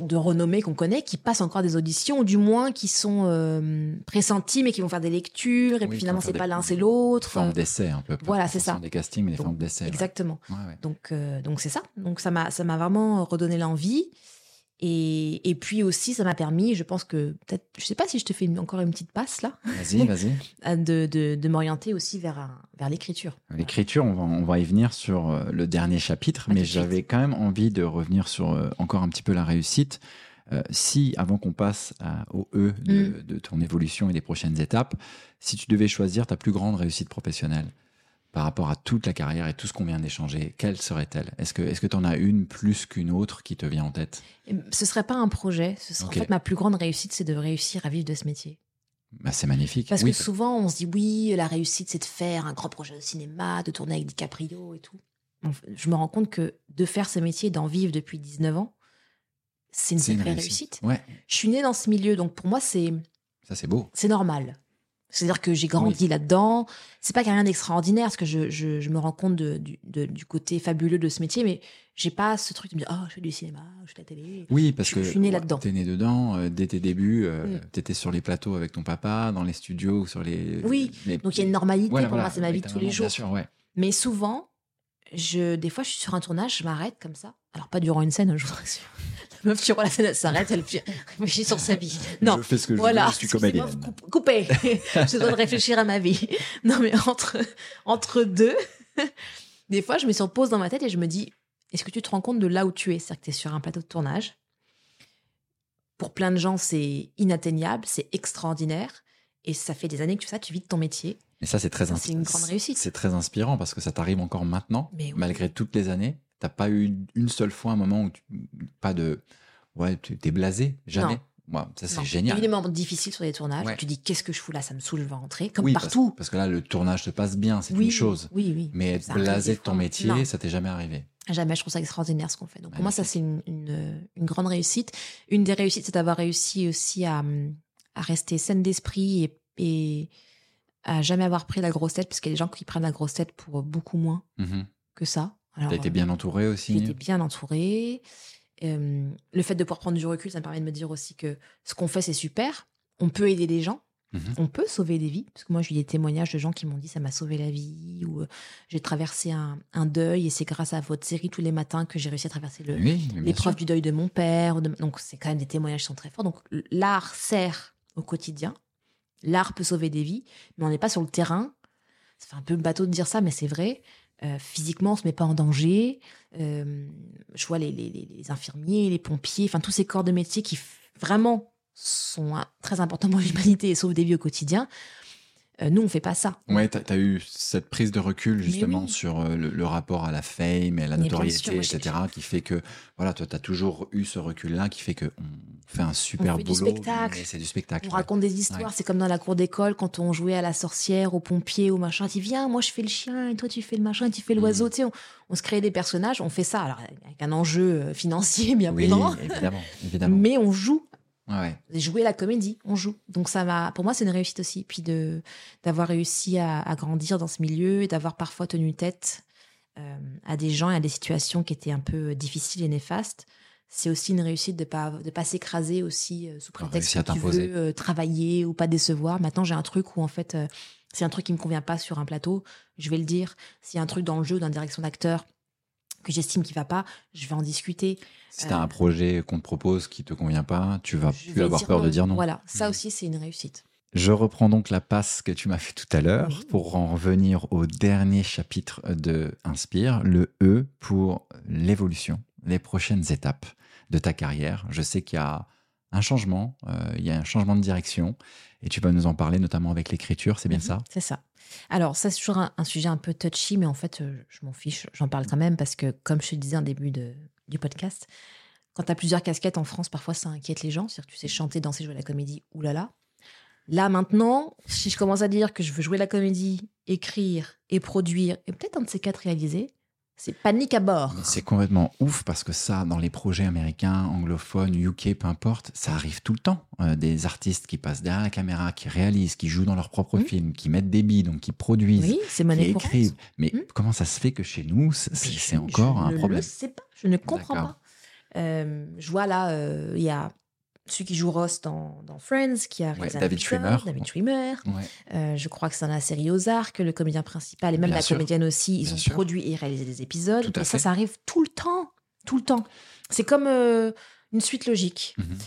de renommée qu'on connaît, qui passent encore des auditions, ou du moins qui sont euh, pressentis, mais qui vont faire des lectures, et Oui, puis finalement c'est pas l'un, c'est l'autre. forme d'essai un peu. Voilà, c'est ça. des castings, mais des Donc, formes d'essai. Exactement. Ouais, ouais. Donc, euh, donc c'est ça. Donc ça m'a, ça m'a vraiment redonné l'envie. Et, et puis aussi, ça m'a permis, je pense que peut-être, je sais pas si je te fais une- encore une petite passe là, Vas-y, vas-y. à de, de, de m'orienter aussi vers, vers l'écriture. L'écriture, on va, on va y venir sur euh, le dernier chapitre, À mais j'avais quand même envie de revenir sur euh, encore un petit peu la réussite. Euh, si, avant qu'on passe à- au E Mm. de ton évolution et des prochaines étapes, si tu devais choisir ta plus grande réussite professionnelle par rapport à toute la carrière et tout ce qu'on vient d'échanger, quelle serait-elle? Est-ce que tu en as une plus qu'une autre qui te vient en tête? Ce serait pas un projet. Ce serait, Ok. En fait, ma plus grande réussite, c'est de réussir à vivre de ce métier. bah, C'est magnifique. Parce Oui, que souvent, on se dit oui, la réussite, c'est de faire un grand projet de cinéma, de tourner avec DiCaprio et tout. Je me rends compte que de faire ce métier, d'en vivre depuis 19 ans, c'est une c'est une sacrée réussite. réussite. Ouais, Je suis née dans ce milieu, donc pour moi, c'est ça c'est beau. c'est normal. C'est-à-dire que j'ai grandi là-dedans. C'est pas qu'il y a rien d'extraordinaire, parce que je, je, je me rends compte de- du, de- du côté fabuleux de ce métier, mais j'ai pas ce truc de me dire, oh, je fais du cinéma, je fais de la télé. Oui, parce Je- que je suis née là-dedans. T'es né dedans euh, dès tes débuts. Mm. tu étais sur les plateaux avec ton papa, dans les studios, sur les. Oui, les- Donc il y a une normalité, Voilà, pour voilà, moi, c'est ma vie de tous les jours. Bien sûr, ouais. Mais souvent, je, des fois, je suis sur un tournage, je m'arrête comme ça. Alors, pas durant une scène, je vous rassure. Meuf qui voit la scène, elle s'arrête, elle réfléchit sur sa vie. Non, je fais ce que je voilà. veux, je suis excusez-moi, comédienne. coupe- Coupez. je dois réfléchir à ma vie. Non, mais entre, entre deux, des fois, je me suis en pause dans ma tête et je me dis, est-ce que tu te rends compte de là où tu es? C'est-à-dire que tu es sur un plateau de tournage. Pour plein de gens, c'est inatteignable, c'est extraordinaire. Et ça fait des années que tu ça, tu vis de ton métier. Et ça, c'est très c'est une grande réussite. C'est très inspirant parce que ça t'arrive encore maintenant, Mais oui. malgré toutes les années. T'as pas eu une seule fois un moment où tu, pas de, ouais, tu t'es blasé, jamais. Non. Ouais, ça c'est génial. Moments difficiles sur les tournages. Ouais. Tu dis qu'est-ce que je fous là, ça me saoule, je vais rentrer. Comme oui, parce- partout. Parce, que là, le tournage se passe bien, c'est oui, une chose. Oui, oui. Mais être blasé de ton métier, Non. ça t'est jamais arrivé. Jamais, je trouve ça extraordinaire ce qu'on fait. Donc pour moi, ça, c'est une, une, une grande réussite. Une des réussites, c'est d'avoir réussi aussi à, à rester saine d'esprit et, et à jamais avoir pris la grosse tête, parce qu'il y a des gens qui prennent la grosse tête pour beaucoup moins Mhm. que ça. Alors, T'as été bien entouré J'ai aussi. été bien entourée. Euh, le fait de pouvoir prendre du recul, ça me permet de me dire aussi que ce qu'on fait, c'est super. On peut aider des gens. Mhm. On peut sauver des vies. Parce que moi, j'ai eu des témoignages de gens qui m'ont dit ça m'a sauvé la vie ou euh, j'ai traversé un, un deuil et c'est grâce à votre série tous les matins que j'ai réussi à traverser Oui, bien l'épreuve du deuil de mon père. de- Donc, c'est quand même des témoignages qui sont très forts. Donc, l'art sert au quotidien. L'art peut sauver des vies, mais on n'est pas sur le terrain. Ça fait un peu bateau de dire ça, mais c'est vrai. Euh, physiquement, on se met pas en danger. Euh, je vois les, les- les- infirmiers, les pompiers, enfin tous ces corps de métier qui vraiment sont hein, très importants pour l'humanité et sauvent des vies au quotidien. Euh, nous, on fait pas ça. Ouais, t'as as eu cette prise de recul justement oui. sur euh, le, le rapport à la fame et à la Mais notoriété, sûr, etc., qui fait que, voilà, toi, t'as toujours eu ce recul-là qui fait que on fait un super fait du boulot. C'est du spectacle. On ouais. raconte des histoires, Ouais. c'est comme dans la cour d'école quand on jouait à la sorcière, au pompier, au machin. Tu viens, moi je fais le chien, et toi tu fais le machin, et tu fais l'oiseau. Tu sais, on, on se crée des personnages, on fait ça, alors avec un enjeu euh, financier bien Oui, évidemment, évidemment. mais on joue. Ouais. Jouer la comédie, on joue. Donc ça m'a, pour moi, c'est une réussite aussi. Puis de d'avoir réussi à, à grandir dans ce milieu et d'avoir parfois tenu tête euh, à des gens et à des situations qui étaient un peu difficiles et néfastes. C'est aussi une réussite de pas de pas s'écraser aussi euh, sous prétexte que tu t'imposer. veux euh, travailler ou pas décevoir. Maintenant, j'ai un truc où en fait, c'est un truc qui me convient pas sur un plateau. Je vais le dire. S'il y a un truc dans le jeu, dans la direction d'acteur que j'estime qui va pas, je vais en discuter. Si t'as Euh, un projet qu'on te propose qui te convient pas, tu vas plus avoir peur de dire non. Voilà, ça Mhm. aussi, c'est une réussite. Je reprends donc la passe que tu m'as fait tout à l'heure pour en revenir au dernier chapitre de Inspire, le E pour l'évolution, les prochaines étapes de ta carrière. Je sais qu'il y a un changement, euh, il y a un changement de direction et tu vas nous en parler notamment avec l'écriture, c'est bien Mhm, ça? C'est ça. Alors, ça, c'est toujours un, un sujet un peu touchy, mais en fait, euh, je m'en fiche. J'en parle quand même parce que, comme je te disais en début de, du podcast, quand tu as plusieurs casquettes en France, parfois ça inquiète les gens. C'est-à-dire que tu sais chanter, danser, jouer à la comédie, oulala. Là, maintenant, si je commence à dire que je veux jouer la comédie, écrire et produire, et peut-être un de ces quatre réaliser, C'est panique à bord. C'est complètement ouf parce que ça, dans les projets américains, anglophones, UK, peu importe, ça arrive tout le temps. Euh, des artistes qui passent derrière la caméra, qui réalisent, qui jouent dans leurs propres Mhm. films, qui mettent des billes, donc qui produisent, Oui, qui écrivent. Mais Mhm. comment ça se fait que chez nous, c'est je- encore je un ne problème? le sais pas, je ne comprends pas. Euh, je vois là, euh, il y a celui qui joue Ross dans, dans Friends, qui a un David Schwimmer. David Schwimmer. Ouais. Euh, je crois que c'est dans la série Ozark, le comédien principal et même Bien la sûr. comédienne aussi, ils Bien ont sûr. produit et réalisé des épisodes. Et ça, fait. ça arrive tout le temps, tout le temps. C'est comme euh, une suite logique. Mhm.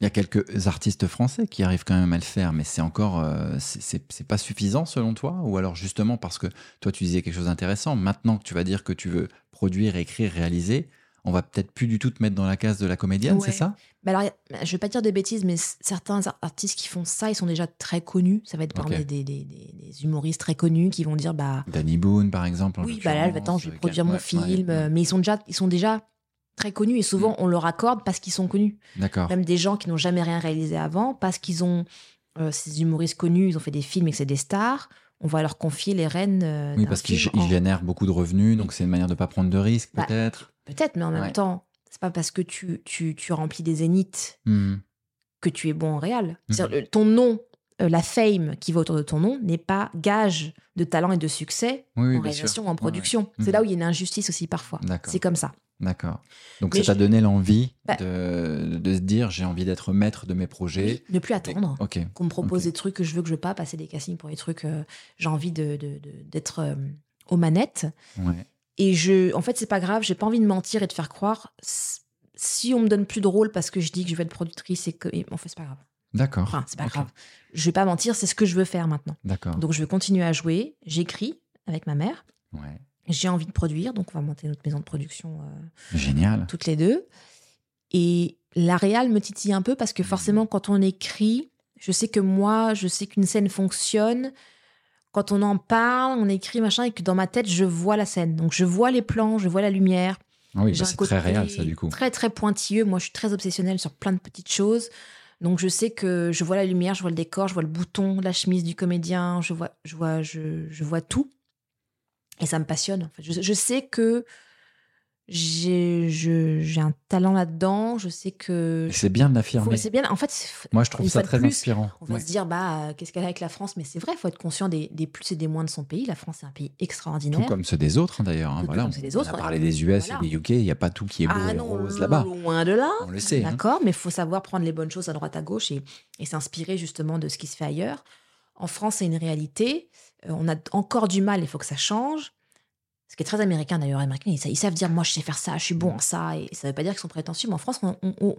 Il y a quelques artistes français qui arrivent quand même à le faire, mais c'est encore, euh, c'est pas suffisant selon toi? Ou alors justement parce que toi tu disais quelque chose d'intéressant, maintenant que tu vas dire que tu veux produire, écrire, réaliser, on va peut-être plus du tout te mettre dans la case de la comédienne, Ouais. c'est ça? Mais alors, je vais pas dire de bêtises, mais certains ar- artistes qui font ça, ils sont déjà très connus. Ça va être par Ok. exemple des, des- des- des humoristes très connus qui vont dire bah Danny Boone par exemple. oui, bah là, attends, je vais euh, produire mon ouais, film. ouais. euh, Mais ils sont déjà, ils sont déjà très connus et souvent Mm. on leur accorde parce qu'ils sont connus. D'accord. Même des gens qui n'ont jamais rien réalisé avant, parce qu'ils ont euh, ces humoristes connus, ils ont fait des films et que c'est des stars. On va leur confier les rênes. euh, Oui, parce qu'ils en- génèrent beaucoup de revenus, donc c'est une manière de pas prendre de risques Bah, peut-être. Peut-être, mais en même Ouais. temps, c'est pas parce que tu, tu, tu remplis des zéniths Hmm. que tu es bon en réel. Le- ton nom, euh, la fame qui va autour de ton nom, n'est pas gage de talent et de succès Oui, en réalisation ou en production. ouais. C'est là où il y a une injustice aussi parfois. C'est comme ça. D'accord. Donc Mais ça t'a donné l'envie Bah- de, de se dire j'ai envie d'être maître de mes projets. Ne plus attendre. Qu'on me propose des trucs que je veux que je veux pas, passer des castings pour des trucs. euh, J'ai envie de- de- de- d'être euh, aux manettes. Ouais. Et je, en fait, c'est pas grave, j'ai pas envie de mentir et de faire croire. Si on me donne plus de rôle parce que je dis que je vais être productrice et que. et en fait, c'est pas grave. D'accord. Enfin, c'est pas grave. Je vais pas mentir, c'est ce que je veux faire maintenant. D'accord. Donc, je vais continuer à jouer. J'écris avec ma mère. Ouais. J'ai envie de produire, donc on va monter notre maison de production euh, Génial. toutes les deux. Et la réal me titille un peu parce que forcément, quand on écrit, je sais que moi, je sais qu'une scène fonctionne. Quand on en parle, on écrit machin, et que dans ma tête, je vois la scène. Donc, je vois les plans, je vois la lumière. Ah oui, bah, c'est très réel ça du coup. Très, très pointilleux. Moi, je suis très obsessionnelle sur plein de petites choses. Donc, je sais que je vois la lumière, je vois le décor, je vois le bouton, la chemise du comédien, je vois, je vois, je, je vois tout. Et ça me passionne. En fait. je, je sais que j'ai un talent là-dedans. Je sais que. Et C'est bien de l'affirmer. C'est bien. En fait, Moi je trouve ça très plus, inspirant. on va Ouais. se dire, bah, qu'est-ce qu'elle a avec la France? Mais c'est vrai, il faut être conscient des, des plus et des moins de son pays. La France, c'est un pays extraordinaire. Tout comme ceux des autres hein, d'ailleurs. hein, voilà, on, a parlé des US Voilà. et des UK, il n'y a pas tout qui est beau ah et non, rose là-bas. loin de là. On le sait. hein. D'accord, mais il faut savoir prendre les bonnes choses à droite à gauche et, et s'inspirer justement de ce qui se fait ailleurs. En France, c'est une réalité. Euh, on a encore du mal, il faut que ça change. Ce qui est très américain d'ailleurs, les américains, ils, ils savent dire moi je sais faire ça, je suis bon en ça, et ça veut pas dire qu'ils sont prétentieux, mais en France, on, on- on-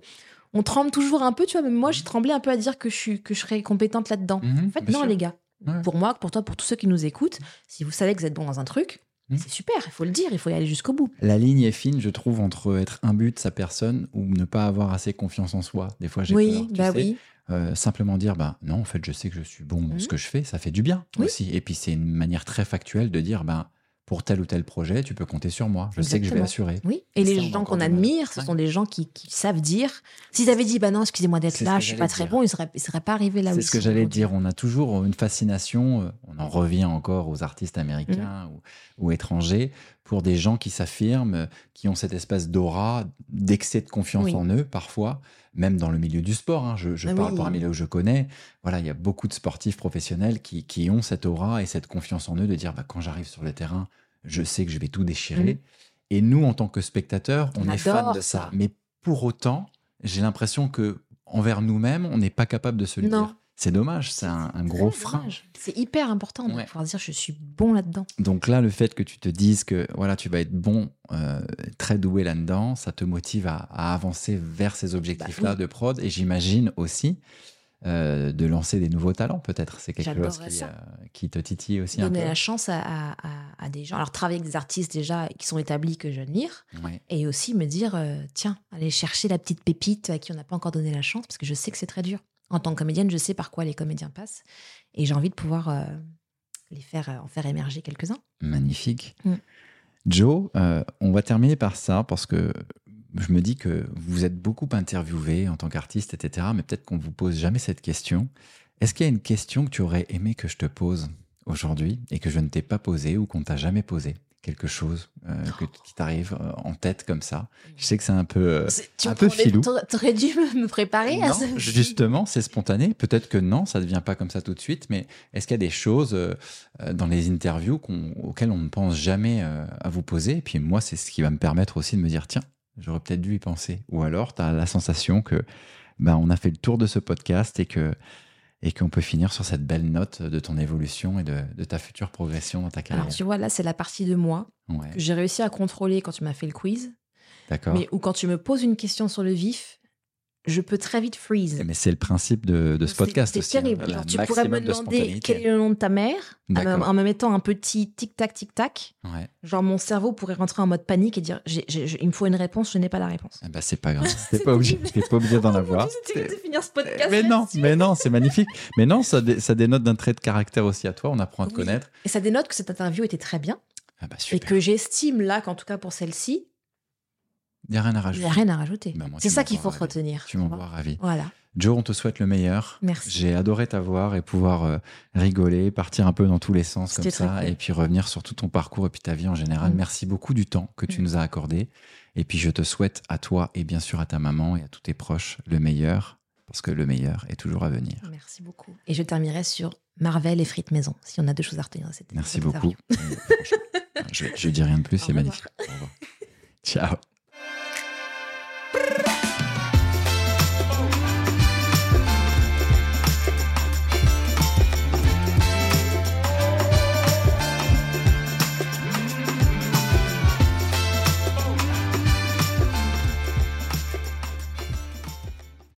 on tremble toujours un peu, tu vois, même moi j'ai tremblé un peu à dire que je, suis, que je serais compétente là-dedans. Mhm, En fait, non sûr. les gars, Ouais. pour moi, pour toi, pour tous ceux qui nous écoutent, si vous savez que vous êtes bon dans un truc, Mhm. c'est super, il faut le dire, il faut y aller jusqu'au bout. La ligne est fine, je trouve, entre être imbu de sa personne ou ne pas avoir assez confiance en soi. Des fois, j'ai Oui, peur, tu bah sais. oui. Euh, simplement dire, bah, non, en fait, je sais que je suis bon dans ce que je fais, ça fait du bien Oui. aussi. Et puis, c'est une manière très factuelle de dire, ben, pour tel ou tel projet, tu peux compter sur moi. Je sais que je vais assurer. Oui, et les gens qu'on admire, ce Ouais. sont des gens qui, qui savent dire. S'ils avaient dit, bah non, excusez-moi d'être là, je suis pas très bon, ils seraient, ils seraient pas arrivés là où C'est ce que j'allais dire. On a toujours une fascination, euh, on en revient encore aux artistes Mhm. américains ou, ou étrangers, pour des gens qui s'affirment, euh, qui ont cette espèce d'aura, d'excès de confiance Oui. en eux, parfois, même dans le milieu du sport. hein. Je, je Ah parle oui. pour un milieu que je connais. Voilà, il y a beaucoup de sportifs professionnels qui, qui ont cette aura et cette confiance en eux de dire bah, quand j'arrive sur le terrain, je sais que je vais tout déchirer. Mhm. Et nous, en tant que spectateurs, on, On est fan de ça. ça. Mais pour autant, j'ai l'impression que envers nous-mêmes, on n'est pas capable de se le Non. dire. C'est dommage, c'est un, un gros frein. C'est hyper important de Ouais. pouvoir dire je suis bon là-dedans. Donc là, le fait que tu te dises que voilà, tu vas être bon, euh, très doué là-dedans, ça te motive à, à avancer vers ces objectifs-là Bah oui. de prod. Et j'imagine aussi euh, de lancer des nouveaux talents, peut-être. C'est quelque chose qui, euh, qui te titille aussi un Donner peu. la chance à, à- à- à des gens. Alors, travailler avec des artistes déjà qui sont établis que j'admire. Ouais. Et aussi me dire, euh, tiens, aller chercher la petite pépite à qui on n'a pas encore donné la chance, parce que je sais que c'est très dur. En tant que comédienne, je sais par quoi les comédiens passent. Et j'ai envie de pouvoir euh, les faire, euh, en faire émerger quelques-uns. Magnifique. Mm. Joe, euh, on va terminer par ça parce que je me dis que vous êtes beaucoup interviewé en tant qu'artiste, etc. Mais peut-être qu'on vous pose jamais cette question. Est-ce qu'il y a une question que tu aurais aimé que je te pose aujourd'hui et que je ne t'ai pas posée ou qu'on t'a jamais posée? Quelque chose euh, que, qui t'arrive euh, en tête comme ça. Je sais que c'est un peu, euh, tu un peu filou. t'a- T'aurais dû me préparer à ça. justement, c'est spontané. Peut-être que non, ça ne devient pas comme ça tout de suite. Mais est-ce qu'il y a des choses dans les interviews auxquelles on ne pense jamais à vous poser? Et puis moi, c'est ce qui va me permettre aussi de me dire tiens, j'aurais peut-être dû y penser. Ou alors, tu as la sensation que ben, on a fait le tour de ce podcast et que et qu'on peut finir sur cette belle note de ton évolution et de, de ta future progression dans ta carrière. Alors, tu vois, là, c'est la partie de moi Ouais, que j'ai réussi à contrôler quand tu m'as fait le quiz. d'accord. Mais où quand tu me poses une question sur le vif, je peux très vite freeze. Mais c'est le principe de, de ce podcast C'est aussi. hein, terrible. tu pourrais me de demander quel est le nom de ta mère en me, mettant un petit tic-tac, tic-tac. Ouais. Genre, mon cerveau pourrait rentrer en mode panique et dire il me faut une réponse, je n'ai pas la réponse. Eh ben, c'est pas grave. T'es pas obligé, pas obligé d'en avoir. De finir ce podcast. Mais non, mais non, c'est magnifique. Mais non, ça, dé- ça dénote d'un trait de caractère aussi à toi. On apprend à te connaître. Et ça dénote que cette interview était très bien Ah bah et super. que j'estime là qu'en tout cas pour celle-ci, Il n'y a rien à il n'y rajouter. a rien à rajouter. Bah, c'est ça qu'il faut ravi. retenir. Tu m'en vois. vois ravi. Voilà. Joe, on te souhaite le meilleur. Merci. J'ai adoré t'avoir et pouvoir euh, rigoler, partir un peu dans tous les sens comme ça cool. et puis revenir sur tout ton parcours et puis ta vie en général. Mm. Merci beaucoup du temps que tu Mm. nous as accordé. Et puis je te souhaite à toi et bien sûr à ta maman et à tous tes proches le meilleur parce que le meilleur est toujours à venir. Merci beaucoup. Et je terminerai sur Marvel et frites maison, si on a deux choses à retenir Merci beaucoup. je, je dis rien de plus, c'est magnifique. Au revoir. Ciao.